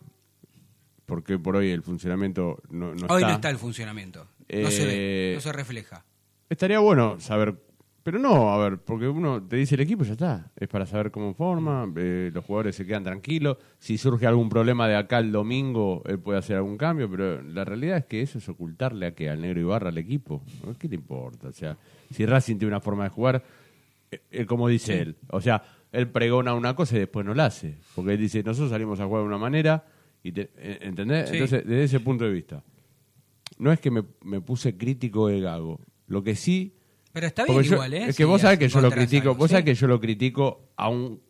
porque por hoy el funcionamiento no, no Hoy está. no está el funcionamiento. No se ve, Eh, no se refleja. Estaría bueno saber, pero no, a ver, porque uno te dice el equipo ya está, es para saber cómo forma, eh, los jugadores se quedan tranquilos, si surge algún problema de acá el domingo, él puede hacer algún cambio, pero la realidad es que eso es ocultarle a que al negro Ibarra al equipo. ¿qué le importa? O sea, si Racing tiene una forma de jugar, eh, como dice Sí. él, o sea, él pregona una cosa y después no la hace, porque él dice, nosotros salimos a jugar de una manera, y te- eh, ¿entendés? Sí. Entonces, desde ese punto de vista, no es que me, me puse crítico de Gago, lo que sí Pero está bien yo- igual, ¿eh? Es que Si vos sabés que yo lo critico, algo, vos sabés que yo lo critico aún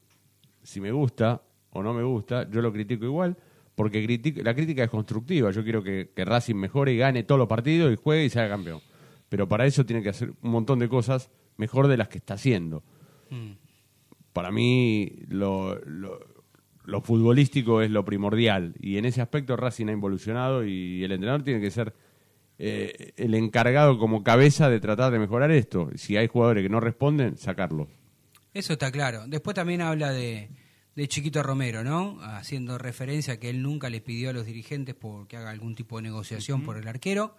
si me gusta o no me gusta, yo lo critico igual, porque critico- la crítica es constructiva. Yo quiero que, que Racing mejore y gane todos los partidos y juegue y sea campeón. Pero para eso tiene que hacer un montón de cosas mejor de las que está haciendo. Mm. Para mí lo, lo, lo futbolístico es lo primordial y en ese aspecto Racing ha involucionado y el entrenador tiene que ser eh, el encargado como cabeza de tratar de mejorar esto. Si hay jugadores que no responden, sacarlos. Eso está claro. Después también habla de, de Chiquito Romero, ¿no? Haciendo referencia a que él nunca les pidió a los dirigentes por que haga algún tipo de negociación por el arquero.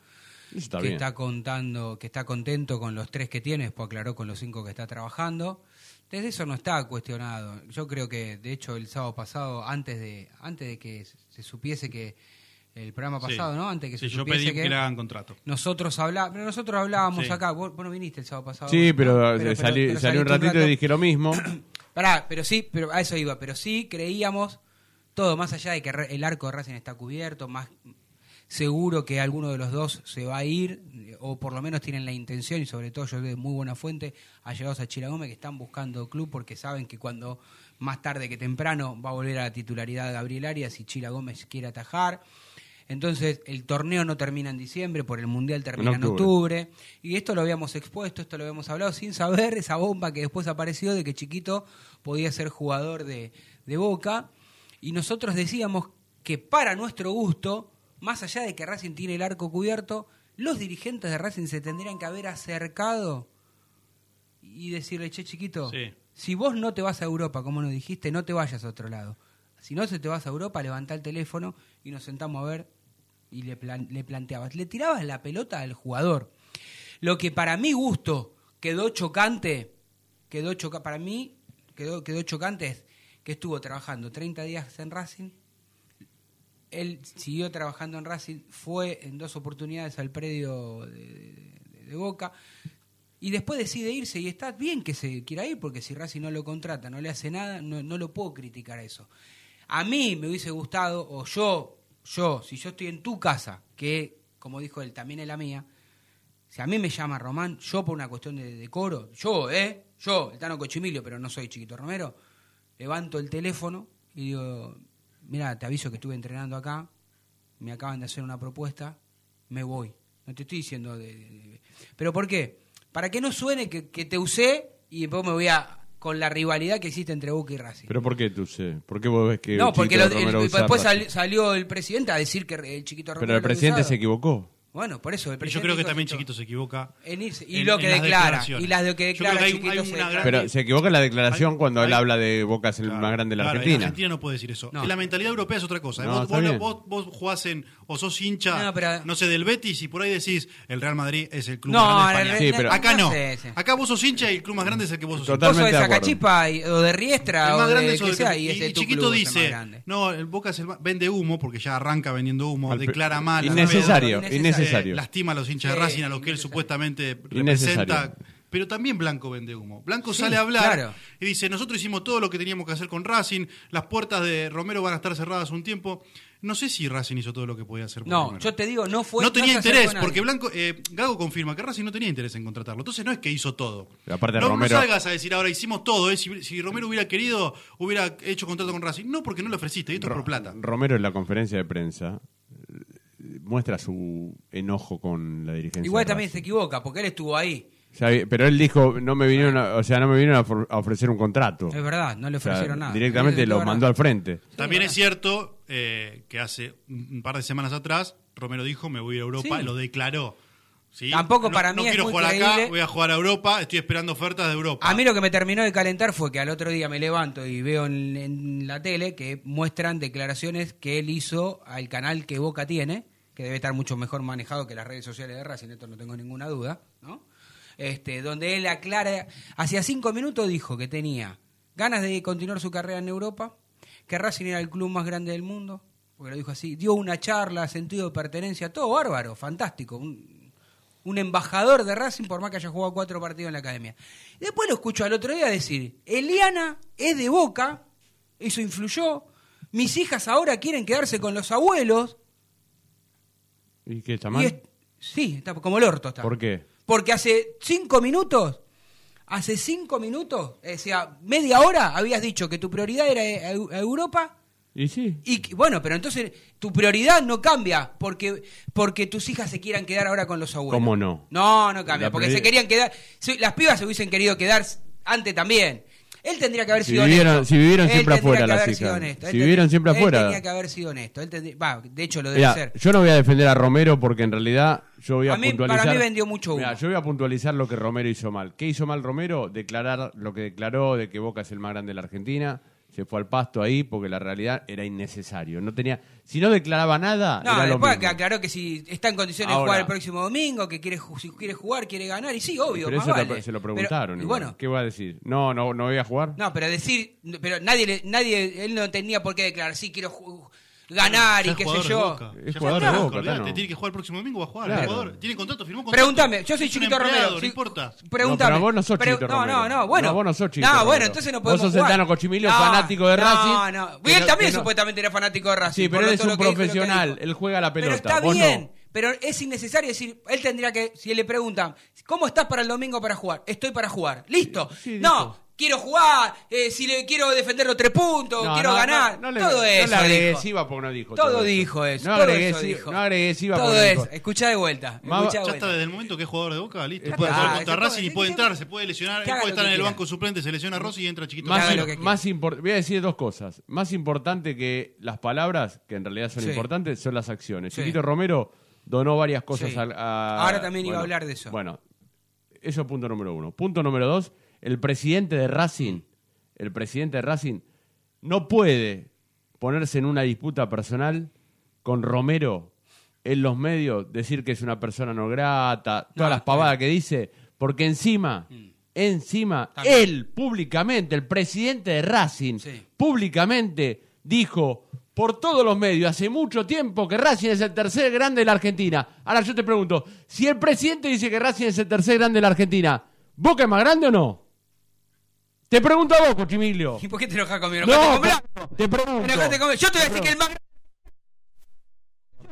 Está que bien. está contando, que está contento con los tres que tiene, después aclaró con los cinco que está trabajando. Desde eso no está cuestionado. Yo creo que, de hecho, el sábado pasado, antes de, antes de que se supiese que el programa Sí. pasado, ¿no? Antes que Sí, se yo supiese pedí que le hagan contrato. Nosotros hablábamos, pero nosotros hablábamos Sí. acá. Vos, vos no viniste el sábado pasado. Sí, ¿no? pero, eh, salí, pero salí un ratito y dije lo mismo. *clears throat* Pará, pero sí, pero a eso iba, pero sí creíamos todo, más allá de que el arco de Racing está cubierto, más seguro que alguno de los dos se va a ir, o por lo menos tienen la intención, y sobre todo yo de muy buena fuente, allegados a Chiragome que están buscando club porque saben que cuando más tarde que temprano va a volver a la titularidad Gabriel Arias y Chila Gómez quiere atajar. Entonces, el torneo no termina en diciembre, por el Mundial termina en octubre. octubre. Y esto lo habíamos expuesto, esto lo habíamos hablado sin saber esa bomba que después apareció de que Chiquito podía ser jugador de, de Boca. Y nosotros decíamos que para nuestro gusto, más allá de que Racing tiene el arco cubierto, los dirigentes de Racing se tendrían que haber acercado y decirle, che, Chiquito, Sí. si vos no te vas a Europa, como nos dijiste, no te vayas a otro lado. Si no se te vas a Europa, levantá el teléfono y nos sentamos a ver y le, plan- le planteabas. Le tirabas la pelota al jugador. Lo que para mi gusto quedó chocante, quedó choca para mí quedó, quedó chocante es que estuvo trabajando 30 días en Racing. Él siguió trabajando en Racing, fue en dos oportunidades al predio de, Boca y después decide irse y está bien que se quiera ir porque si Racing no lo contrata, no le hace nada, no, no lo puedo criticar a eso. A mí me hubiese gustado, o yo, yo, si yo estoy en tu casa, que como dijo él, también es la mía, si a mí me llama Román, yo por una cuestión de decoro, yo, ¿eh? Yo, el Tano Cochimilio, pero no soy Chiquito Romero, levanto el teléfono y digo, mira, te aviso que estuve entrenando acá, me acaban de hacer una propuesta, me voy. No te estoy diciendo de... de- de- ¿Pero por qué? Para que no suene que, que te usé y después me voy a... con la rivalidad que existe entre Boca y Racing. ¿Pero por qué tú sé? ¿Por qué vos ves que no, porque lo- el- después sal- salió el presidente a decir que el Chiquito Romero Pero el presidente se equivocó. Bueno, por eso el Y yo creo que también. Chiquito se equivoca. En irse- y en- lo que declara. Y las de que declara que hay un- Chiquito hay se una declara. Pero se equivoca en la declaración cuando él habla de Boca es el más grande de la Claro, En Argentina. Argentina no puede decir eso. No. La mentalidad europea es otra cosa. No, vos, vos, bien. vos- vos jugás en, o sos hincha, No, sé, del Betis y por ahí decís, el Real Madrid es el club No, más grande de España. Sí, pero- Acá no no. sé, sí. Acá vos sos hincha y el club más grande es el que vos sos hincha. Vos sos Totalmente de y- o de Riestra El o más grande de es que el sea, y Chiquito dice, no, el Boca es el más- vende humo porque ya arranca vendiendo humo, declara mal, al Innecesario, pedo, innecesario. eh, lastima a los hinchas de Racing, a los que él supuestamente representa. Pero también Blanco vende humo. Blanco Sí, sale a hablar claro. y dice, nosotros hicimos todo lo que teníamos que hacer con Racing, las puertas de Romero van a estar cerradas un tiempo. No sé si Racing hizo todo lo que podía hacer. por No, Romero. yo te digo, no fue no tenía interés, porque Blanco, eh, Gago confirma que Racing no tenía interés en contratarlo. Entonces no es que hizo todo. Aparte no, no Romero, salgas a decir ahora hicimos todo, eh. si, si Romero hubiera querido, hubiera hecho contrato con Racing. No, porque no le ofreciste, y esto es por plata. Romero en la conferencia de prensa muestra su enojo con la dirigencia. Igual también se equivoca, porque él estuvo ahí. O sea, pero él dijo, no me vinieron, a- o sea, no me vinieron a, ofrecer un contrato. Es verdad, no le O sea, ofrecieron nada. Directamente lo mandó al frente. También es cierto eh, que hace un par de semanas atrás Romero dijo me voy a Europa Sí. y lo declaró. ¿sí? Tampoco No- para no mí es quiero muy jugar acá, voy a jugar a Europa, estoy esperando ofertas de Europa. A mí lo que me terminó de calentar fue que al otro día me levanto y veo en, en la tele que muestran declaraciones que él hizo al canal que Boca tiene, que debe estar mucho mejor manejado que las redes sociales de Racing, esto no tengo ninguna duda, ¿no? Este, donde él aclara, hacía cinco minutos dijo que tenía ganas de continuar su carrera en Europa, que Racing era el club más grande del mundo, porque lo dijo así, dio una charla, sentido de pertenencia, todo bárbaro, fantástico, un, un embajador de Racing por más que haya jugado cuatro partidos en la academia. Después lo escucho al otro día decir, Eliana es de Boca, eso influyó, mis hijas ahora quieren quedarse con los abuelos. ¿Y qué está Y es- sí, está como el orto está. ¿Por qué? Porque hace cinco minutos, hace cinco minutos, o sea, media hora habías dicho que tu prioridad era a Europa Y sí. y bueno, pero entonces tu prioridad no cambia porque porque tus hijas se quieran quedar ahora con los abuelos. ¿Cómo no? No, no cambia, La porque se querían quedar, si- las pibas se hubiesen querido quedar antes también. Él tendría que haber Si sido vivieron- honesto. si vivieron Él siempre tendría afuera las hijas. Él Si tendría- vivieron siempre él afuera. tenía que haber sido honesto. Él tendría- va, de hecho lo debe Mira, ser. yo no voy a defender a Romero porque en realidad yo voy a, A mí- puntualizar. para mí vendió mucho. Mira, yo voy a puntualizar lo que Romero hizo mal. ¿Qué hizo mal Romero? Declarar lo que declaró de que Boca es el más grande de la Argentina. Se fue al pasto ahí porque la realidad era innecesario. No tenía, si no declaraba nada, No, era lo mismo. que aclaró que si está en condiciones de jugar el próximo domingo, que quiere, si quiere jugar, quiere ganar, y sí, obvio, Pero más eso vale. se lo Pero- preguntaron. y bueno, ¿Qué va a decir? No, no, no voy a jugar. no, pero decir, pero nadie, nadie, él no tenía por qué declarar, sí, quiero ju- ganar y qué sé jugador de yo. Boca. Es jugador de Boca. Tiene que jugar el próximo domingo, va a jugar. El jugador. Tiene contrato, firmó contrato. Pregúntame, yo soy Chiquito empleado, Romero. No importa. Pregúntame. No, pero vos no sos Chiquito no, Romero. no, no, bueno. No, vos no sos Chiquito No, Romero. bueno, entonces no Vos podemos sos el jugar. Tano Cochimilio, No, fanático de no, Racing, No, Y él no- también no- supuestamente era fanático de Racing. Sí, pero él es un profesional. Él juega la Pero pelota. está vos bien. no. Pero es innecesario decir, él tendría que, si le preguntan, ¿cómo estás para el domingo para jugar? Estoy para jugar. Listo. no, quiero jugar, eh, si le quiero defender los tres puntos, No, quiero no, ganar. no, no le- todo no eso. le agregues dijo. IVA porque no dijo. Todo todo dijo eso. No todo eso dijo. no agregues IVA Todo porque no eso. dijo. Escuchá de vuelta. Más- escuchá Ya de está vuelta. desde el momento que es jugador de Boca, listo. Ya puede está, jugar contra Racing puede- y puede entrar, se puede lesionar. Él puede estar en el banco suplente, se lesiona Rossi y entra Chiquito. Más, haga im- lo que quiera. más voy a decir dos cosas. Más importante que las palabras, que en realidad son Sí. importantes, son las acciones. Sí. Chiquito Romero donó varias cosas Sí. a- Ahora también iba a hablar de eso. Bueno, eso punto número uno. Punto número dos, el presidente de Racing, el presidente de Racing no puede ponerse en una disputa personal con Romero en los medios, decir que es una persona no grata, todas las pavadas que dice, porque encima, Mm. encima, él públicamente, el presidente de Racing, públicamente dijo por todos los medios hace mucho tiempo que Racing es el tercer grande de la Argentina. Ahora yo te pregunto, si el presidente dice que Racing es el tercer grande de la Argentina, ¿Boca es más grande o no? Te pregunto a vos, Cochimilio. ¿Y por qué te enojas conmigo? No, ¿Enojaste con Blanco? te pregunto. ¿Enojaste conmigo? Yo te voy a decir que el más grande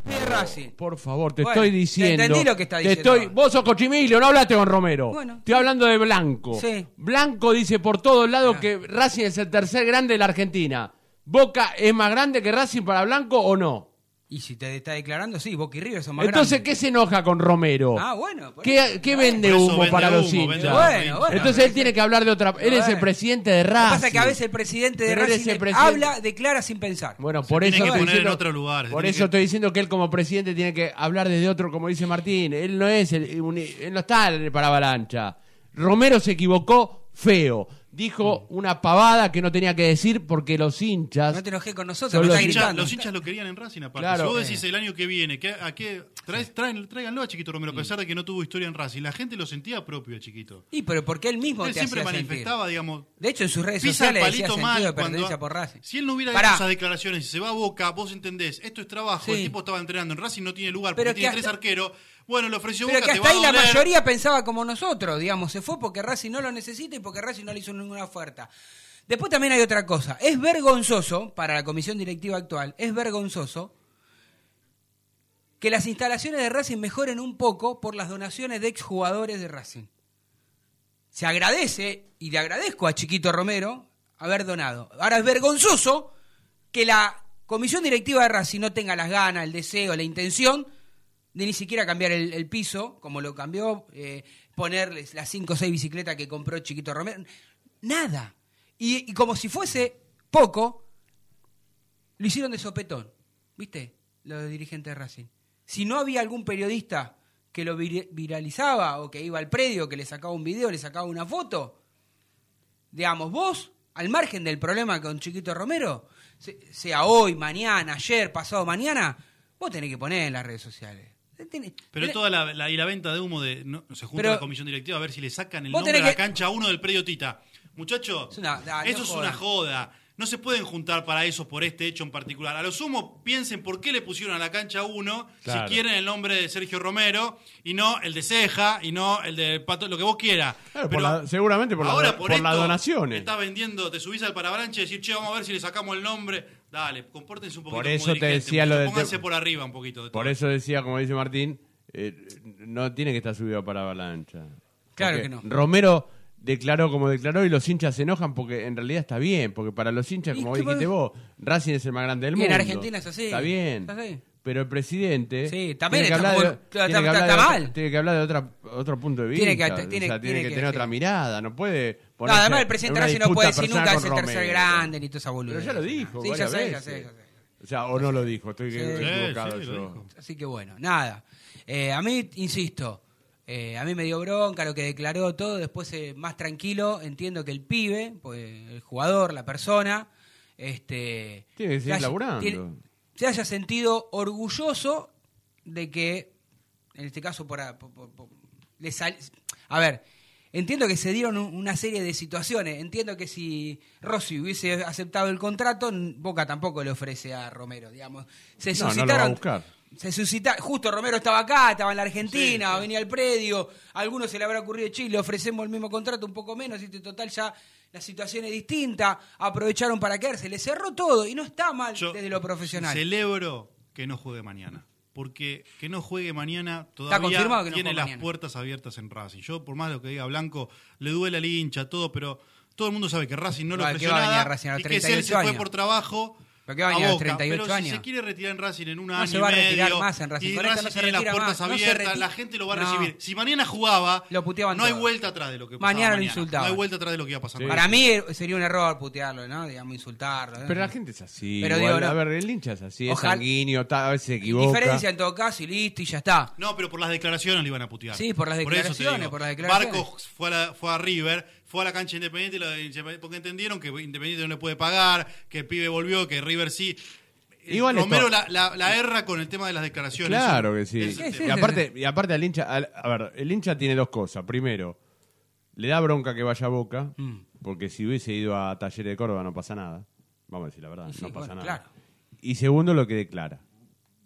es de Racing. Por favor, te Bueno, estoy diciendo. entendí lo que está te diciendo estoy, vos sos Cochimilio, no hablaste con Romero. Bueno. Estoy hablando de Blanco. Sí. Blanco dice por todos lados que Racing es el tercer grande de la Argentina. ¿Boca es más grande que Racing para Blanco o no? Y si te está declarando, sí, Boca y River son más Entonces, grandes. ¿qué se enoja con Romero? Ah, bueno. por ¿Qué, eso. qué Bueno, vende humo vende para los humo, hinchas? vende Bueno, bueno. Entonces él tiene que hablar de otra. Él es el presidente de Lo que Racing. pasa es que a veces el presidente de Racing el presidente- habla, declara sin pensar. Bueno, Se por tiene eso que en otro lugar, Por eso que- estoy diciendo que él como presidente tiene que hablar desde otro, como dice Martín. Él no es el, un- él no está para avalancha. Romero se equivocó feo. Dijo una pavada que no tenía que decir porque los hinchas. No te enojé con nosotros, los hinchas, los hinchas lo querían en Racing aparte. Claro. si vos decís el año que viene, que, ¿a qué? Traes, traen- tráiganlo a Chiquito Romero, a pesar de que no tuvo historia en Racing. La gente lo sentía propio a Chiquito. Y pero porque él mismo Él te siempre hacía manifestaba, sentir. digamos. De hecho, en sus redes el sociales decía palito mal de cuando- pertenencia por Racing. Si él no hubiera Pará. hecho esas declaraciones y se va a Boca, vos entendés, esto es trabajo, Sí. el tipo estaba entrenando, en Racing no tiene lugar Pero porque que tiene tres hasta- arqueros. Bueno, le ofreció Pero Boca, que te hasta va ahí a la mayoría pensaba como nosotros, digamos, se fue porque Racing no lo necesita y porque Racing no le hizo ninguna oferta. Después también hay otra cosa, es vergonzoso para la comisión directiva actual, es vergonzoso que las instalaciones de Racing mejoren un poco por las donaciones de exjugadores de Racing. Se agradece, y le agradezco a Chiquito Romero haber donado. Ahora es vergonzoso que la comisión directiva de Racing no tenga las ganas, el deseo, la intención de ni siquiera cambiar el, piso, como lo cambió, eh, ponerles las 5 o 6 bicicletas que compró Chiquito Romero. Nada. Y, como si fuese poco, lo hicieron de sopetón. ¿Viste? Los dirigentes de Racing. Si no había algún periodista que lo vir- viralizaba o que iba al predio, que le sacaba un video, le sacaba una foto, digamos, vos, al margen del problema con Chiquito Romero, se- sea hoy, mañana, ayer, pasado mañana, vos tenés que poner en las redes sociales. Tenés- Pero tenés- toda la, la- y la venta de humo de no, se junta Pero- la comisión directiva a ver si le sacan el nombre a la que- cancha a uno del predio Tita. Una- dale, eso no es una joda. No se pueden juntar para eso por este hecho en particular. A lo sumo, piensen por qué le pusieron a la cancha uno Claro. si quieren el nombre de Sergio Romero y no el de Ceja y no el de Pato, lo que vos quieras. Claro, por Pero la- seguramente por, la- ahora por, por esto, las donaciones. Está vendiendo, te subís al parabranche y decir, che, vamos a ver si le sacamos el nombre. Dale, compórtense un poquito Por como eso te dirigentes, decía lo del Pónganse por arriba un poquito. de todo. Por eso decía, como dice Martín, eh, no tiene que estar subido para avalancha. Claro Porque que no. Romero declaró como declaró y los hinchas se enojan porque en realidad está bien, porque para los hinchas, ¿Y como qué dijiste vos, Racing es el más grande del Y en mundo. Argentina es así. Está bien. Es así. Pero el presidente Sí, también tiene que está hablar de- muy- está- tiene que está- hablar está de otra- mal. tiene que hablar de otra, otro punto de vista. Tiene que- o sea, tiene- tiene, tiene que que- tener sí. otra mirada, no puede No, además el presidente Racing no puede decir nunca es el tercer Romero. grande ni toda esa boludez. Pero ya lo dijo Sí, ya sé, ya veces. sé, ya sé. O sea, o no lo dijo, estoy Sí. equivocado Sí, sí, lo yo. dijo. Así que bueno, nada. Eh, a mí, insisto, eh, a mí me dio bronca lo que declaró todo. Después, eh, más tranquilo, entiendo que el pibe, pues, el jugador, la persona, este, Tiene que se seguir haya- laburando. tiene- se haya sentido orgulloso de que, en este caso, por, a- por- le sal- a ver, entiendo que se dieron un- una serie de situaciones. Entiendo que si Rossi hubiese aceptado el contrato, Boca tampoco le ofrece a Romero, digamos. Se No, no lo va a suscitaron buscar. Se suscita, justo Romero estaba acá, estaba en la Argentina, venía al predio, a algunos se le habrá ocurrido, che, le ofrecemos el mismo contrato, un poco menos, y total ya la situación es distinta, aprovecharon para quedarse, le cerró todo, y no está mal Yo desde lo profesional. Celebro que no juegue mañana. Porque que no juegue mañana todavía no tiene las mañana. puertas abiertas en Racing. Yo, por más de lo que diga Blanco, le duele al hincha, todo, pero todo el mundo sabe que Racing no lo Vale, ofreció ¿qué va a venir nada a Racing a los y que si él 38 se fue años? por trabajo ¿Pero qué va a venir a los Boca. 38 pero años? si se quiere retirar en Racing en un No año se y va a retirar medio, más en Racing. y Racing no se tiene las puertas más. No se abiertas, la gente lo va a No. recibir. Si mañana jugaba, Lo puteaban no hay todo. vuelta atrás de lo que pasaba Mañana mañana. lo insultaban. No hay vuelta atrás de lo que iba a pasar. Para mí sería un error putearlo, ¿no? Digamos, insultarlo. ¿no? Pero la gente es así. Pero igual, digo, no. A ver, el hincha es así, Ojalá- es sanguíneo, a veces se equivoca. Diferencia en todo caso y listo y ya está. No, pero por las declaraciones le iban a putear. Sí, por las eso te declaraciones, digo. por las declaraciones. Barcos fue a, la- fue a River, fue a la cancha Independiente y lo- porque entendieron que Independiente no le puede pagar, que el pibe volvió, que River sí. Eh, Igual Romero esto- la, la, la erra con el tema de las declaraciones. Claro que sí. es y, aparte, y aparte al hincha, al- a ver, el hincha tiene dos cosas. Primero, le da bronca que vaya a Boca, Mm. porque si hubiese ido a Talleres de Córdoba no pasa nada. Vamos a decir la verdad, sí, no pasa bueno, nada. claro. Y segundo, lo que declara.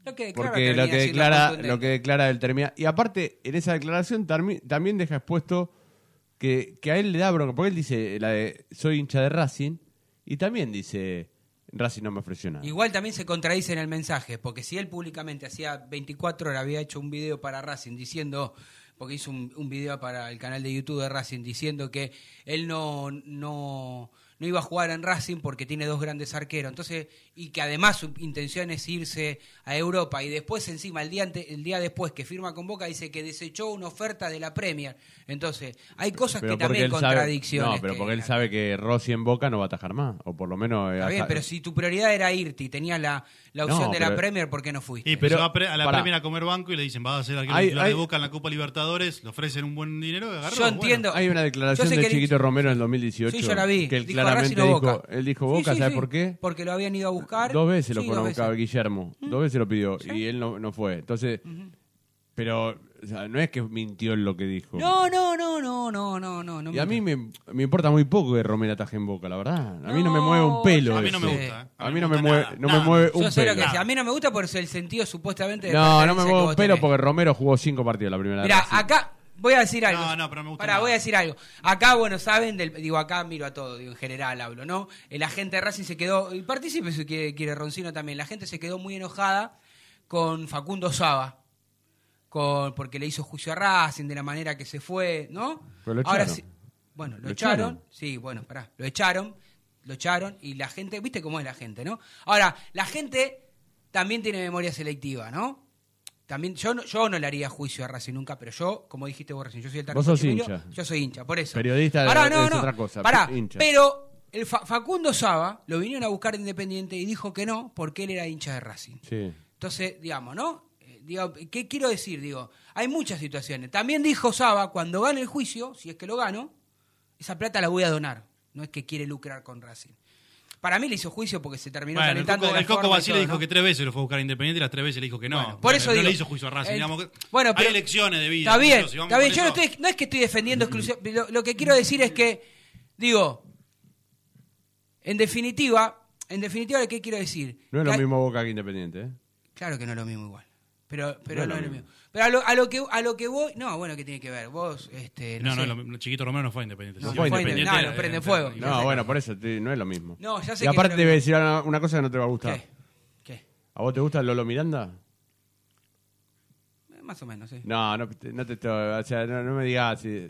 Lo que declara Porque que lo que declara, lo que declara el termina. Y aparte, en esa declaración también deja expuesto que, a él le da bronca, porque él dice la de soy hincha de Racing, y también dice Racing no me ofreció nada. Igual también se contradice en el mensaje, porque si él públicamente hacía 24 horas había hecho un video para Racing diciendo, porque hizo un, un video para el canal de YouTube de Racing diciendo que él no, no, no iba a jugar en Racing porque tiene dos grandes arqueros. Entonces, y que además su intención es irse a Europa y después encima el día ante- el día después que firma con Boca dice que desechó una oferta de la Premier. Entonces, hay cosas Pero que también sabe, contradicciones. no, pero que- porque él sabe que Rossi en Boca no va a atajar más, o por lo menos... eh, Está bien, pero si tu prioridad era irte y tenías la, la opción No, de la Premier, ¿por qué no fuiste? Y pero, a, pre- a la. Premier a comer banco y le dicen, vas a ser arquero titular de Boca en la Copa Libertadores, le ofrecen un buen dinero, agarró. Yo entiendo. Hay una declaración de que Chiquito Romero en el 2018 Sí, yo la vi. que él Dijo claramente dijo, Boca. él dijo Boca, sí, ¿sabes sí. por qué? Porque lo habían ido a buscar. Dos veces lo Sí, fueron a dos buscar veces. Guillermo, dos veces lo pidió y él no, no fue. Entonces, pero o sea, no es que mintió en lo que dijo. No, no, no, no, no, no, no. no y a mí me, me importa muy poco que Romero ataje en Boca, la verdad. A mí no me mueve un pelo. a mí no me gusta, ¿eh? A mí no me mueve, no me mueve un Yo sé lo pelo. que. A mí no me gusta por el sentido supuestamente de No, no me mueve un pelo tenés. porque Romero jugó cinco partidos la primera Mira, vez. acá voy a decir algo. No, no, pero me gusta Pará, nada. voy a decir algo. Acá, bueno, saben, del, digo, acá miro a todo, digo, en general hablo, ¿no? El agente de Racing se quedó, y participe si quiere, quiere Roncino también, la gente se quedó muy enojada con Facundo Saba, con, porque le hizo juicio a Racing de la manera que se fue, ¿no? Pero lo Ahora echaron. sí, bueno, lo, Lo echaron, echaron. sí, bueno, pará, lo echaron, lo echaron, y la gente, viste cómo es la gente, ¿no? Ahora, la gente también tiene memoria selectiva, ¿no? También, yo no, yo no le haría juicio a Racing nunca, pero yo, como dijiste vos recién, yo soy el Vos sos hincha. Yo soy hincha, por eso. Periodista Pará, es no, no, otra cosa, Pará, hincha. pero el Fa- Facundo Saba lo vinieron a buscar de Independiente y dijo que no, porque él era hincha de Racing. Sí. Entonces, digamos, ¿no? Eh, Digo, ¿Qué quiero decir? Digo, hay muchas situaciones. También dijo Saba, cuando gane el juicio, si es que lo gano, esa plata la voy a donar. No es que quiere lucrar con Racing. Para mí le hizo juicio porque se terminó Bueno, el calentando Coco, de la el Coco todo, dijo ¿no? que tres veces lo fue a buscar a Independiente y las tres veces le dijo que no. Bueno, por Bueno, eso no digo, le hizo juicio a Racing. el- digamos que bueno, hay pero- elecciones de vida. Está bien, está bien. Yo no, estoy, no es que estoy defendiendo *laughs* exclusión. Lo, lo que quiero decir es que, digo, en definitiva, en definitiva, ¿qué quiero decir? No es lo hay- mismo Boca que Independiente, ¿eh? Claro que no es lo mismo igual. Pero, pero No no, es lo lo mismo. Pero a lo, a lo que a lo que voy, no, bueno, ¿qué tiene que ver? Vos, este, no, No, sé. lo. Chiquito Romero no fue Independiente. No Sí, fue Independiente, Independiente, no, lo prende eh, fuego. eh, No, bueno, por eso te- no es lo mismo. No, ya sé y que aparte te lo voy a decir una, una cosa que no te va a gustar. ¿Qué? ¿Qué? ¿A vos te gusta Lolo Miranda? Eh, Más o menos, sí. No, no, te- no te, o sea, no, no me digas. si-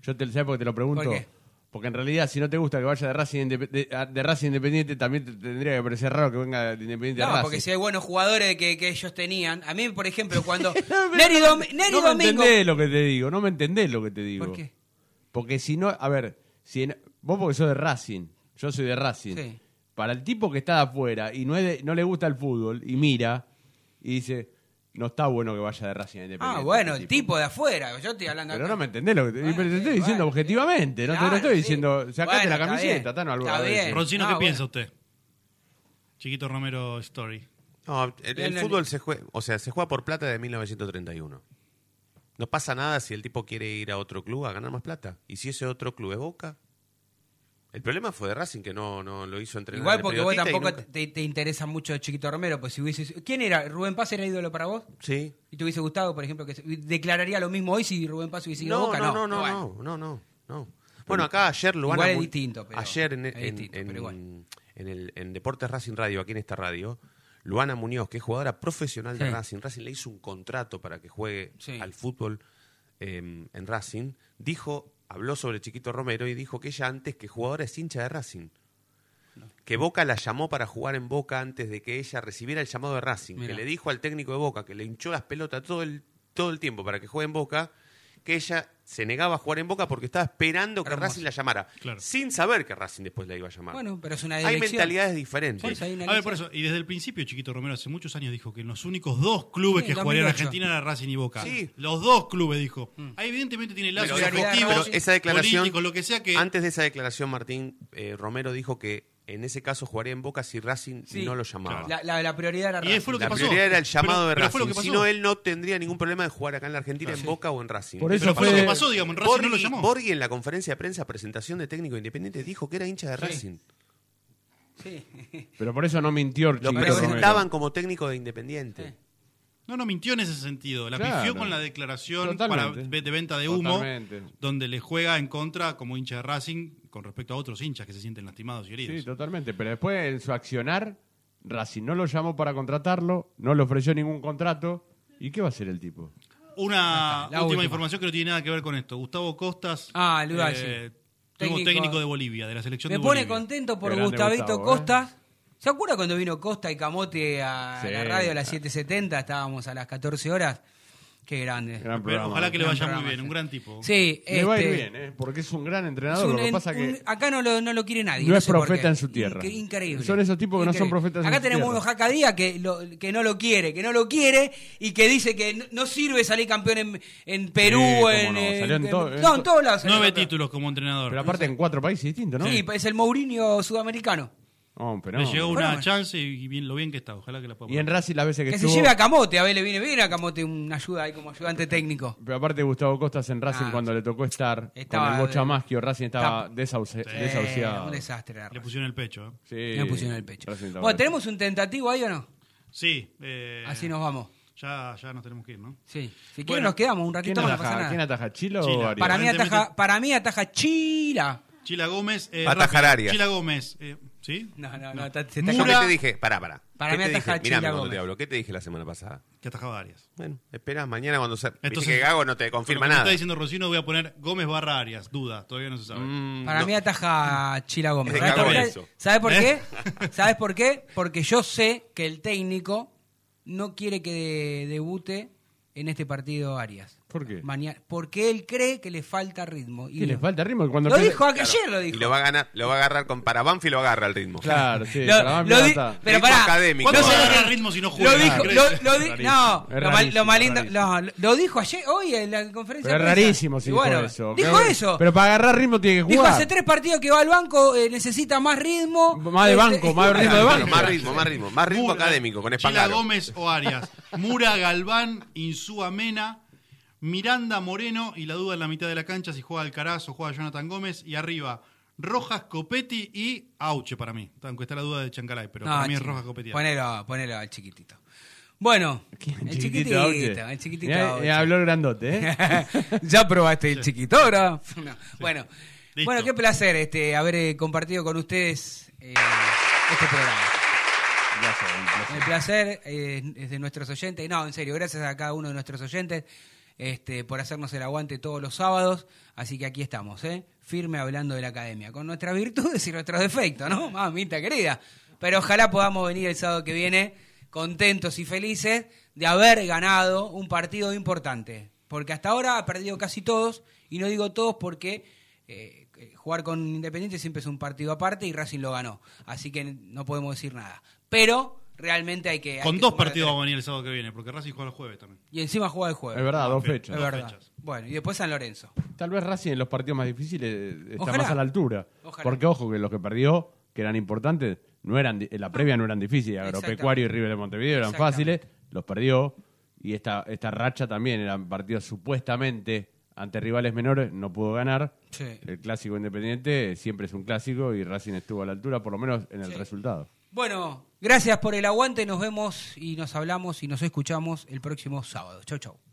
yo te, ¿sabes por qué te lo pregunto? ¿Por qué? Porque en realidad, si no te gusta que vaya de Racing, de, de Racing Independiente, también te tendría que parecer raro que venga de Independiente a No, Racing. porque si hay buenos jugadores que, que ellos tenían. A mí, por ejemplo, *laughs* cuando. Neri, Dom- Neri no me entendés lo que te digo, no me entendés lo que te digo. ¿Por qué? Porque si no, a ver, si en- vos porque sos de Racing, yo soy de Racing. Sí. Para el tipo que está de afuera y no, es de- no le gusta el fútbol y mira y dice, no está bueno que vaya de Racing a Independiente. Ah, bueno, este el tipo. de afuera. Yo estoy hablando Pero acá. no me entendés lo que te, pero te estoy diciendo objetivamente, no te lo estoy sí. diciendo, sacate Bueno, la camiseta, Tano, algo está a veces. bien. Roncino, ¿qué bueno. piensa usted? Chiquito Romero Story. No, el, fútbol se juega, o sea, se juega por plata de 1931. No pasa nada si el tipo quiere ir a otro club a ganar más plata. Y si ese otro club es Boca. El problema fue de Racing que no, no lo hizo entrenar. Igual porque vos tampoco nunca- te, te interesa mucho Chiquito Romero, pues si hubieses... ¿Quién era? ¿Rubén Paz era ídolo para vos? Sí. ¿Y te hubiese gustado, por ejemplo, que se- declararía lo mismo hoy si Rubén Paz hubiese ido a No, Boca? no, no, No, no, no, no, no, no. Bueno, acá ayer Luana Igual es distinto, pero- ayer en, es en- distinto, en- pero igual. en el en Deportes Racing Radio, aquí en esta radio, Luana Muñoz, que es jugadora profesional de Sí. Racing, Racing le hizo un contrato para que juegue Sí. al fútbol eh, en Racing, dijo, habló sobre Chiquito Romero y dijo que ella antes que jugadora es hincha de Racing. Que Boca la llamó para jugar en Boca antes de que ella recibiera el llamado de Racing. Mirá. Que le dijo al técnico de Boca que le hinchó las pelotas todo el, todo el tiempo para que juegue en Boca. Que ella se negaba a jugar en Boca porque estaba esperando que Hermoso. Racing la llamara. Claro. Sin saber que Racing después la iba a llamar. Bueno, pero es una Hay elección. mentalidades diferentes. Hay una A ver, por eso, y desde el principio Chiquito Romero hace muchos años dijo que los únicos dos clubes Sí, que jugarían en 2008. Argentina eran Racing y Boca. Sí. Los dos clubes, dijo. Ahí evidentemente tiene lazos Pero, afectivos, pero esa declaración, políticos, lo que sea que... antes de esa declaración, Martín eh, Romero dijo que en ese caso jugaría en Boca si Racing Sí. no lo llamaba. La, la- la prioridad era Y Racing. fue lo que La pasó. prioridad era el llamado Pero- de pero fue lo Racing. Si no, él no tendría ningún problema de jugar acá en la Argentina, en Boca o en Racing. Por eso Pero fue lo que pasó, digamos, en Racing no lo Borghi, llamó. Borghi en la conferencia de prensa, presentación de técnico independiente, dijo que era hincha de Racing. Sí. Pero por eso no mintió Lo presentaban Romero. como técnico de Independiente. No, no mintió en ese sentido. La Claro. pifió con la declaración para, de venta de humo, Totalmente. donde le juega en contra como hincha de Racing con respecto a otros hinchas que se sienten lastimados y heridos. Sí, totalmente. Pero después en su accionar, Racing no lo llamó para contratarlo, no le ofreció ningún contrato. ¿Y qué va a hacer el tipo? Una última, última. información que no tiene nada que ver con esto. Gustavo Costas Ah, a eh, técnico de Bolivia, de la selección Me de pone Bolivia. contento por grande Gustavito Gustavo, ¿eh? Costa. ¿Se acuerda cuando vino Costa y Camote a Sí. la radio a las 7.70? Estábamos a las 14 horas. Qué grande. Gran programa. ojalá que le Gran vaya muy bien, sí. un gran tipo. Sí, Le va a ir este, bien, ¿eh? porque es un gran entrenador. un- lo que en- pasa un- que acá no lo, no lo quiere nadie. no es profeta en su tierra. Increíble. Son esos tipos que no son profetas en Acá su tenemos tierra. unos Jacadía que, lo- que no lo quiere, que no lo quiere y que dice que no, no sirve salir campeón en, en Perú, Sí, en, no, en- salió en en- todo- en no, en to- todos lados. Nueve títulos como entrenador. Pero aparte en cuatro países distintos, ¿no? Sí, es el Mourinho sudamericano. Pero Le no. llegó Bueno, una chance y bien, lo bien que está. Ojalá que la pueda Y en. Racing las veces que, Que se lleve a Camote, a ver, le viene bien a Camote una ayuda ahí como ayudante técnico. Pero aparte Gustavo Costas en Racing Ah, cuando le tocó estar Estaba con el Bocha de- Maschio, Racing estaba desauce- Eh, desahuciado. un desastre. Le pusieron el pecho. ¿eh? Sí, Me pusieron el pecho. Bueno, ¿tenemos un tentativo ahí o no? Sí. eh, Así nos vamos. Ya, ya nos tenemos que ir, ¿no? Sí. Si quieren Bueno, nos quedamos un ¿Quién ratito más, no pasa nada. ¿Quién ataja, Chilo Chila. o Arias? Para mí ataja, para mí ataja Chila. Chila Gómez. Eh, atajar. Chila Gómez. eh, ¿Sí? No, no, no, está- se está Mura- qué te dije, pará, pará. Para ¿Qué mí te ataja dije? Mirame Chila cuando Gómez. te hablo. ¿Qué te dije la semana pasada? Que atajaba Arias. Bueno, espera mañana cuando se. Viste Entonces, que Gago no te Con confirma lo que me nada. está diciendo Rocino, voy a poner Gómez barra Arias. Duda, todavía no se sabe. Mm, Para no. mí ataja Chila Gómez. De ¿Sabes por, qué? eso. ¿Sabes por ¿Eh? qué? ¿Sabes por qué? Porque yo sé que el técnico no quiere que de- debute en este partido Arias. ¿Por qué? Mañana, porque él cree que le falta ritmo. Y ¿Qué le lo- falta ritmo? Cuando Lo dijo ayer, lo Y dijo. lo va a ganar, lo va a agarrar con para Banfield lo agarra el ritmo. Claro, sí. Lo- para lo di- pero Ritmo pará, académico. ¿cuándo ¿Cómo se va a lo- agarrar ritmo si no Lo juega? dijo, ¿Crees? lo, lo di- no, lo, mal- lo lindo- no, lo dijo ayer, hoy en la conferencia. Pero es rarísimo si Y dijo bueno, eso. Dijo eso. Pero para agarrar ritmo tiene que Dijo jugar. hace tres partidos que va al banco, eh, necesita más ritmo. Más de Este, banco, más ritmo de banco. más ritmo, más ritmo, más ritmo académico con Espangaro. Gómez o Arias. Mura, Galván, Insúa Mena, Miranda, Moreno y la duda en la mitad de la cancha si juega Alcaraz o juega Jonathan Gómez. Y arriba, Rojas, Copetti y Auche para mí. Aunque está la duda de Chancalay, pero No, para mí es Rojas, Copetti. Ponelo, ponelo al chiquitito. Bueno, el chiquitito, el chiquitito. Auche. eh, habló el grandote, ¿eh? *laughs* ya probaste el chiquito ahora. No. Bueno, Listo. bueno, qué placer este haber eh, compartido con ustedes eh, este programa. El placer eh, es de nuestros oyentes. No, en serio, gracias a cada uno de nuestros oyentes este, por hacernos el aguante todos los sábados. Así que aquí estamos, ¿eh? firme hablando de la academia, con nuestras virtudes y nuestros defectos, ¿no? *laughs* Mamita querida. Pero ojalá podamos venir el sábado que viene contentos y felices de haber ganado un partido importante. Porque hasta ahora ha perdido casi todos, y no digo todos porque eh, eh, jugar con Independiente siempre es un partido aparte y Racing lo ganó. Así que no podemos decir nada. Pero realmente hay que... hay Con que dos partidos vamos a venir el sábado que viene, porque Racing juega el jueves también. Y encima juega el jueves. Es verdad, dos Dos fechas. Es verdad. fechas. Bueno, y después San Lorenzo. Tal vez Racing en los partidos más difíciles está Ojalá. más a la altura. Ojalá. Porque ojo que los que perdió, que eran importantes, no eran en la previa no eran difíciles. Agropecuario y River de Montevideo eran fáciles, los perdió. Y esta, esta racha también eran partidos supuestamente ante rivales menores, no pudo ganar. Sí. El clásico independiente siempre es un clásico y Racing estuvo a la altura, por lo menos en el Sí. resultado. Bueno, gracias por el aguante. Nos vemos y nos hablamos y nos escuchamos el próximo sábado. Chau, chau.